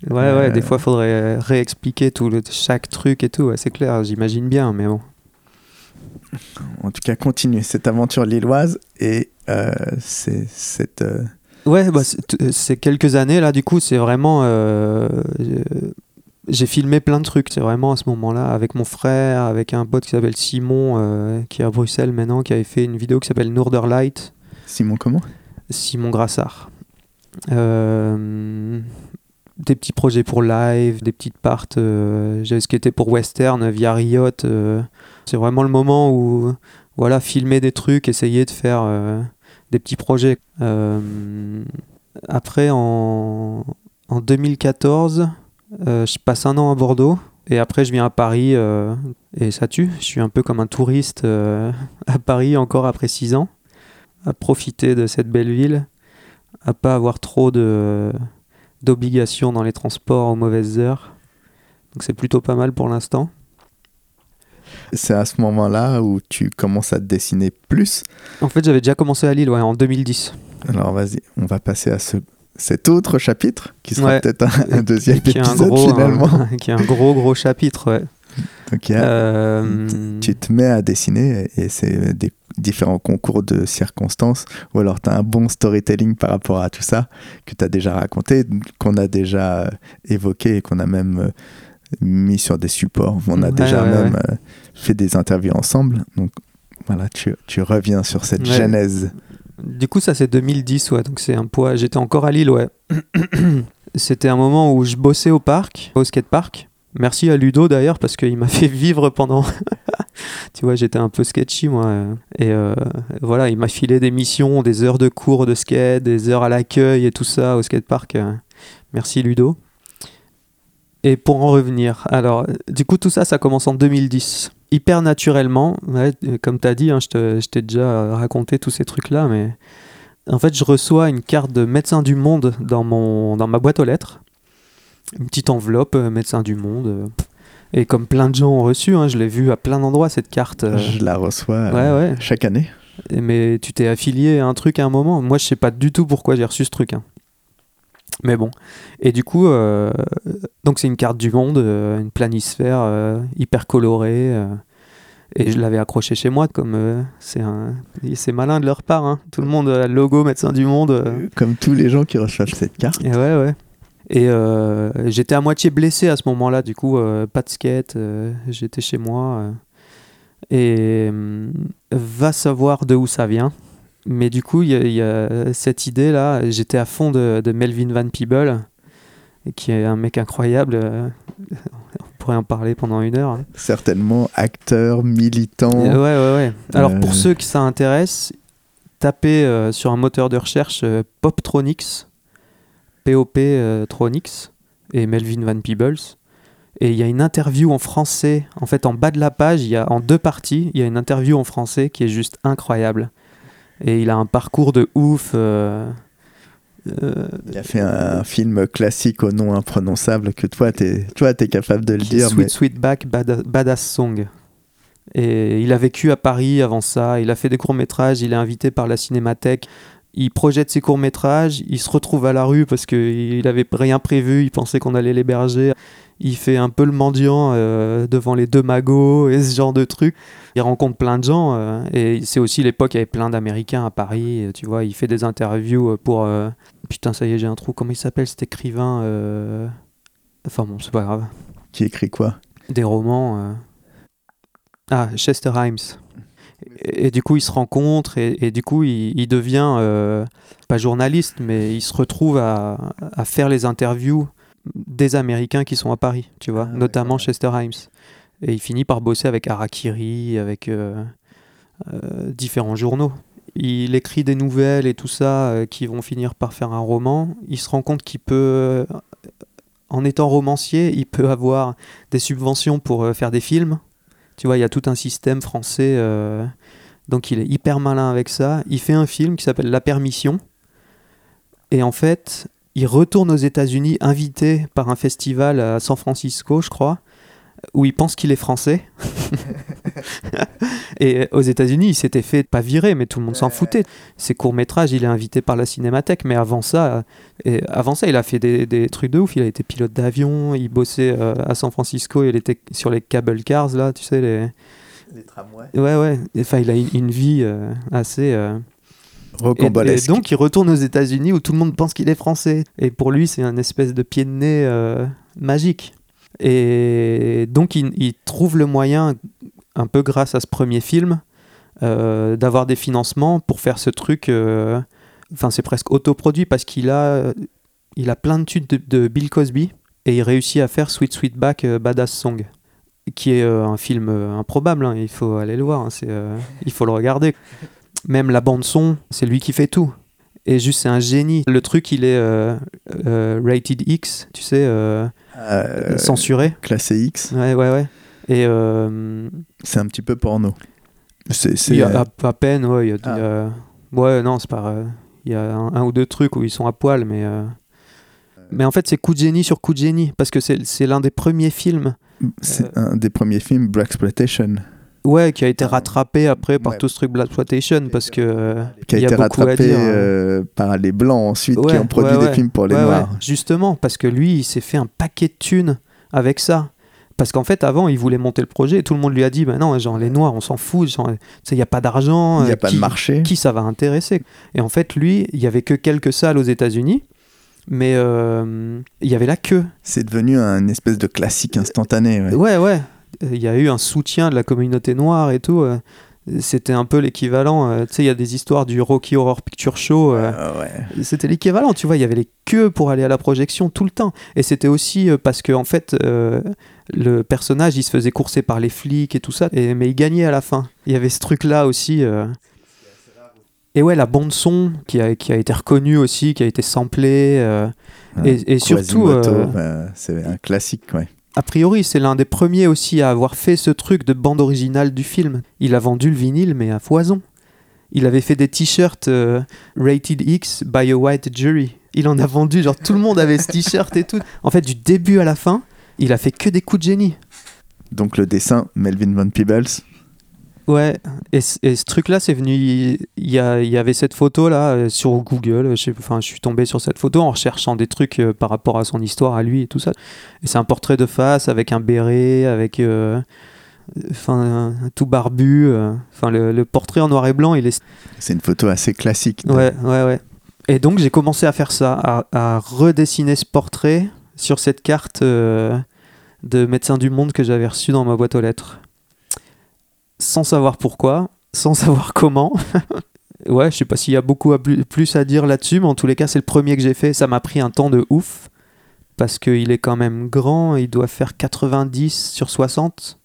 Ouais, ouais, Euh, des fois, il faudrait réexpliquer tout le, chaque truc et tout. ouais, c'est clair, j'imagine bien, mais bon. En tout cas, continuez cette aventure lilloise et c'est cette. euh, Ouais, bah, c'est t- c'est quelques années là, du coup, c'est vraiment. euh, euh, j'ai filmé plein de trucs, c'est vraiment à ce moment-là, avec mon frère, avec un pote qui s'appelle Simon, euh, qui est à Bruxelles maintenant, qui avait fait une vidéo qui s'appelle Norderlight, Simon, comment? Simon Grassard. Euh, des petits projets pour live, des petites parts. euh, J'avais skaté pour Western via Riot. euh, c'est vraiment le moment où, voilà, filmer des trucs, essayer de faire euh, des petits projets. Euh, après, en, en 2014, euh, je passe un an à Bordeaux. Et après, je viens à Paris et ça tue. Je suis un peu comme un touriste à Paris encore après six ans, à profiter de cette belle ville, à pas avoir trop de d'obligations dans les transports aux mauvaises heures. Donc c'est plutôt pas mal pour l'instant. C'est à ce moment-là où tu commences à te dessiner plus. En fait, j'avais déjà commencé à Lille ouais, en 2010. Alors vas-y, on va passer à ce, cet autre chapitre qui sera Ouais. peut-être un, un deuxième qui est un épisode gros, finalement. un- qui est un gros gros chapitre. Ouais. Donc, a- Euh, tu te mets à dessiner et c'est des différents concours de circonstances ou alors tu as un bon storytelling par rapport à tout ça que tu as déjà raconté, qu'on a déjà euh, évoqué et qu'on a même euh, mis sur des supports. On a Ouais, déjà ouais, même euh, fait des interviews ensemble. Donc voilà, tu, tu reviens sur cette Ouais. genèse. Du coup, ça c'est 2010, ouais. Donc c'est un poids. J'étais encore à Lille, ouais. C'était un moment où je bossais au parc, au skatepark. Merci à Ludo d'ailleurs parce qu'il m'a fait vivre pendant. tu vois, j'étais un peu sketchy moi. Et euh, voilà, il m'a filé des missions, des heures de cours de skate, des heures à l'accueil et tout ça au skatepark. Merci Ludo. Et pour en revenir, alors, du coup, tout ça, ça commence en 2010. Hyper naturellement, ouais, euh, comme tu as dit, hein, je t'ai déjà raconté tous ces trucs-là, mais en fait, je reçois une carte de médecin du monde dans, mon, dans ma boîte aux lettres. une petite enveloppe, euh, médecin du monde. euh. Et comme plein de gens ont reçu, hein, je l'ai vu à plein d'endroits cette carte. euh. Je la reçois Ouais, ouais. chaque année. Mais tu t'es affilié à un truc à un moment. Moi, je sais pas du tout pourquoi j'ai reçu ce truc. hein. Mais bon. Et du coup, euh, donc c'est une carte du monde, euh, une planisphère euh, hyper colorée. et je l'avais accroché chez moi, comme c'est un, c'est malin de leur part. hein. Tout le monde a le logo médecin du monde. Comme tous les gens qui reçoivent cette carte. Et ouais, ouais. Et j'étais à moitié blessé à ce moment-là, du coup, pas de skate, j'étais chez moi. et hum, va savoir de où ça vient. Mais du coup, il y, a- il y a cette idée-là, j'étais à fond de, de Melvin Van Peebles, qui est un mec incroyable. euh, on pourrait en parler pendant une heure. hein. Certainement acteur, militant. Euh, Ouais, ouais, ouais. Alors Euh. pour ceux qui ça intéresse, tapez euh, sur un moteur de recherche euh, Poptronics, POP euh, Tronics et Melvin Van Peebles. Et il y a une interview en français. En fait, en bas de la page, il y a en deux parties, il y a une interview en français qui est juste incroyable. Et il a un parcours de ouf. euh, Il a fait un film classique au nom imprononçable que toi, t'es toi, es capable de le dire. Sweet mais Sweet Back Bada- Badass Song. Et il a vécu à Paris avant ça, il a fait des courts-métrages, il est invité par la Cinémathèque, il projette ses courts-métrages, il se retrouve à la rue parce qu'il avait rien prévu, il pensait qu'on allait l'héberger. Il fait un peu le mendiant euh, devant les deux magots et ce genre de trucs. Il rencontre plein de gens euh, et c'est aussi l'époque, il y avait plein d'Américains à Paris. et tu vois, il fait des interviews pour. euh, Putain, ça y est, j'ai un trou. Comment il s'appelle cet écrivain euh, Enfin bon, c'est pas grave qui écrit quoi? Des romans. euh. Ah, Chester Himes. Et, et du coup, il se rencontre et, et du coup, il, il devient euh, pas journaliste, mais il se retrouve à, à faire les interviews des Américains qui sont à Paris, tu vois, Ah notamment. Chester Himes. Et il finit par bosser avec Harakiri, avec euh, euh, différents journaux. Il écrit des nouvelles et tout ça qui vont finir par faire un roman. Il se rend compte qu'il peut, en étant romancier, il peut avoir des subventions pour faire des films. Tu vois, il y a tout un système français. euh, donc il est hyper malin avec ça. Il fait un film qui s'appelle La Permission. Et en fait, il retourne aux États-Unis invité par un festival à San Francisco, je crois, où il pense qu'il est français. et aux États-Unis, il s'était fait pas virer, mais tout le monde s'en foutait. Ses courts-métrages, il est invité par la Cinémathèque, mais avant ça, et avant ça, il a fait des, des trucs de ouf. Il a été pilote d'avion, il bossait euh, à San Francisco, il était sur les cable cars, là, tu sais, les... Les tramways. Ouais, ouais. Enfin, il a une une vie euh, assez... euh, et, et donc, il retourne aux États-Unis où tout le monde pense qu'il est français. Et pour lui, c'est un espèce de pied de nez euh, magique. Et donc, il, il trouve le moyen, un peu grâce à ce premier film, euh, d'avoir des financements pour faire ce truc. euh, Enfin, c'est presque autoproduit parce qu'il a, il a plein de tubes de, de Bill Cosby et il réussit à faire Sweet Sweetback euh, Badass Song, qui est un film improbable. hein, il faut aller le voir. hein, c'est, il faut le regarder. Même la bande son, c'est lui qui fait tout. Et juste, c'est un génie. Le truc, il est euh, euh, rated X, tu sais, Euh, censuré. Classé X, Ouais, ouais, ouais. Et euh, c'est un petit peu porno. C'est, c'est, il y a à, à peine, ouais, il y a, Ah. il y a- ouais, non, c'est pas, euh, il y a un, un ou deux trucs où ils sont à poil, mais, euh, mais en fait, c'est coup de génie sur coup de génie, parce que c'est, c'est l'un des premiers films, c'est un des premiers films Black Exploitation ouais, qui a été rattrapé après par Ouais. tout ce truc Black Exploitation, parce que euh, qui a y été beaucoup à rattrapé hein. euh, par les blancs ensuite qui ont produit ouais, des films pour les noirs. justement, parce que lui, il s'est fait un paquet de thunes avec ça. Parce qu'en fait, avant, il voulait monter le projet et tout le monde lui a dit, bah non, genre, les Noirs, on s'en fout, il n'y a pas d'argent. Il n'y a euh, pas qui, de marché. Qui ça va intéresser? Et en fait, lui, il y avait que quelques salles aux États-Unis, mais euh, il y avait la queue. C'est devenu un espèce de classique instantané. ouais. Ouais, ouais. Il y a eu un soutien de la communauté noire et tout. euh, C'était un peu l'équivalent. tu sais, il y a des histoires du Rocky Horror Picture Show. ouais. c'était l'équivalent, tu vois, il y avait les queues pour aller à la projection tout le temps. Et c'était aussi parce que, en fait, le personnage, il se faisait courser par les flics et tout ça, et, mais il gagnait à la fin. Il y avait ce truc-là aussi. euh. Et ouais, la bande-son qui a, qui a été reconnue aussi, qui a été samplée. euh, Et- et surtout, euh, bah, c'est un classique. Ouais. A priori, c'est l'un des premiers aussi à avoir fait ce truc de bande originale du film. Il a vendu le vinyle, mais à foison. Il avait fait des t-shirts Rated X by a White Jury. Il en a vendu, genre tout le monde avait ce t-shirt et tout. En fait, du début à la fin, il a fait que des coups de génie. Donc le dessin, Melvin Von Peebles. Ouais, et, ce truc-là, c'est venu. Il y, a- il y avait cette photo-là euh, sur Google. Je, enfin, je suis tombé sur cette photo en recherchant des trucs euh, par rapport à son histoire, à lui et tout ça. Et c'est un portrait de face avec un béret, avec. euh, Enfin, tout barbu. euh. Enfin, le, le portrait en noir et blanc, il est C'est une photo assez classique. Ouais, ouais, ouais. Et donc j'ai commencé à faire ça, à, à redessiner ce portrait sur cette carte euh, de médecin du monde que j'avais reçue dans ma boîte aux lettres. Sans savoir pourquoi, sans savoir comment. ouais, je sais pas s'il y a beaucoup à plus, à dire là-dessus, mais en tous les cas, c'est le premier que j'ai fait. Ça m'a pris un temps de ouf, parce qu'il est quand même grand, il doit faire 90 sur 60.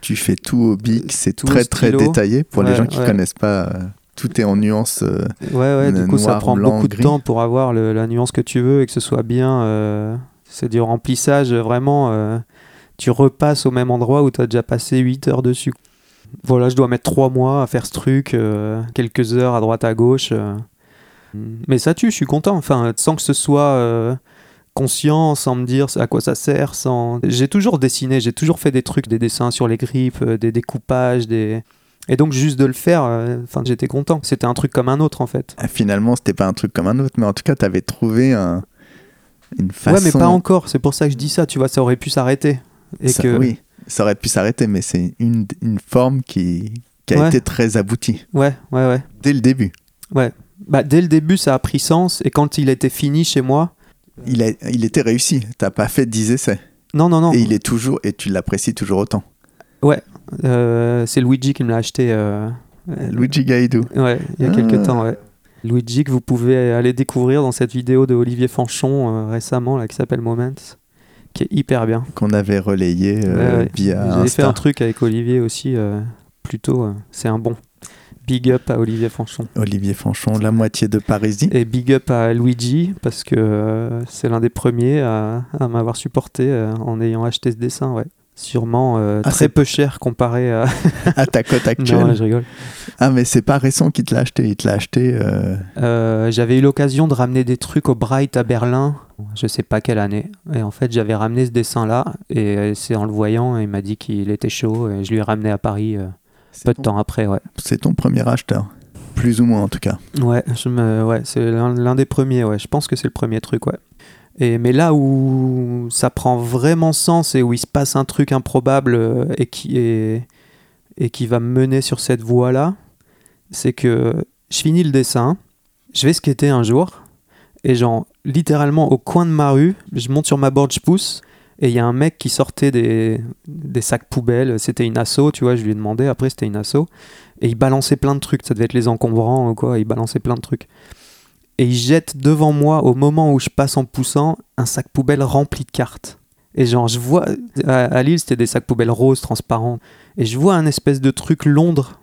Tu fais tout au bic, c'est Tout au très très détaillé. Pour les gens qui ouais. connaissent pas, euh, tout est en nuances. euh, Ouais, ouais, du coup, ça prend blanc, beaucoup gris. de temps pour avoir le- la nuance que tu veux et que ce soit bien. euh, c'est du remplissage, vraiment. Tu repasses au même endroit où tu as déjà passé 8 heures dessus. Voilà, je dois mettre 3 mois à faire ce truc, euh, quelques heures à droite à gauche. euh. Mais ça tue, je suis content. Enfin, sans que ce soit euh, conscient, sans me dire à quoi ça sert. Sans... J'ai toujours dessiné, j'ai toujours fait des trucs, des dessins sur les grippes, euh, des découpages, des. Et donc juste de le faire, euh, enfin j'étais content. C'était un truc comme un autre en fait. ah, Finalement, c'était pas un truc comme un autre, mais en tout cas, tu avais trouvé un- une façon. Ouais, mais pas encore. C'est pour ça que je dis ça. Tu vois, ça aurait pu s'arrêter. Et Ça- que Oui, ça aurait pu s'arrêter, mais c'est une, une forme qui, qui a Ouais. été très aboutie ouais, ouais, ouais, dès le début. ouais. Bah dès le début, ça a pris sens. Et quand il était fini chez moi, Il, a, il était réussi. T'as pas fait 10 essais. non, non, non. Et il est toujours, et tu l'apprécies toujours autant. Euh, c'est Luigi qui me l'a acheté. euh, euh, Luigi Gaidu. Ouais, il y a Ah. quelques temps, ouais. Luigi que vous pouvez aller découvrir dans cette vidéo de Olivier Fanchon euh, récemment là qui s'appelle Moments, qui est hyper bien. qu'on avait relayé euh, Ouais, via J'avais fait un truc avec Olivier aussi, euh, plutôt. euh, c'est un bon. Big up à Olivier Fanchon. Olivier Fanchon, la moitié de Parisie. Et big up à Luigi, parce que euh, c'est l'un des premiers à, à m'avoir supporté euh, en ayant acheté ce dessin, ouais. Sûrement euh, Ah, très peu cher comparé à. à ta cote actuelle. non, je rigole. Ah, mais c'est pas récent qu'il te l'a acheté. Il te l'a acheté. euh, Euh, j'avais eu l'occasion de ramener des trucs au Bright à Berlin, je sais pas quelle année. Et en fait, j'avais ramené ce dessin-là, et euh, c'est en le voyant, il m'a dit qu'il était chaud, et je lui ai ramené à Paris euh, peu de temps après, ouais. C'est ton premier acheteur. Plus ou moins, en tout cas. Ouais, je me, ouais c'est l'un l'un des premiers, ouais. Je pense que c'est le premier truc, ouais. Et, mais là où ça prend vraiment sens et où il se passe un truc improbable euh, et qui, est, et qui va me mener sur cette voie-là, c'est que je finis le dessin, je vais skater un jour, et genre, littéralement au coin de ma rue, je monte sur ma board, je pousse, et il y a un mec qui sortait des, des sacs poubelles, c'était une asso, tu vois, je lui ai demandé, après c'était une asso, et il balançait plein de trucs, ça devait être les encombrants ou quoi, il balançait plein de trucs. Et il jette devant moi, au moment où je passe en poussant, un sac poubelle rempli de cartes. Et genre, je vois, à, à Lille, c'était des sacs poubelles roses, transparents, et je vois un espèce de truc Londres.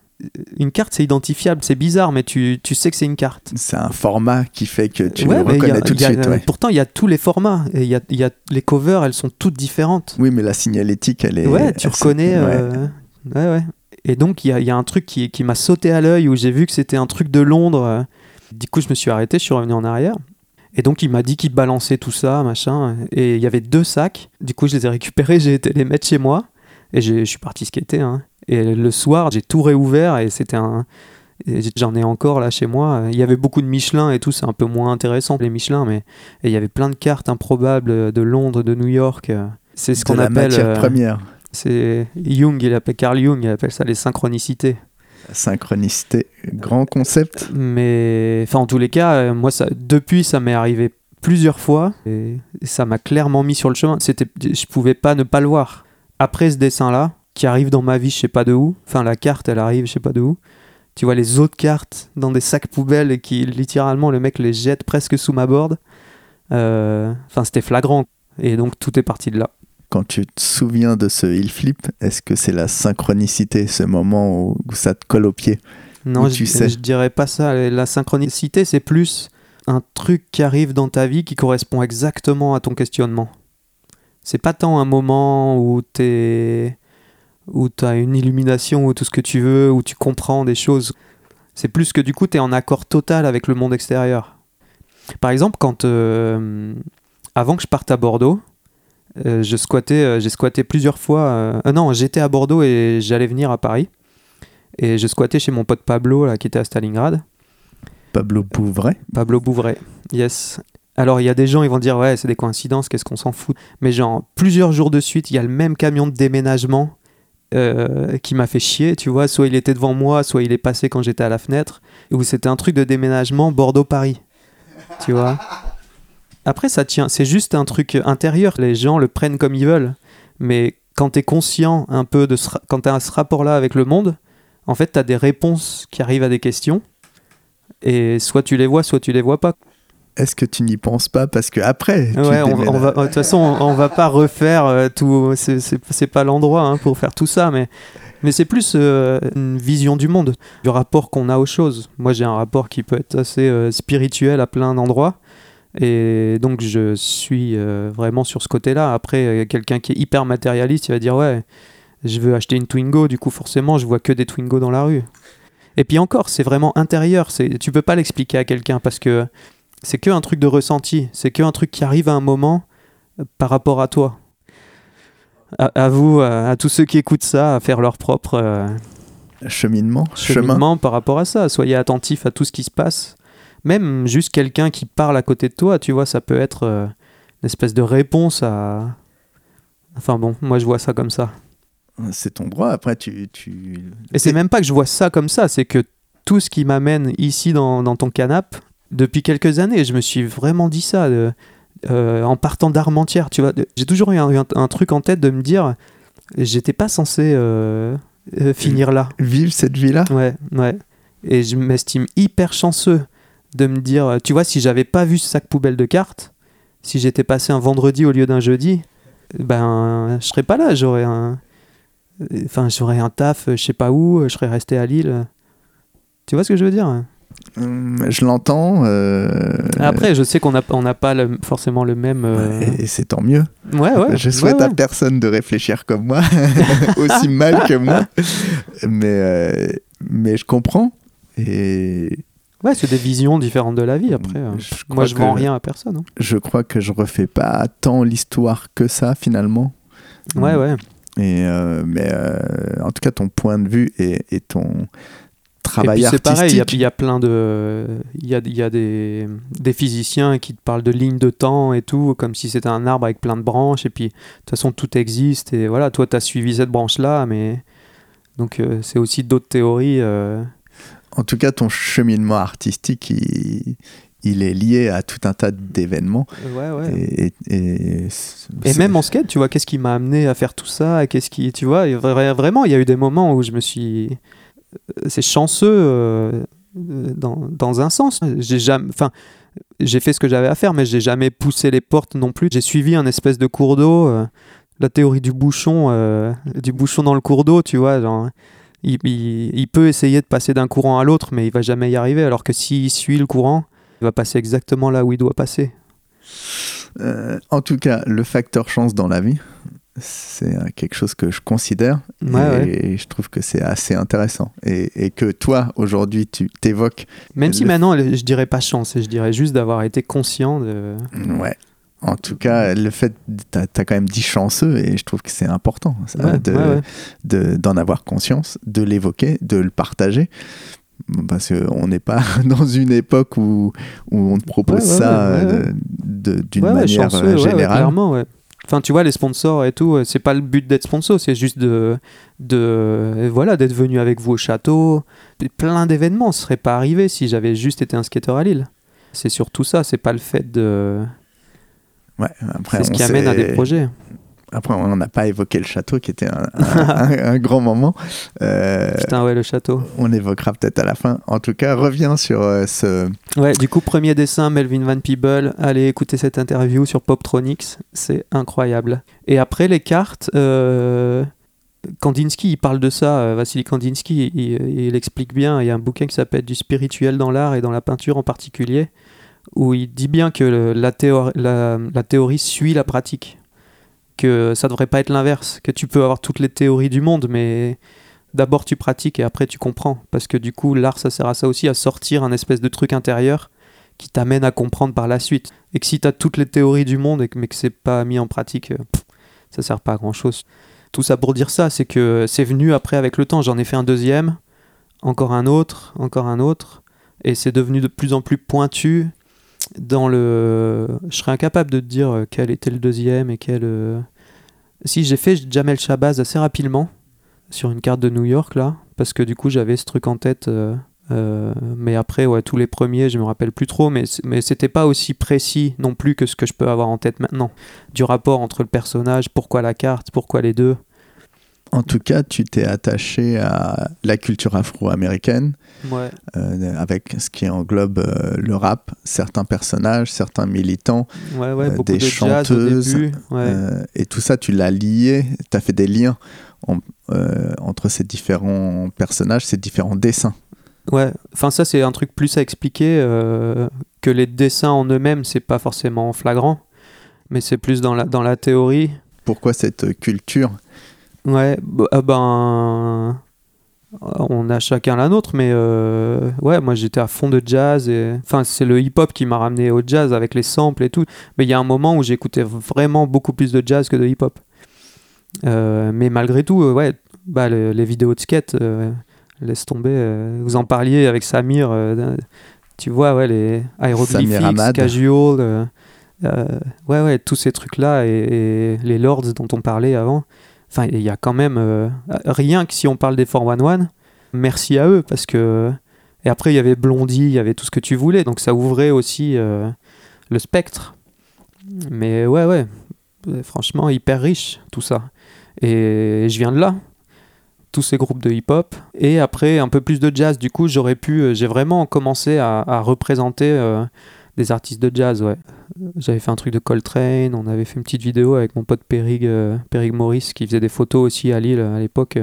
Une carte, c'est identifiable, c'est bizarre, mais tu, tu sais que c'est une carte. C'est un format qui fait que tu Ouais, le a- reconnais tout de a- suite. ouais. Pourtant, il y a tous les formats. Et il y y a- les covers, elles sont toutes différentes. Oui, mais la signalétique, elle est. ouais, tu reconnais. ouais. euh, Ouais, ouais. Et donc, il y y a un truc qui, qui m'a sauté à l'œil où j'ai vu que c'était un truc de Londres. euh. Du coup, je me suis arrêté, je suis revenu en arrière. Et donc, il m'a dit qu'il balançait tout ça, machin. Et il y avait deux sacs. Du coup, je les ai récupérés, j'ai été les mettre chez moi. Et j'ai- je suis parti skater. hein. Et le soir, j'ai tout réouvert et c'était un. J'en ai encore là chez moi. Il y avait beaucoup de Michelin et tout, c'est un peu moins intéressant les Michelin, mais et il y avait plein de cartes improbables de Londres, de New York. C'est ce qu'on la appelle. matière euh, première. c'est Jung, il appelle Carl Jung, il appelle ça les synchronicités. Synchronicité, grand concept. Mais enfin, en tous les cas, euh, moi, ça, depuis, ça m'est arrivé plusieurs fois et ça m'a clairement mis sur le chemin. C'était, je pouvais pas ne pas le voir. Après ce dessin-là, qui arrive dans ma vie, je sais pas de où. Enfin, la carte, elle arrive, je sais pas de où. Tu vois les autres cartes dans des sacs poubelles et qui littéralement le mec les jette presque sous ma board. Euh, Enfin, c'était flagrant. Et donc tout est parti de là. Quand tu te souviens de ce heel flip, est-ce que c'est la synchronicité, ce moment où, ça te colle au pied? Non, je, tu sais? je dirais pas ça. La synchronicité, c'est plus un truc qui arrive dans ta vie qui correspond exactement à ton questionnement. C'est pas tant un moment où t'es où t'as une illumination ou tout ce que tu veux, où tu comprends des choses. C'est plus que du coup t'es en accord total avec le monde extérieur. Par exemple, quand euh, avant que je parte à Bordeaux, euh, je squattais, euh, j'ai squatté plusieurs fois. non, j'étais à Bordeaux et j'allais venir à Paris. Et je squattais chez mon pote Pablo, là, qui était à Stalingrad. Pablo Bouvray. Pablo Bouvray, yes. Alors, il y a des gens, ils vont dire, ouais, c'est des coïncidences, qu'est-ce qu'on s'en fout. Mais genre, plusieurs jours de suite, il y a le même camion de déménagement euh, qui m'a fait chier, tu vois. Soit il était devant moi, soit il est passé quand j'étais à la fenêtre. Où c'était un truc de déménagement Bordeaux-Paris, tu vois. Après, ça tient, c'est juste un truc intérieur. Les gens le prennent comme ils veulent. Mais quand tu es conscient un peu de ce, quand ce rapport-là avec le monde, en fait, tu as des réponses qui arrivent à des questions. Et soit tu les vois, soit tu les vois pas. Est-ce que tu n'y penses pas parce que après tu Ouais, on, va, de toute façon, on, on va pas refaire euh, tout. C'est- pas l'endroit hein, pour faire tout ça, mais, mais c'est plus euh, une vision du monde, du rapport qu'on a aux choses. Moi, j'ai un rapport qui peut être assez euh, spirituel à plein d'endroits. Et donc, je suis vraiment sur ce côté-là. Après, euh, quelqu'un qui est hyper matérialiste, il va dire Ouais, je veux acheter une Twingo, du coup, forcément, je vois que des Twingo dans la rue. Et puis encore, c'est vraiment intérieur. c'est- Tu peux pas l'expliquer à quelqu'un parce que c'est que un truc de ressenti. C'est que un truc qui arrive à un moment euh, par rapport à toi. À, à vous, à, à tous ceux qui écoutent ça, à faire leur propre euh, cheminement, chemin. cheminement par rapport à ça. Soyez attentifs à tout ce qui se passe. Même juste quelqu'un qui parle à côté de toi, tu vois, ça peut être euh, une espèce de réponse à. Enfin bon, moi je vois ça comme ça. C'est ton droit. Après, tu. tu... Et c'est même pas que je vois ça comme ça, c'est que tout ce qui m'amène ici dans, dans ton canapé, depuis quelques années, je me suis vraiment dit ça. de- euh, en partant d'Armentières, tu vois, j'ai toujours eu un, un- un truc en tête de me dire, j'étais pas censé euh, euh, finir là. Vive cette vie-là. Ouais, ouais. Et je m'estime hyper chanceux de me dire, tu vois, si j'avais pas vu ce sac poubelle de cartes, si j'étais passé un vendredi au lieu d'un jeudi, ben, je serais pas là. J'aurais un, enfin, j'aurais un taf, je sais pas où, je serais resté à Lille. Tu vois ce que je veux dire? Je l'entends. euh, Après, je sais qu'on n'a on n'a pas le- forcément le même. euh, Et, et c'est tant mieux. Ouais, ouais. je souhaite ouais, à personne de réfléchir comme moi, aussi mal que moi. Mais, euh, mais je comprends. Et Ouais, c'est des visions différentes de la vie après. euh. je Moi, je vends rien à personne. hein. Je crois que je refais pas tant l'histoire que ça finalement. Ouais, ouais. Et mais en tout cas, ton point de vue et, et ton travail Et puis c'est artistique. pareil, il y a- il y, a plein de. Il y a, y a des, des physiciens qui te parlent de lignes de temps et tout, comme si c'était un arbre avec plein de branches. Et puis, de toute façon, tout existe. Et voilà, toi, tu as suivi cette branche-là, mais. Donc, euh, c'est aussi d'autres théories. euh, En tout cas, ton cheminement artistique, il, il est lié à tout un tas d'événements. Ouais, ouais. Et, et- et Et c'est- même en skate, tu vois, qu'est-ce qui m'a amené à faire tout ça Qu'est-ce qui, tu vois, vraiment, il y a eu des moments où je me suis, euh, c'est chanceux euh, dans, dans un sens. J'ai jamais, enfin, j'ai fait ce que j'avais à faire, mais j'ai jamais poussé les portes non plus. J'ai suivi un espèce de cours d'eau, euh, la théorie du bouchon, euh, du bouchon dans le cours d'eau, tu vois, genre. Il, il- peut essayer de passer d'un courant à l'autre, mais il va jamais y arriver. Alors que s'il suit le courant, il va passer exactement là où il doit passer. En tout cas, le facteur chance dans la vie, c'est quelque chose que je considère Ouais, et, ouais. je trouve que c'est assez intéressant. Et, et que toi, aujourd'hui, tu t'évoques. Même si Le- maintenant, je dirais pas chance, je dirais juste d'avoir été conscient de. Ouais. En tout cas, le fait, t'as as quand même dit chanceux et je trouve que c'est important ça, Ouais, de- d'en avoir conscience, de l'évoquer, de le partager. Parce qu'on n'est pas dans une époque où, où on te propose ça euh, d'une manière chanceux, euh, générale. clairement. Enfin, tu vois, les sponsors et tout, euh, c'est pas le but d'être sponsor, c'est juste de, de euh, voilà, d'être venu avec vous au château. Plein d'événements ne seraient pas arrivés si j'avais juste été un skater à Lille. C'est surtout ça, c'est pas le fait de. Ouais, après, C'est ce qui amène à des projets. Après, on n'a pas évoqué le château qui était un, un- un- un grand moment. Euh, Putain, ouais, le château. on évoquera peut-être à la fin. En tout cas, reviens sur euh, ce. Ouais, du coup, premier dessin, Melvin Van Peeble. Allez écouter cette interview sur Poptronics, c'est incroyable. Et après, les cartes, euh, Kandinsky, il parle de ça, euh, Vassili Kandinsky, il, il explique bien. Il y a un bouquin qui s'appelle Du spirituel dans l'art et dans la peinture en particulier, où il dit bien que le- la, théorie, la, la théorie suit la pratique. Que ça devrait pas être l'inverse, que tu peux avoir toutes les théories du monde, mais d'abord tu pratiques et après tu comprends. Parce que du coup, l'art, ça sert à ça aussi, à sortir un espèce de truc intérieur qui t'amène à comprendre par la suite. Et que si tu as toutes les théories du monde, mais que c'est pas mis en pratique, euh, ça sert pas à grand chose. Tout ça pour dire ça, c'est que c'est venu après avec le temps. J'en ai fait un deuxième, encore un autre, encore un autre, et c'est devenu de plus en plus pointu. Dans le, je serais incapable de te dire euh, quel était le deuxième et quel. euh, Si j'ai fait Jamel Shabazz assez rapidement sur une carte de New York là, parce que du coup j'avais ce truc en tête. euh, mais après, ouais, tous les premiers, je me rappelle plus trop, mais, mais c'était pas aussi précis non plus que ce que je peux avoir en tête maintenant. Du rapport entre le personnage, pourquoi la carte, pourquoi les deux. En tout cas, tu t'es attaché à la culture afro-américaine, Ouais. euh, avec ce qui englobe euh, le rap, certains personnages, certains militants, Ouais, ouais, Euh, des de chanteuses, début. Et tout ça, tu l'as lié, tu as fait des liens en- entre ces différents personnages, ces différents dessins. Ouais, enfin ça c'est un truc plus à expliquer que les dessins en eux-mêmes, c'est pas forcément flagrant, mais c'est plus dans la, dans la théorie. Pourquoi cette culture? Ouais, bah, ah ben on a chacun la nôtre, mais euh, ouais, moi j'étais à fond de jazz et enfin c'est le hip-hop qui m'a ramené au jazz avec les samples et tout. Mais il y a un moment où j'écoutais vraiment beaucoup plus de jazz que de hip-hop. Euh, mais malgré tout, euh, ouais, bah, le- les vidéos de skate, laisse tomber. vous en parliez avec Samir, tu vois, ouais, les Hamad. casual, ouais, ouais, tous ces trucs-là et, et les lords dont on parlait avant. Enfin, il y a quand même euh, rien que si on parle des 411, merci à eux parce que. Et après, il y avait Blondie, il y avait tout ce que tu voulais, donc ça ouvrait aussi euh, le spectre. Mais ouais, ouais, franchement, hyper riche tout ça. Et je viens de là, tous ces groupes de hip-hop. Et après, un peu plus de jazz. Du coup, j'aurais pu. euh, J'ai vraiment commencé à, représenter des artistes de jazz, ouais. J'avais fait un truc de Coltrane, on avait fait une petite vidéo avec mon pote Perig, euh, Maurice qui faisait des photos aussi à Lille à l'époque.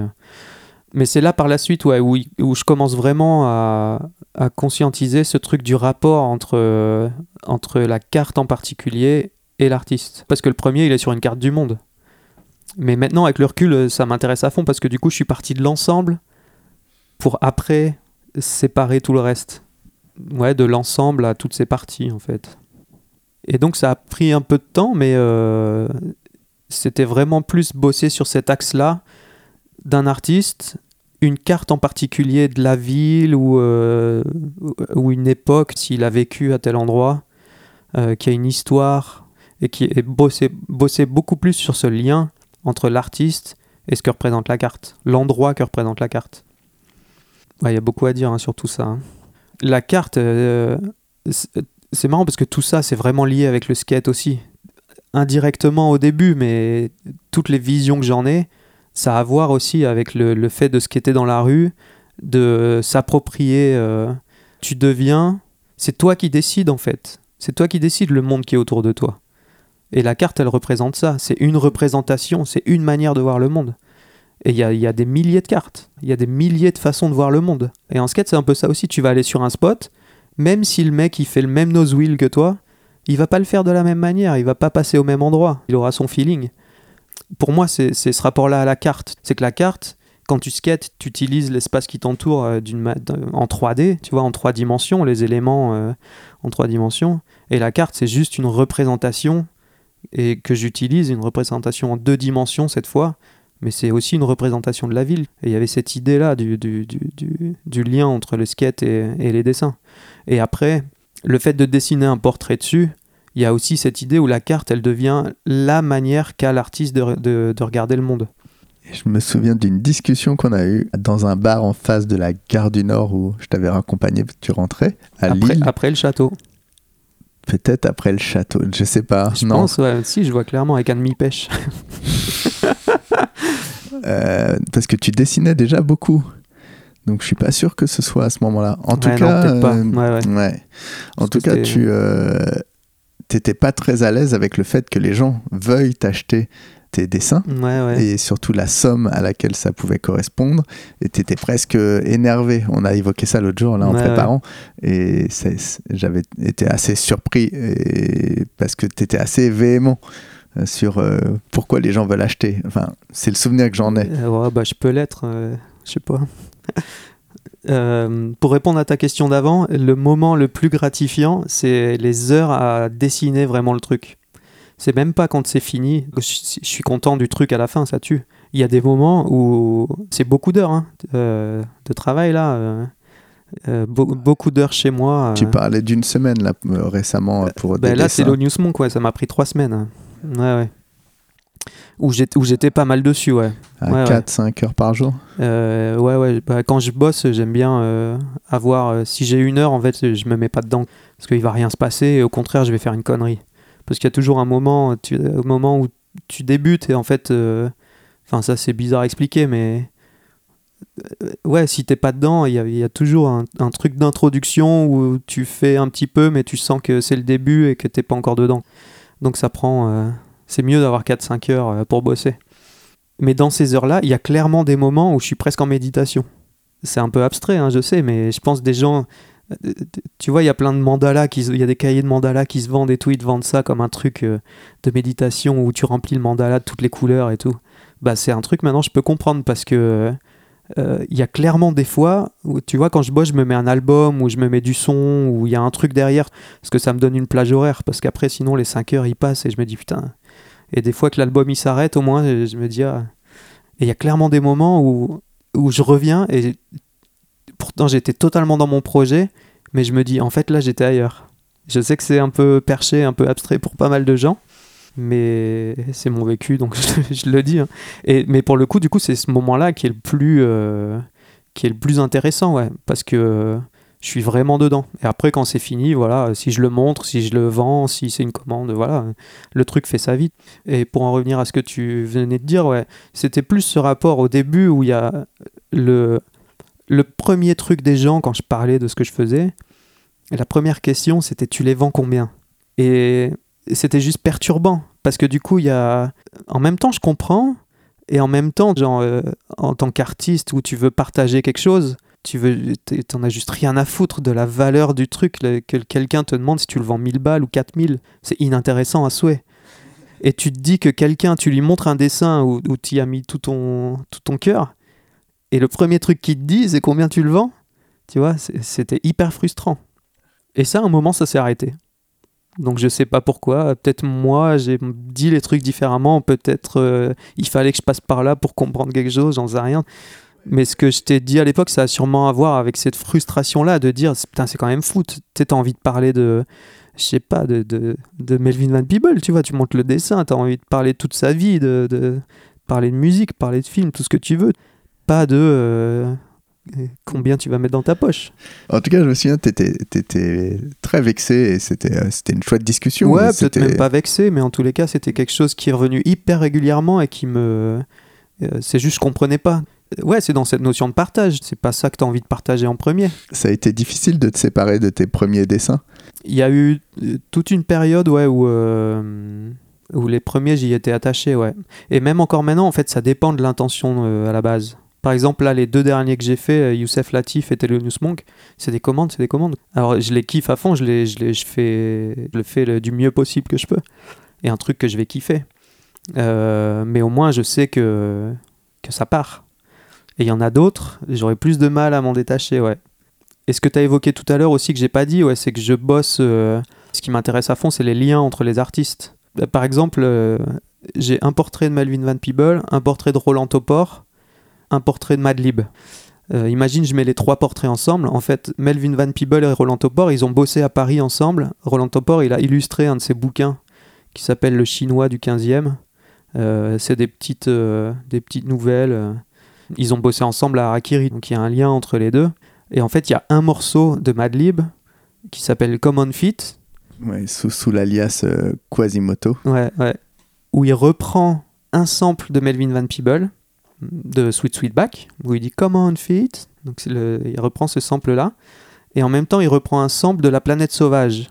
Mais c'est là par la suite ouais, où, je commence vraiment à, à conscientiser ce truc du rapport entre, euh, entre la carte en particulier et l'artiste. Parce que le premier, il est sur une carte du monde. Mais maintenant, avec le recul, euh, ça m'intéresse à fond parce que du coup, je suis parti de l'ensemble pour après séparer tout le reste. Ouais, de l'ensemble à toutes ces parties en fait. Et donc ça a pris un peu de temps, mais euh, c'était vraiment plus bosser sur cet axe-là d'un artiste, une carte en particulier de la ville ou, euh, ou une époque, s'il a vécu à tel endroit, euh, qui a une histoire, et qui est bossé, bosser beaucoup plus sur ce lien entre l'artiste et ce que représente la carte, l'endroit que représente la carte. Il y a beaucoup à dire hein, sur tout ça. hein. La carte, euh, c'est- marrant parce que tout ça, c'est vraiment lié avec le skate aussi. Indirectement au début, mais toutes les visions que j'en ai, ça a à voir aussi avec le, le fait de skater dans la rue, de s'approprier. euh, tu deviens. C'est toi qui décides en fait. C'est toi qui décides le monde qui est autour de toi. Et la carte, elle représente ça. C'est une représentation, c'est une manière de voir le monde. Et il y a, des milliers de cartes. Il y a des milliers de façons de voir le monde. Et en skate, c'est un peu ça aussi. Tu vas aller sur un spot, même si le mec il fait le même nose wheel que toi, il va pas le faire de la même manière, il va pas passer au même endroit, il aura son feeling. Pour moi, c'est ce rapport-là à la carte. C'est que la carte, quand tu skates, tu utilises l'espace qui t'entoure euh, en 3D, tu vois, en trois dimensions, les éléments euh, en trois dimensions. Et la carte, c'est juste une représentation et que j'utilise, une représentation en deux dimensions cette fois, mais c'est aussi une représentation de la ville. Et il y avait cette idée-là du, du, du, lien entre le skate et, et les dessins. Et après, le fait de dessiner un portrait dessus, il y a aussi cette idée où la carte, elle devient la manière qu'a l'artiste de, de- de regarder le monde. Je me souviens d'une discussion qu'on a eue dans un bar en face de la gare du Nord où je t'avais raccompagné, tu rentrais à Après, Lille, après le château. Peut-être après le château, je sais pas. Je non, pense, ouais, si, je vois clairement avec un demi-pêche. Euh, parce que tu dessinais déjà beaucoup. Donc je suis pas sûr que ce soit à ce moment-là. En tout Ouais, cas, pas. euh, Ouais, ouais. ouais. En tout cas, tu euh, t'étais pas très à l'aise avec le fait que les gens veuillent t'acheter tes dessins Ouais, ouais. et surtout la somme à laquelle ça pouvait correspondre. Et tu étais presque énervé. On a évoqué ça l'autre jour là en Ouais, préparant. Et j'avais été assez surpris et- parce que tu étais assez véhément euh, sur euh, pourquoi les gens veulent acheter. Enfin, c'est le souvenir que j'en ai. Euh, bah, je peux l'être, euh, je sais pas. Euh, pour répondre à ta question d'avant, le moment le plus gratifiant, c'est les heures à dessiner vraiment le truc. C'est même pas quand c'est fini. Je, je suis content du truc à la fin, ça tue. Il y a des moments où c'est beaucoup d'heures hein, euh, de travail là. euh, euh, beau- beaucoup d'heures chez moi. Tu parlais d'une semaine là, récemment pour Ben des là, c'est l'Onius Monk, ouais, ça m'a pris trois semaines. Ouais, ouais. Où j'étais pas mal dessus, ouais. à ouais, ouais. 4-5 heures par jour. Euh, ouais, ouais. bah, quand je bosse, j'aime bien euh, avoir. euh, si j'ai une heure, en fait, je me mets pas dedans. Parce qu'il va rien se passer. Et au contraire, je vais faire une connerie. Parce qu'il y a toujours un moment, tu, où tu débutes et en fait. euh, Enfin, ça, c'est bizarre à expliquer, mais. euh, Ouais, si t'es pas dedans, il y a, toujours un, truc d'introduction où tu fais un petit peu, mais tu sens que c'est le début et que t'es pas encore dedans. Donc ça prend. euh, c'est mieux d'avoir 4-5 heures pour bosser. Mais dans ces heures-là, il y a clairement des moments où je suis presque en méditation. C'est un peu abstrait, hein, je sais, mais je pense des gens. Tu vois, il y a plein de mandalas, il y a des cahiers de mandalas qui se vendent et tout, ils te vendent ça comme un truc euh, de méditation où tu remplis le mandala de toutes les couleurs et tout. Bah, c'est un truc maintenant je peux comprendre parce que euh, il y a clairement des fois où tu vois quand je bosse je me mets un album ou je me mets du son ou il y a un truc derrière parce que ça me donne une plage horaire parce qu'après sinon les 5 heures ils passent et je me dis putain et des fois que l'album il s'arrête au moins je me dis ah. et il y a clairement des moments où où je reviens et pourtant j'étais totalement dans mon projet mais je me dis en fait là j'étais ailleurs. Je sais que c'est un peu perché un peu abstrait pour pas mal de gens mais c'est mon vécu donc je, le dis hein. et mais pour le coup du coup c'est ce moment là qui est le plus euh, qui est le plus intéressant ouais parce que euh, je suis vraiment dedans. Et après quand c'est fini voilà si je le montre si je le vends si c'est une commande voilà le truc fait sa vie. Et pour en revenir à ce que tu venais de dire ouais c'était plus ce rapport au début où il y a le le premier truc des gens quand je parlais de ce que je faisais la première question c'était tu les vends combien? Et c'était juste perturbant parce que du coup il y a en même temps je comprends et en même temps genre euh, en tant qu'artiste où tu veux partager quelque chose tu veux t'en as juste rien à foutre de la valeur du truc que quelqu'un te demande si tu le vends 1000 balles ou 4000 c'est inintéressant à souhait. Et tu te dis que quelqu'un tu lui montres un dessin où, où tu as mis tout ton tout ton cœur et le premier truc qu'il te dit c'est combien tu le vends tu vois c'était hyper frustrant et ça à un moment ça s'est arrêté donc je sais pas pourquoi. Peut-être moi j'ai dit les trucs différemment. Peut-être euh, il fallait que je passe par là pour comprendre quelque chose. J'en sais rien. Mais ce que je t'ai dit à l'époque, ça a sûrement à voir avec cette frustration-là de dire putain c'est quand même fou. Tu t'as envie de parler de je sais pas de, de, Melvin Van Peebles. Tu vois, tu montes le dessin. T'as envie de parler toute sa vie, de, de parler de musique, parler de film, tout ce que tu veux. Pas de euh, combien tu vas mettre dans ta poche. En tout cas, je me souviens, tu étais, très vexé et c'était euh, c'était une chouette discussion. Ouais, peut-être même pas vexé, mais en tous les cas, c'était quelque chose qui est revenu hyper régulièrement et qui me. euh, c'est juste, je comprenais pas. Ouais, c'est dans cette notion de partage. C'est pas ça que tu as envie de partager en premier. Ça a été difficile de te séparer de tes premiers dessins. Il y a eu toute une période ouais, où, euh, où les premiers, j'y étais attaché. Ouais. Et même encore maintenant, en fait, ça dépend de l'intention euh, à la base. Par exemple, là, les deux derniers que j'ai fait, euh, Youssef Latif et Thelonious Monk, c'est des commandes, c'est des commandes. Alors, je les kiffe à fond, je, les, je, les, je, fais, le fais le- du mieux possible que je peux. Et un truc que je vais kiffer. Euh, mais au moins, je sais que, que ça part. Et il y en a d'autres, j'aurais plus de mal à m'en détacher, ouais. Et ce que tu as évoqué tout à l'heure aussi que j'ai pas dit, ouais, c'est que je bosse. euh, ce qui m'intéresse à fond, c'est les liens entre les artistes. Par exemple, j'ai un portrait de Melvin Van Peebles, un portrait de Roland Topor, un portrait de Madlib. Euh, imagine, je mets les trois portraits ensemble. En fait, Melvin Van Peebles et Roland Topor, ils ont bossé à Paris ensemble. Roland Topor, il a illustré un de ses bouquins qui s'appelle Le Chinois du 15e. Euh, c'est des petites, euh, des petites nouvelles. Ils ont bossé ensemble à Harakiri, donc il y a un lien entre les deux. Et en fait, il y a un morceau de Madlib qui s'appelle Common Fit, Ouais, sous, sous l'alias Quasimoto. ouais, ouais, où il reprend un sample de Melvin Van Peebles de Sweet Sweetback, où il dit Common Fit. Donc c'est le- il reprend ce sample-là. Et en même temps, il reprend un sample de La planète sauvage.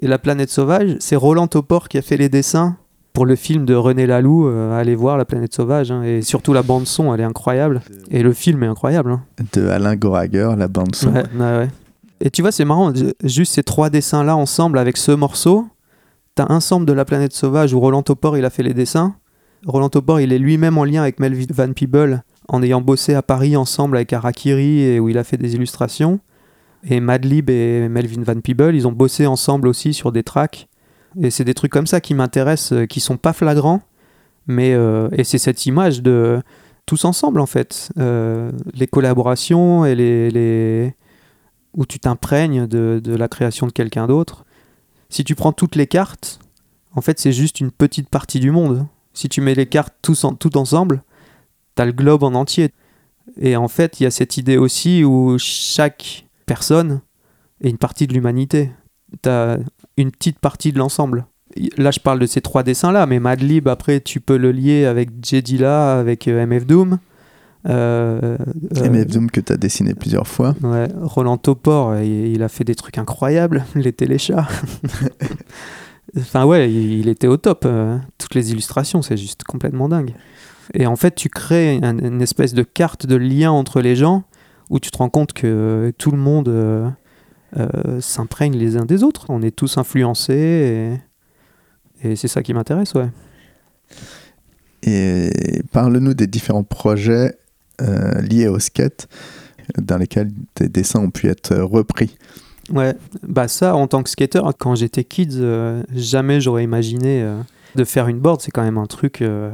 Et La planète sauvage, c'est Roland Topor qui a fait les dessins pour le film de René Laloux. euh, allez voir La planète sauvage. hein. Et surtout la bande-son, elle est incroyable. Et le film est incroyable. hein. De Alain Goraguer, la bande son. Ouais, ouais, ouais. Et tu vois, c'est marrant, ju- juste ces trois dessins-là ensemble avec ce morceau, t'as un sample de La planète sauvage où Roland Topor il a fait les dessins. Roland Topor il est lui-même en lien avec Melvin Van Peebles en ayant bossé à Paris ensemble avec Harakiri et où il a fait des illustrations. Et Madlib et Melvin Van Peeble, ils ont bossé ensemble aussi sur des tracks. Et c'est des trucs comme ça qui m'intéressent, euh, qui sont pas flagrants, mais euh, et c'est cette image de tous ensemble en fait, Euh, les collaborations et les, où tu t'imprègnes de la création de quelqu'un d'autre. Si tu prends toutes les cartes, en fait c'est juste une petite partie du monde. Si tu mets les cartes tous en, tout ensemble, t'as le globe en entier. Et en fait, il y a cette idée aussi où chaque personne est une partie de l'humanité. T'as une petite partie de l'ensemble. Là, je parle de ces trois dessins-là, mais Madlib, après, tu peux le lier avec Jedila, avec euh, MF Doom. Euh, euh, MF Doom que tu as dessiné plusieurs fois. Ouais, Roland Topor, il, il a fait des trucs incroyables, les téléchats. enfin ouais, il, était au top. euh, toutes les illustrations, c'est juste complètement dingue. Et en fait, tu crées un- une espèce de carte de lien entre les gens où tu te rends compte que tout le monde euh, euh, s'imprègne les uns des autres. On est tous influencés et, c'est ça qui m'intéresse, ouais. Et parle-nous des différents projets liés au skate dans lesquels tes dessins ont pu être repris. Ouais, bah ça, en tant que skater, quand j'étais kids, euh, jamais j'aurais imaginé euh, de faire une board. C'est quand même un truc. euh,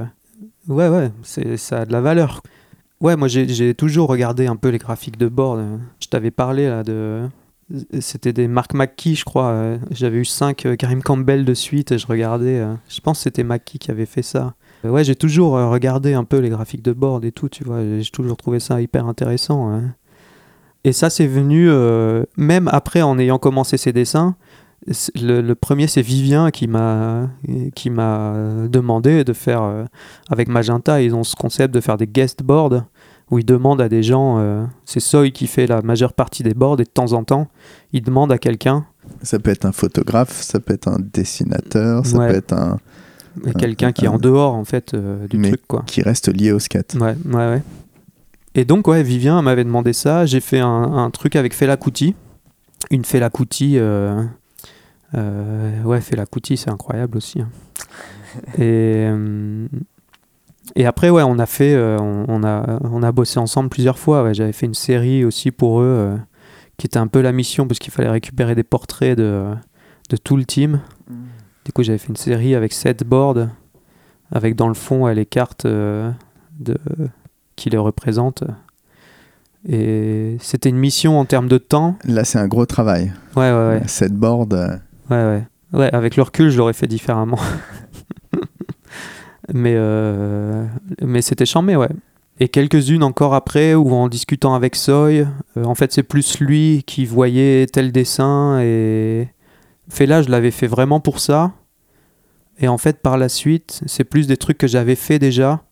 Ouais, ouais, ça a de la valeur. Ouais, moi j'ai, toujours regardé un peu les graphiques de board. Je t'avais parlé là de. C'était des Mark McKee, je crois. J'avais eu 5 Karim Campbell de suite et je regardais. Je pense que c'était McKee qui avait fait ça. Ouais, j'ai toujours regardé un peu les graphiques de board et tout, tu vois. J'ai toujours trouvé ça hyper intéressant. hein. Et ça, c'est venu, euh, même après, en ayant commencé ces dessins, le, le premier, c'est Vivien qui m'a qui m'a demandé de faire, euh, avec Magenta, ils ont ce concept de faire des guest boards, où ils demandent à des gens, euh, c'est Soy qui fait la majeure partie des boards, et de temps en temps, ils demandent à quelqu'un, Ça peut être un photographe, ça peut être un dessinateur, ça Ouais. peut être un quelqu'un qui est en dehors, en fait, euh, du Mais- truc, quoi. qui reste lié au skate. Ouais, ouais, ouais. Et donc, ouais, Vivien m'avait demandé ça. J'ai fait un, un truc avec Fela Kuti. Une Fela Kuti. Euh, euh, ouais, Fela Kuti, c'est incroyable aussi. hein. Et, euh, et après, ouais, on a fait. on, on a, on a bossé ensemble plusieurs fois. ouais. J'avais fait une série aussi pour eux, qui était un peu la mission, parce qu'il fallait récupérer des portraits de, de tout le team. Du coup, j'avais fait une série avec sept boards, avec dans le fond ouais, les cartes euh, de, qui les représentent. Et c'était une mission en termes de temps. Là, c'est un gros travail. Ouais, ouais, ouais. Cette board, euh, Ouais, ouais. Ouais, avec le recul, je l'aurais fait différemment. mais euh, mais c'était chambé, ouais. Et quelques-unes encore après, où en discutant avec Soy, euh, en fait, c'est plus lui qui voyait tel dessin. Et Fela, je l'avais fait vraiment pour ça. Et en fait, par la suite, c'est plus des trucs que j'avais fait déjà,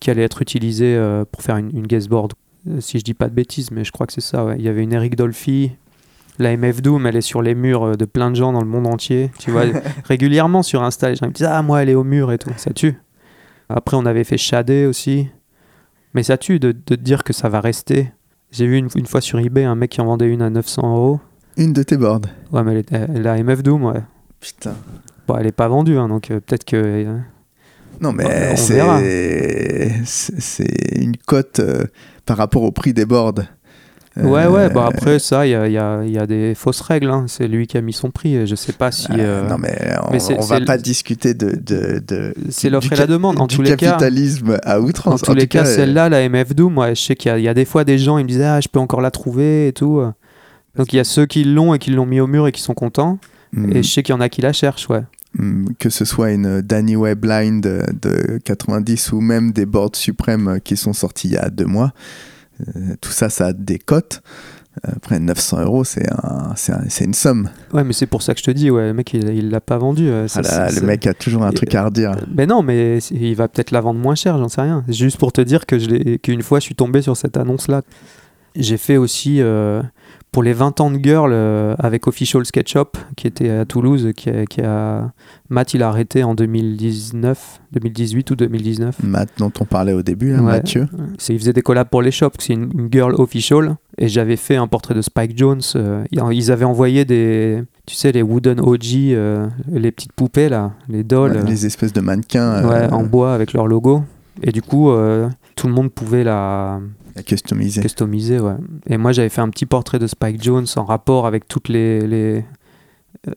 qui allaient être utilisés euh, pour faire une, une guestboard. Euh, si je dis pas de bêtises, mais je crois que c'est ça, ouais. Il y avait une Eric Dolphy, la MF Doom, elle est sur les murs euh, de plein de gens dans le monde entier. Tu vois, régulièrement sur Insta, les gens me disent Ah, moi, elle est au mur et tout. Ça tue. Après, on avait fait Shadé aussi. Mais ça tue de, de te dire que ça va rester. J'ai vu une, une fois sur eBay un mec qui en vendait une à 900 euros. une de tes boards. Ouais, mais elle est- elle- la MF Doom, ouais. Putain. Bon, elle est pas vendue, hein, donc euh, peut-être que. euh, Non, On mais c'est une cote euh, par rapport au prix des boards. Ouais, Euh, ouais, bah après, ça, il y a, il y a- il y a des fausses règles. hein. C'est lui qui a mis son prix. et Je sais pas si. euh, euh, non, mais on, mais on va pas discuter de. de, de C'est l'offre et la demande. En tous les cas, capitalisme à En outrance. tous les tout cas, euh, celle-là, la MF Doom, ouais, je sais qu'il y, a- il y a des fois des gens, ils me disaient, ah, je peux encore la trouver et tout. Donc il y a ceux qui l'ont et qui l'ont mis au mur et qui sont contents. Et je sais qu'il y en a qui la cherchent, ouais. Mm, que ce soit une Danny Way Blind de, de 90 ou même des boards suprêmes qui sont sortis il y a deux mois, euh, tout ça, ça a des cotes. Après 900 euros, c'est un, un- une somme. Ouais, mais c'est pour ça que je te dis, ouais, le mec, il il l'a pas vendu. euh, ça, Ah là, le mec a toujours un Et- truc à redire. Mais non, mais il va peut-être la vendre moins cher, j'en sais rien. Juste pour te dire que qu'une fois, je suis tombé sur cette annonce-là. J'ai fait aussi euh, pour les 20 ans de Girl euh, avec Official Sketchup, qui était à Toulouse, qui a, qui a- Matt, il a arrêté en 2019, 2018 ou 2019. Matt, dont on parlait au début, là, Ouais. Mathieu. C'est- Il faisait des collabs pour les shops, c'est une, une girl official. Et j'avais fait un portrait de Spike Jones. euh, ils avaient envoyé des, tu sais, les wooden OG, euh, les petites poupées là, les dolls. Ouais, les espèces de mannequins. Ouais, en bois avec leur logo. Et du coup, tout le monde pouvait la La customiser. customiser. Ouais. Et moi, j'avais fait un petit portrait de Spike Jones en rapport avec toutes les. les...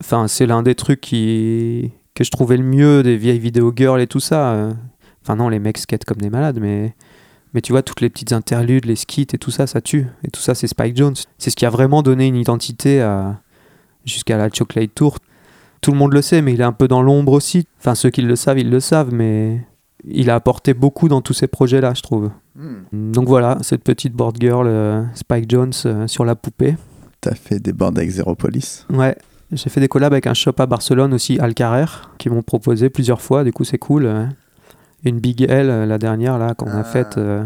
Enfin, c'est l'un des trucs qui... que je trouvais le mieux des vieilles vidéo girls et tout ça. Enfin, non, les mecs skatent comme des malades, mais. Mais tu vois, toutes les petites interludes, les skits et tout ça, ça tue. Et tout ça, c'est Spike Jones. C'est ce qui a vraiment donné une identité à... jusqu'à la Chocolate Tour. Tout le monde le sait, mais il est un peu dans l'ombre aussi. Enfin, ceux qui le savent, ils le savent, mais il a apporté beaucoup dans tous ces projets-là, je trouve. Hmm. Donc voilà, cette petite board girl euh, Spike Jones euh, sur la poupée. T'as fait des boards avec Zero Police. Ouais, j'ai fait des collabs avec un shop à Barcelone aussi, Alcarer, qui m'ont proposé plusieurs fois, du coup c'est cool. euh. Une Big L, euh, la dernière là, qu'on Ah. a faite euh,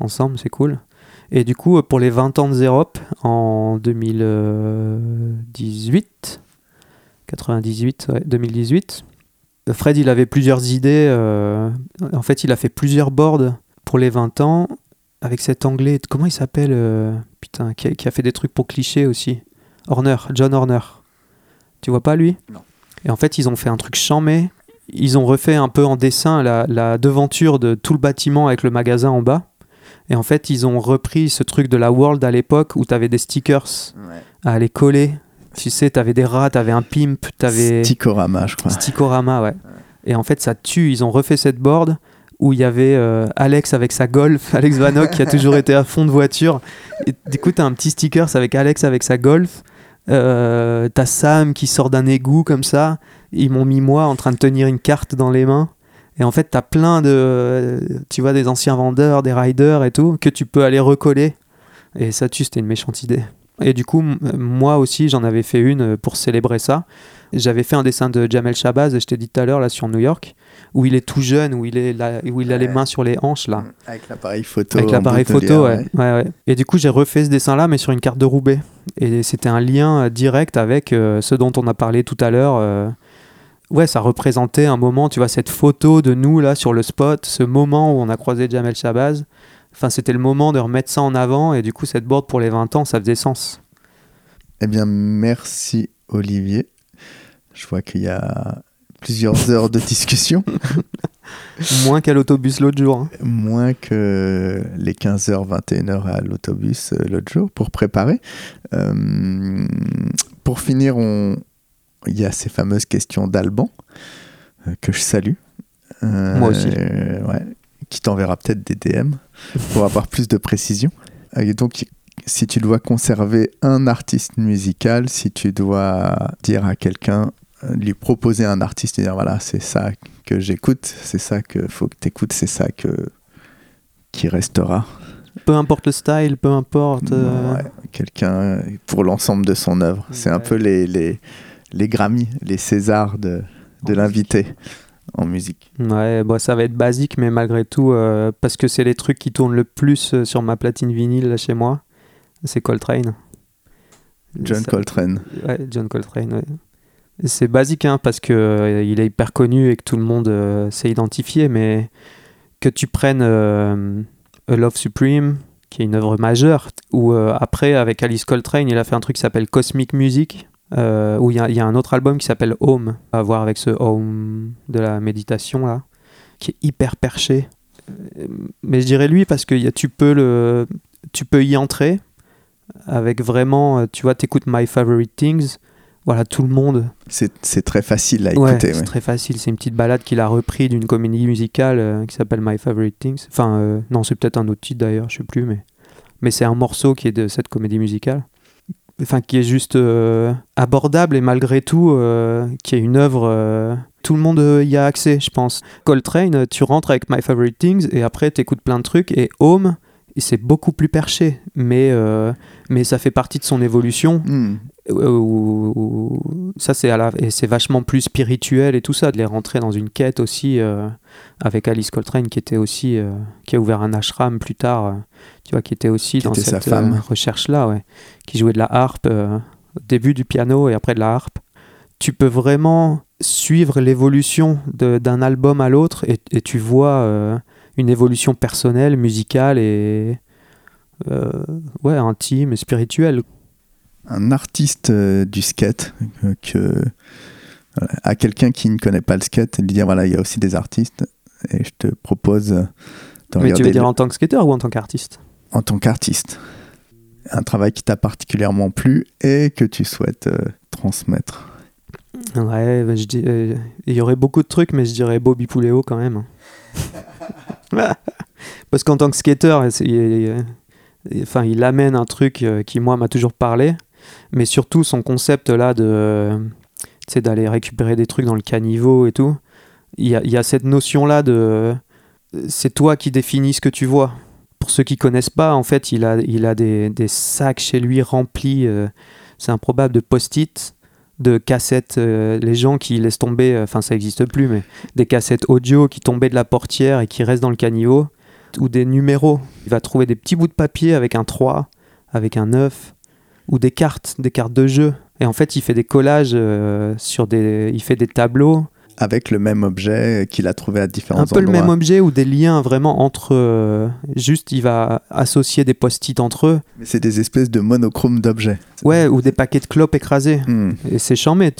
ensemble, c'est cool. Et du coup, pour les 20 ans de Zerop, en 2018, 98, ouais, 2018, Fred il avait plusieurs idées. euh, en fait, il a fait plusieurs boards pour les 20 ans avec cet anglais. Comment il s'appelle euh, Putain, qui a, qui a fait des trucs pour clichés aussi. Horner, John Horner. Tu vois pas lui? Non. Et en fait, ils ont fait un truc chamé. Ils ont refait un peu en dessin la, la devanture de tout le bâtiment avec le magasin en bas. Et en fait, ils ont repris ce truc de la World à l'époque où tu avais des stickers à aller coller. Tu sais, tu avais des rats, tu avais un pimp, tu avais. Stickorama, je crois. Stickorama, ouais. Et en fait, ça tue. Ils ont refait cette board où il y avait euh, Alex avec sa Golf, Alex Vanoc qui a toujours été à fond de voiture. Et du coup, t'as un petit sticker avec Alex avec sa Golf. Euh, t'as Sam qui sort d'un égout comme ça. Ils m'ont mis moi en train de tenir une carte dans les mains. Et en fait, t'as plein de, tu vois, des anciens vendeurs, des riders et tout, que tu peux aller recoller. Et ça tue, c'était une méchante idée. Et du coup, moi aussi, j'en avais fait une euh, pour célébrer ça. J'avais fait un dessin de Jamel Shabazz, je t'ai dit tout à l'heure, là, sur New York, où il est tout jeune, où il, est là, où il a les mains sur les hanches, là. Avec l'appareil photo. Avec l'appareil photo, ouais. Et du coup, j'ai refait ce dessin-là, mais sur une carte de Roubaix. Et c'était un lien euh, direct avec euh, ce dont on a parlé tout à l'heure. euh. Ouais, ça représentait un moment, tu vois, cette photo de nous, là, sur le spot, ce moment où on a croisé Jamel Shabazz. Enfin, c'était le moment de remettre ça en avant, et du coup, cette board pour les 20 ans, ça faisait sens. Eh bien, merci Olivier. Je vois qu'il y a plusieurs heures de discussion, Moins qu'à l'autobus l'autre jour. hein. moins que les 15h, 21h à l'autobus euh, l'autre jour pour préparer. Euh, pour finir, on... il y a ces fameuses questions d'Alban euh, que je salue. Euh, Moi aussi. ouais, qui t'enverra peut-être des DM pour avoir plus de précision. Et donc, si tu dois conserver un artiste musical, si tu dois dire à quelqu'un, euh, lui proposer un artiste dire voilà, c'est ça que j'écoute, c'est ça que faut que tu écoutes, c'est ça que qui restera. Peu importe le style, peu importe. euh, Ouais, quelqu'un pour l'ensemble de son œuvre. C'est un peu les, les, les Grammy, les Césars de, de l'invité en musique. Ouais, bon, ça va être basique, mais malgré tout, euh, parce que c'est les trucs qui tournent le plus euh, sur ma platine vinyle là, chez moi, c'est Coltrane. John Ça- Coltrane. Ouais, John Coltrane, ouais. C'est basique, hein, parce que euh, il est hyper connu et que tout le monde euh, s'est identifié, mais que tu prennes A Love Supreme, qui est une œuvre majeure, ou après, avec Alice Coltrane, il a fait un truc qui s'appelle Cosmic Music, euh, où il y, a- il y a un autre album qui s'appelle Home, à voir avec ce Home de la méditation, là, qui est hyper perché. Mais je dirais lui parce que y a- tu, peux le, tu peux y entrer avec vraiment, euh, tu vois, t'écoutes My Favorite Things, voilà, tout le monde. C'est c'est très facile à Ouais, écouter. c'est ouais. très facile. C'est une petite balade qu'il a repris d'une comédie musicale euh, qui s'appelle My Favorite Things. Enfin, euh, non, c'est peut-être un autre titre d'ailleurs, je sais plus, mais, mais c'est un morceau qui est de cette comédie musicale. Enfin, qui est juste euh, abordable et malgré tout, euh, qui est une œuvre. euh, tout le monde y a accès, je pense. Coltrane, tu rentres avec My Favorite Things et après, t'écoutes plein de trucs. Et Home, c'est beaucoup plus perché, mais, mais ça fait partie de son évolution Hmm. Euh, où- où- ça c'est à la et c'est vachement plus spirituel et tout ça de les rentrer dans une quête aussi euh, avec Alice Coltrane qui était aussi euh, qui a ouvert un ashram plus tard euh, tu vois qui était aussi Qui dans était cette recherche là ouais qui jouait de la harpe euh, au début du piano et après de la harpe. Tu peux vraiment suivre l'évolution de- d'un album à l'autre et, et tu vois euh, une évolution personnelle musicale et euh, ouais intime et spirituelle Un artiste euh, du skate euh, que à quelqu'un qui ne connaît pas le skate, lui dire voilà, il y a aussi des artistes et je te propose euh, de Mais tu veux dire le- en tant que skater ou en tant qu'artiste? En tant qu'artiste Un travail qui t'a particulièrement plu et que tu souhaites euh, transmettre. Ouais, bah, je dis, euh, il y aurait beaucoup de trucs, mais je dirais Bobby Pouléo quand même. Parce qu'en tant que skater, c'est- il, il- enfin, il amène un truc qui, moi, m'a toujours parlé. Mais surtout, son concept là de. d'aller récupérer des trucs dans le caniveau et tout. Il y a, y a cette notion là de. C'est toi qui définis ce que tu vois. Pour ceux qui connaissent pas, en fait, il a, il a des, des sacs chez lui remplis. euh, c'est improbable de post-it de cassettes, euh, les gens qui laissent tomber, euh, enfin ça n'existe plus, mais des cassettes audio qui tombaient de la portière et qui restent dans le caniveau, ou des numéros. Il va trouver des petits bouts de papier avec un 3, avec un 9, ou des cartes, des cartes de jeu. Et en fait, il fait des collages euh, sur des, il fait des tableaux, Avec le même objet qu'il a trouvé à différents un peu le endroits. même objet ou des liens vraiment entre. euh, juste, il va associer des post-it entre eux, Mais c'est des espèces de monochromes d'objets. ouais, ou des paquets de clopes écrasés. Hmm. Et c'est charmé.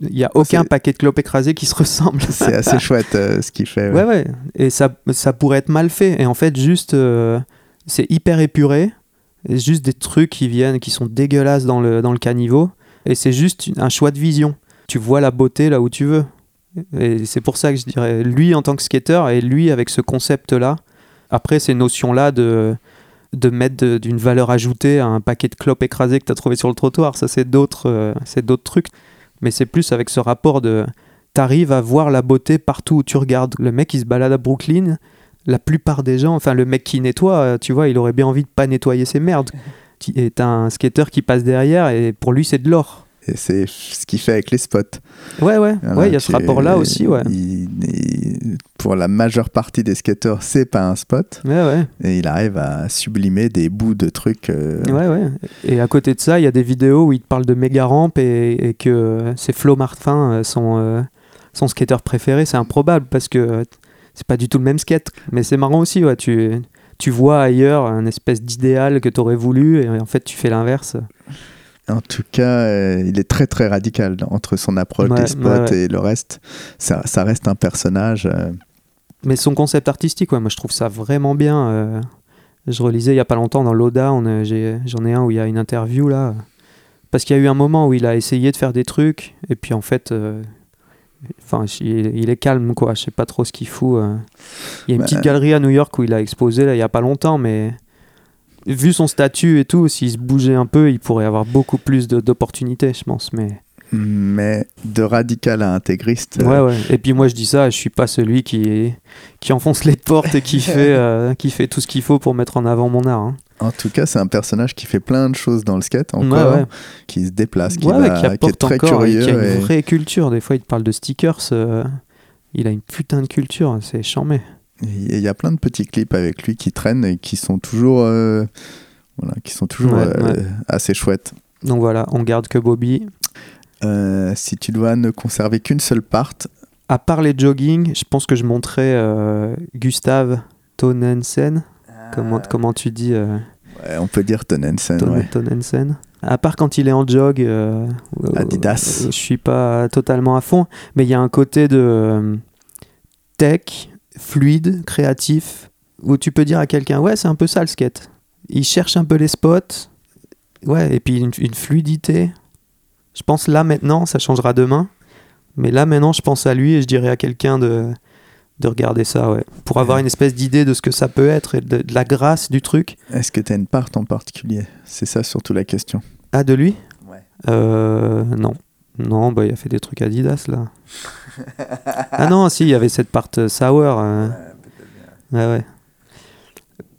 Il n'y a aucun C'est- paquet de clopes écrasés qui se ressemble. C'est assez chouette euh, ce qu'il fait. Ouais, ouais. Et ça, ça pourrait être mal fait. Et en fait, juste, euh, c'est hyper épuré. Juste des trucs qui viennent, qui sont dégueulasses dans le, dans le caniveau. Et c'est juste un choix de vision. Tu vois la beauté là où tu veux. Et c'est pour ça que je dirais, lui en tant que skater et lui avec ce concept-là. Après, ces notions-là de, de mettre d'une valeur ajoutée à un paquet de clopes écrasées que tu as trouvé sur le trottoir, ça c'est d'autres euh, d'autres trucs. Mais c'est plus avec ce rapport de t'arrives à voir la beauté partout où tu regardes. Le mec, il se balade à Brooklyn. La plupart des gens, enfin le mec qui nettoie, euh, tu vois, il aurait bien envie de pas nettoyer ses merdes. T'as un skater qui passe derrière et pour lui c'est de l'or. Et c'est ce qu'il fait avec les spots. Ouais, ouais, il y a ce rapport-là aussi, ouais. il- il- pour la majeure partie des skateurs, c'est pas un spot. Ouais, ouais, Et il arrive à sublimer des bouts de trucs. euh, ouais, ouais. Et à côté de ça, il y a des vidéos où il te parle de méga rampe et, et que c'est Flo Martin, euh, son, euh, son skater préféré. C'est improbable parce que euh, c'est pas du tout le même skate. Mais c'est marrant aussi, ouais. Tu, tu vois ailleurs un espèce d'idéal que t'aurais voulu et en fait tu fais l'inverse. En tout cas, euh, il est très très radical entre son approche Ouais, des spots ouais, ouais. et le reste. Ça, ça reste un personnage. euh, Mais son concept artistique, ouais, moi je trouve ça vraiment bien. euh. je relisais il y a pas longtemps dans l'Oda, j'en ai un où il y a une interview là. Parce qu'il y a eu un moment où il a essayé de faire des trucs, et puis en fait, enfin, il, est calme quoi, je sais pas trop ce qu'il fout. euh. Il y a une Bah, petite galerie à New York où il a exposé là il y a pas longtemps, mais vu son statut et tout, s'il se bougeait un peu, il pourrait avoir beaucoup plus d'opportunités, je pense. Mais mais de radical à intégriste. euh, Ouais, ouais. Et puis moi, je dis ça, je suis pas celui qui, qui enfonce les portes et qui fait, euh, qui fait tout ce qu'il faut pour mettre en avant mon art. hein. En tout cas, c'est un personnage qui fait plein de choses dans le skate encore, Ouais, ouais. qui se déplace, qui, Ouais, va- qui qui est très encore, et curieux. qui a une et- vraie culture. Des fois, il te parle de stickers. euh, il a une putain de culture, c'est charmé. Il y a plein de petits clips avec lui qui traînent et qui sont toujours, euh, voilà, qui sont toujours euh, assez chouettes. Donc voilà, on garde que Bobby. Si tu dois ne conserver qu'une seule part, À part les jogging, je pense que je montrais Gustave Tonensen. Comment, comment tu dis euh, on peut dire Tonensen. Ton- ouais. Tonensen. À part quand il est en jog, euh, Adidas. euh, je suis pas totalement à fond, mais il y a un côté de euh, tech, fluide, créatif, où tu peux dire à quelqu'un, ouais, c'est un peu ça le skate. Il cherche un peu les spots, ouais, et puis une, une fluidité. Je pense là maintenant, ça changera demain, mais là maintenant, je pense à lui et je dirais à quelqu'un de de regarder ça, ouais, pour avoir une espèce d'idée de ce que ça peut être et de, de la grâce du truc. Est-ce que tu as une part en particulier? C'est ça surtout la question. Ah, de lui? Ouais. Euh, non. Non, bah, il a fait des trucs Adidas, là. ah non, si, il y avait cette part euh, sour. euh. Ouais, ouais.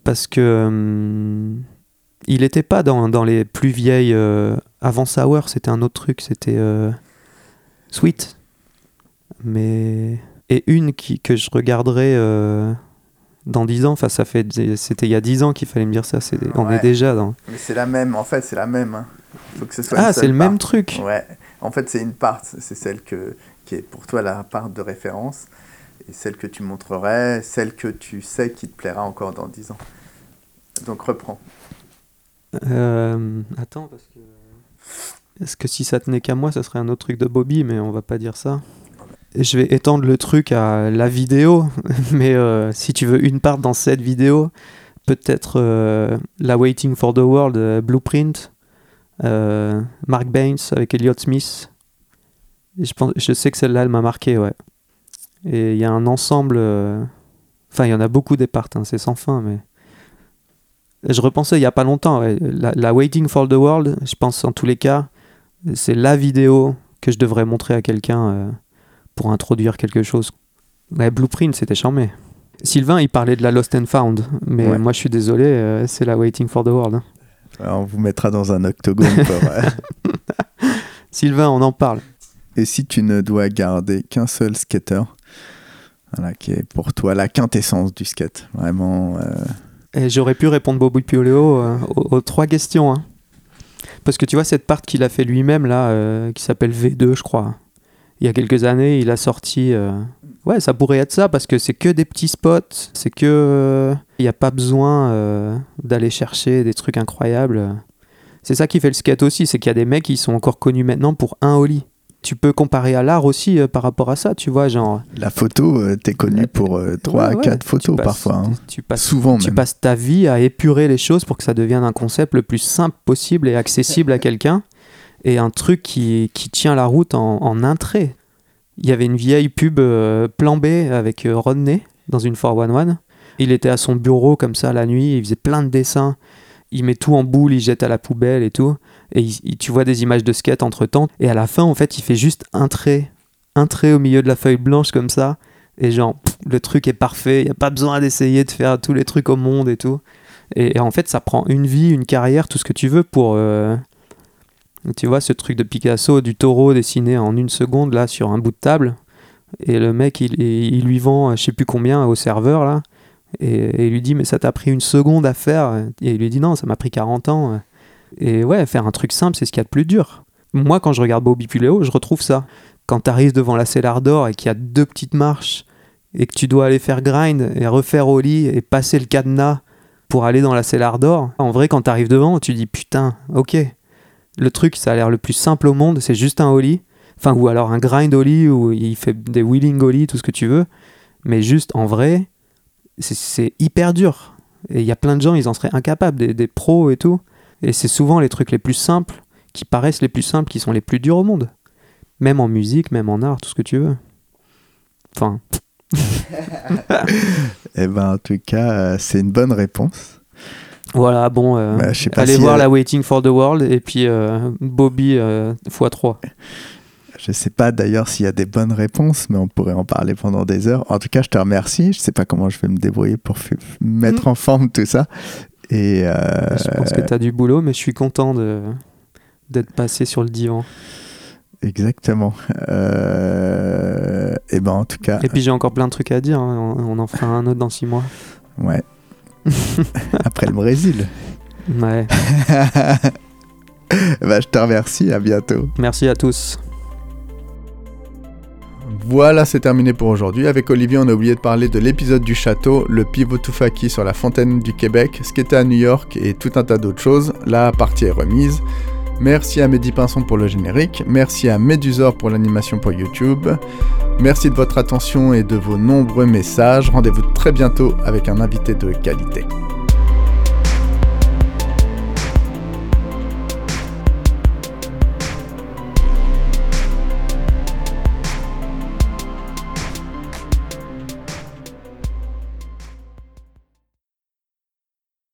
Parce que... hum, il était pas dans, dans les plus vieilles... euh, avant sour, c'était un autre truc, c'était... euh, Sweet. Mais... Et une qui, que je regarderai... euh, dans 10 ans, enfin ça fait c'était il y a 10 ans qu'il fallait me dire ça, c'est on Ouais. est déjà dans Mais c'est la même, en fait, c'est la même. hein. Faut que ce soit Ah, c'est le même truc. Ouais, en fait, c'est une part, c'est celle que, qui est pour toi la part de référence, et celle que tu montrerais, celle que tu sais qui te plaira encore dans 10 ans. Donc reprends. Euh, attends, parce que. Est-ce que si ça tenait qu'à moi, ça serait un autre truc de Bobby, mais on va pas dire ça. Je vais étendre le truc à la vidéo, mais euh, si tu veux une part dans cette vidéo, peut-être euh, la Waiting for the World euh, Blueprint, Mark Baines avec Elliott Smith. Je, pense, je sais que celle-là, elle m'a marqué, ouais. Et il y a un ensemble. Enfin, il y en a beaucoup des parts, hein, c'est sans fin, mais. Je repensais il y a pas longtemps, la, la Waiting for the World, je pense en tous les cas, c'est la vidéo que je devrais montrer à quelqu'un pour introduire quelque chose. Ouais, Blueprint, c'était charmé. Sylvain, il parlait de la Lost and Found, mais Ouais. moi je suis désolé, euh, c'est la Waiting for the World. hein. Alors, on vous mettra dans un octogone. pour, Sylvain, on en parle. Et si tu ne dois garder qu'un seul skater, voilà, qui est pour toi la quintessence du skate, vraiment. euh, Et j'aurais pu répondre Bobo Pioleo euh, aux, aux trois questions. hein. Parce que tu vois, cette part qu'il a fait lui-même, là, euh, qui s'appelle V2, je crois. Il y a quelques années, il a sorti. euh, Ouais, ça pourrait être ça, parce que c'est que des petits spots. C'est que. euh, Il n'y a pas besoin euh, d'aller chercher des trucs incroyables. C'est ça qui fait le skate aussi, c'est qu'il y a des mecs qui sont encore connus maintenant pour un holly. Tu peux comparer à l'art aussi euh, par rapport à ça, tu vois, genre. La photo, euh, t'es connu pour euh, 3 à Ouais, ouais, 4 tu photos passes- parfois. hein. Tu passes Souvent tu même. passes ta vie à épurer les choses pour que ça devienne un concept le plus simple possible et accessible à quelqu'un et un truc qui, qui tient la route en, en un trait. Il y avait une vieille pub euh, plan B avec euh, Rodney dans une 411. Il était à son bureau comme ça la nuit, il faisait plein de dessins. Il met tout en boule, il jette à la poubelle et tout. Et tu vois des images de skate entre temps. Et à la fin, en fait, il fait juste un trait. Un trait au milieu de la feuille blanche comme ça. Et genre, le truc est parfait. Il n'y a pas besoin d'essayer de faire tous les trucs au monde et tout. Et, et en fait, ça prend une vie, une carrière, tout ce que tu veux pour. euh, Tu vois, ce truc de Picasso, du taureau dessiné en une seconde, là, sur un bout de table. Et le mec, il, il lui vend, euh, je sais plus combien, au serveur, là. Et, il lui dit, mais ça t'a pris une seconde à faire. Et il lui dit, non, ça m'a pris 40 ans. Et ouais, faire un truc simple, c'est ce qu'il y a de plus dur. Moi, quand je regarde Bobby Puleo, je retrouve ça. Quand tu arrives devant la cellar d'or et qu'il y a deux petites marches et que tu dois aller faire grind et refaire au lit et passer le cadenas pour aller dans la cellar d'or, en vrai, quand tu arrives devant, tu dis putain, ok. Le truc, ça a l'air le plus simple au monde, c'est juste un ollie. Enfin, ou alors un grind ollie où il fait des wheeling ollie, tout ce que tu veux. Mais juste, en vrai, c'est- hyper dur. Et il y a plein de gens, ils en seraient incapables, des, des pros et tout. Et c'est souvent les trucs les plus simples, qui paraissent les plus simples, qui sont les plus durs au monde. Même en musique, même en art, tout ce que tu veux. Enfin, Eh ben, en tout cas, euh, c'est une bonne réponse. Voilà, bon, euh, Bah, pas allez si voir elle- la Waiting for the World et puis euh, Bobby euh, x3. Je sais pas d'ailleurs s'il y a des bonnes réponses, mais on pourrait en parler pendant des heures. En tout cas, je te remercie. Je sais pas comment je vais me débrouiller pour mettre en forme tout ça. Et euh, Je pense que tu as du boulot, mais je suis content de d'être passé sur le divan. exactement. Euh, et ben, en tout cas, Et puis j'ai encore plein de trucs à dire, hein, on, on en fera un autre dans six mois. ouais. Après le Brésil. Ouais. Bah, je te remercie. À bientôt. Merci à tous. Voilà, c'est terminé pour aujourd'hui. Avec Olivier, on a oublié de parler de l'épisode du château, le pivot Toufaki sur la fontaine du Québec, ce qui était à New York et tout un tas d'autres choses. La partie est remise. Merci à Mehdi Pinson pour le générique. Merci à Médusor pour l'animation pour YouTube. Merci de votre attention et de vos nombreux messages. Rendez-vous très bientôt avec un invité de qualité.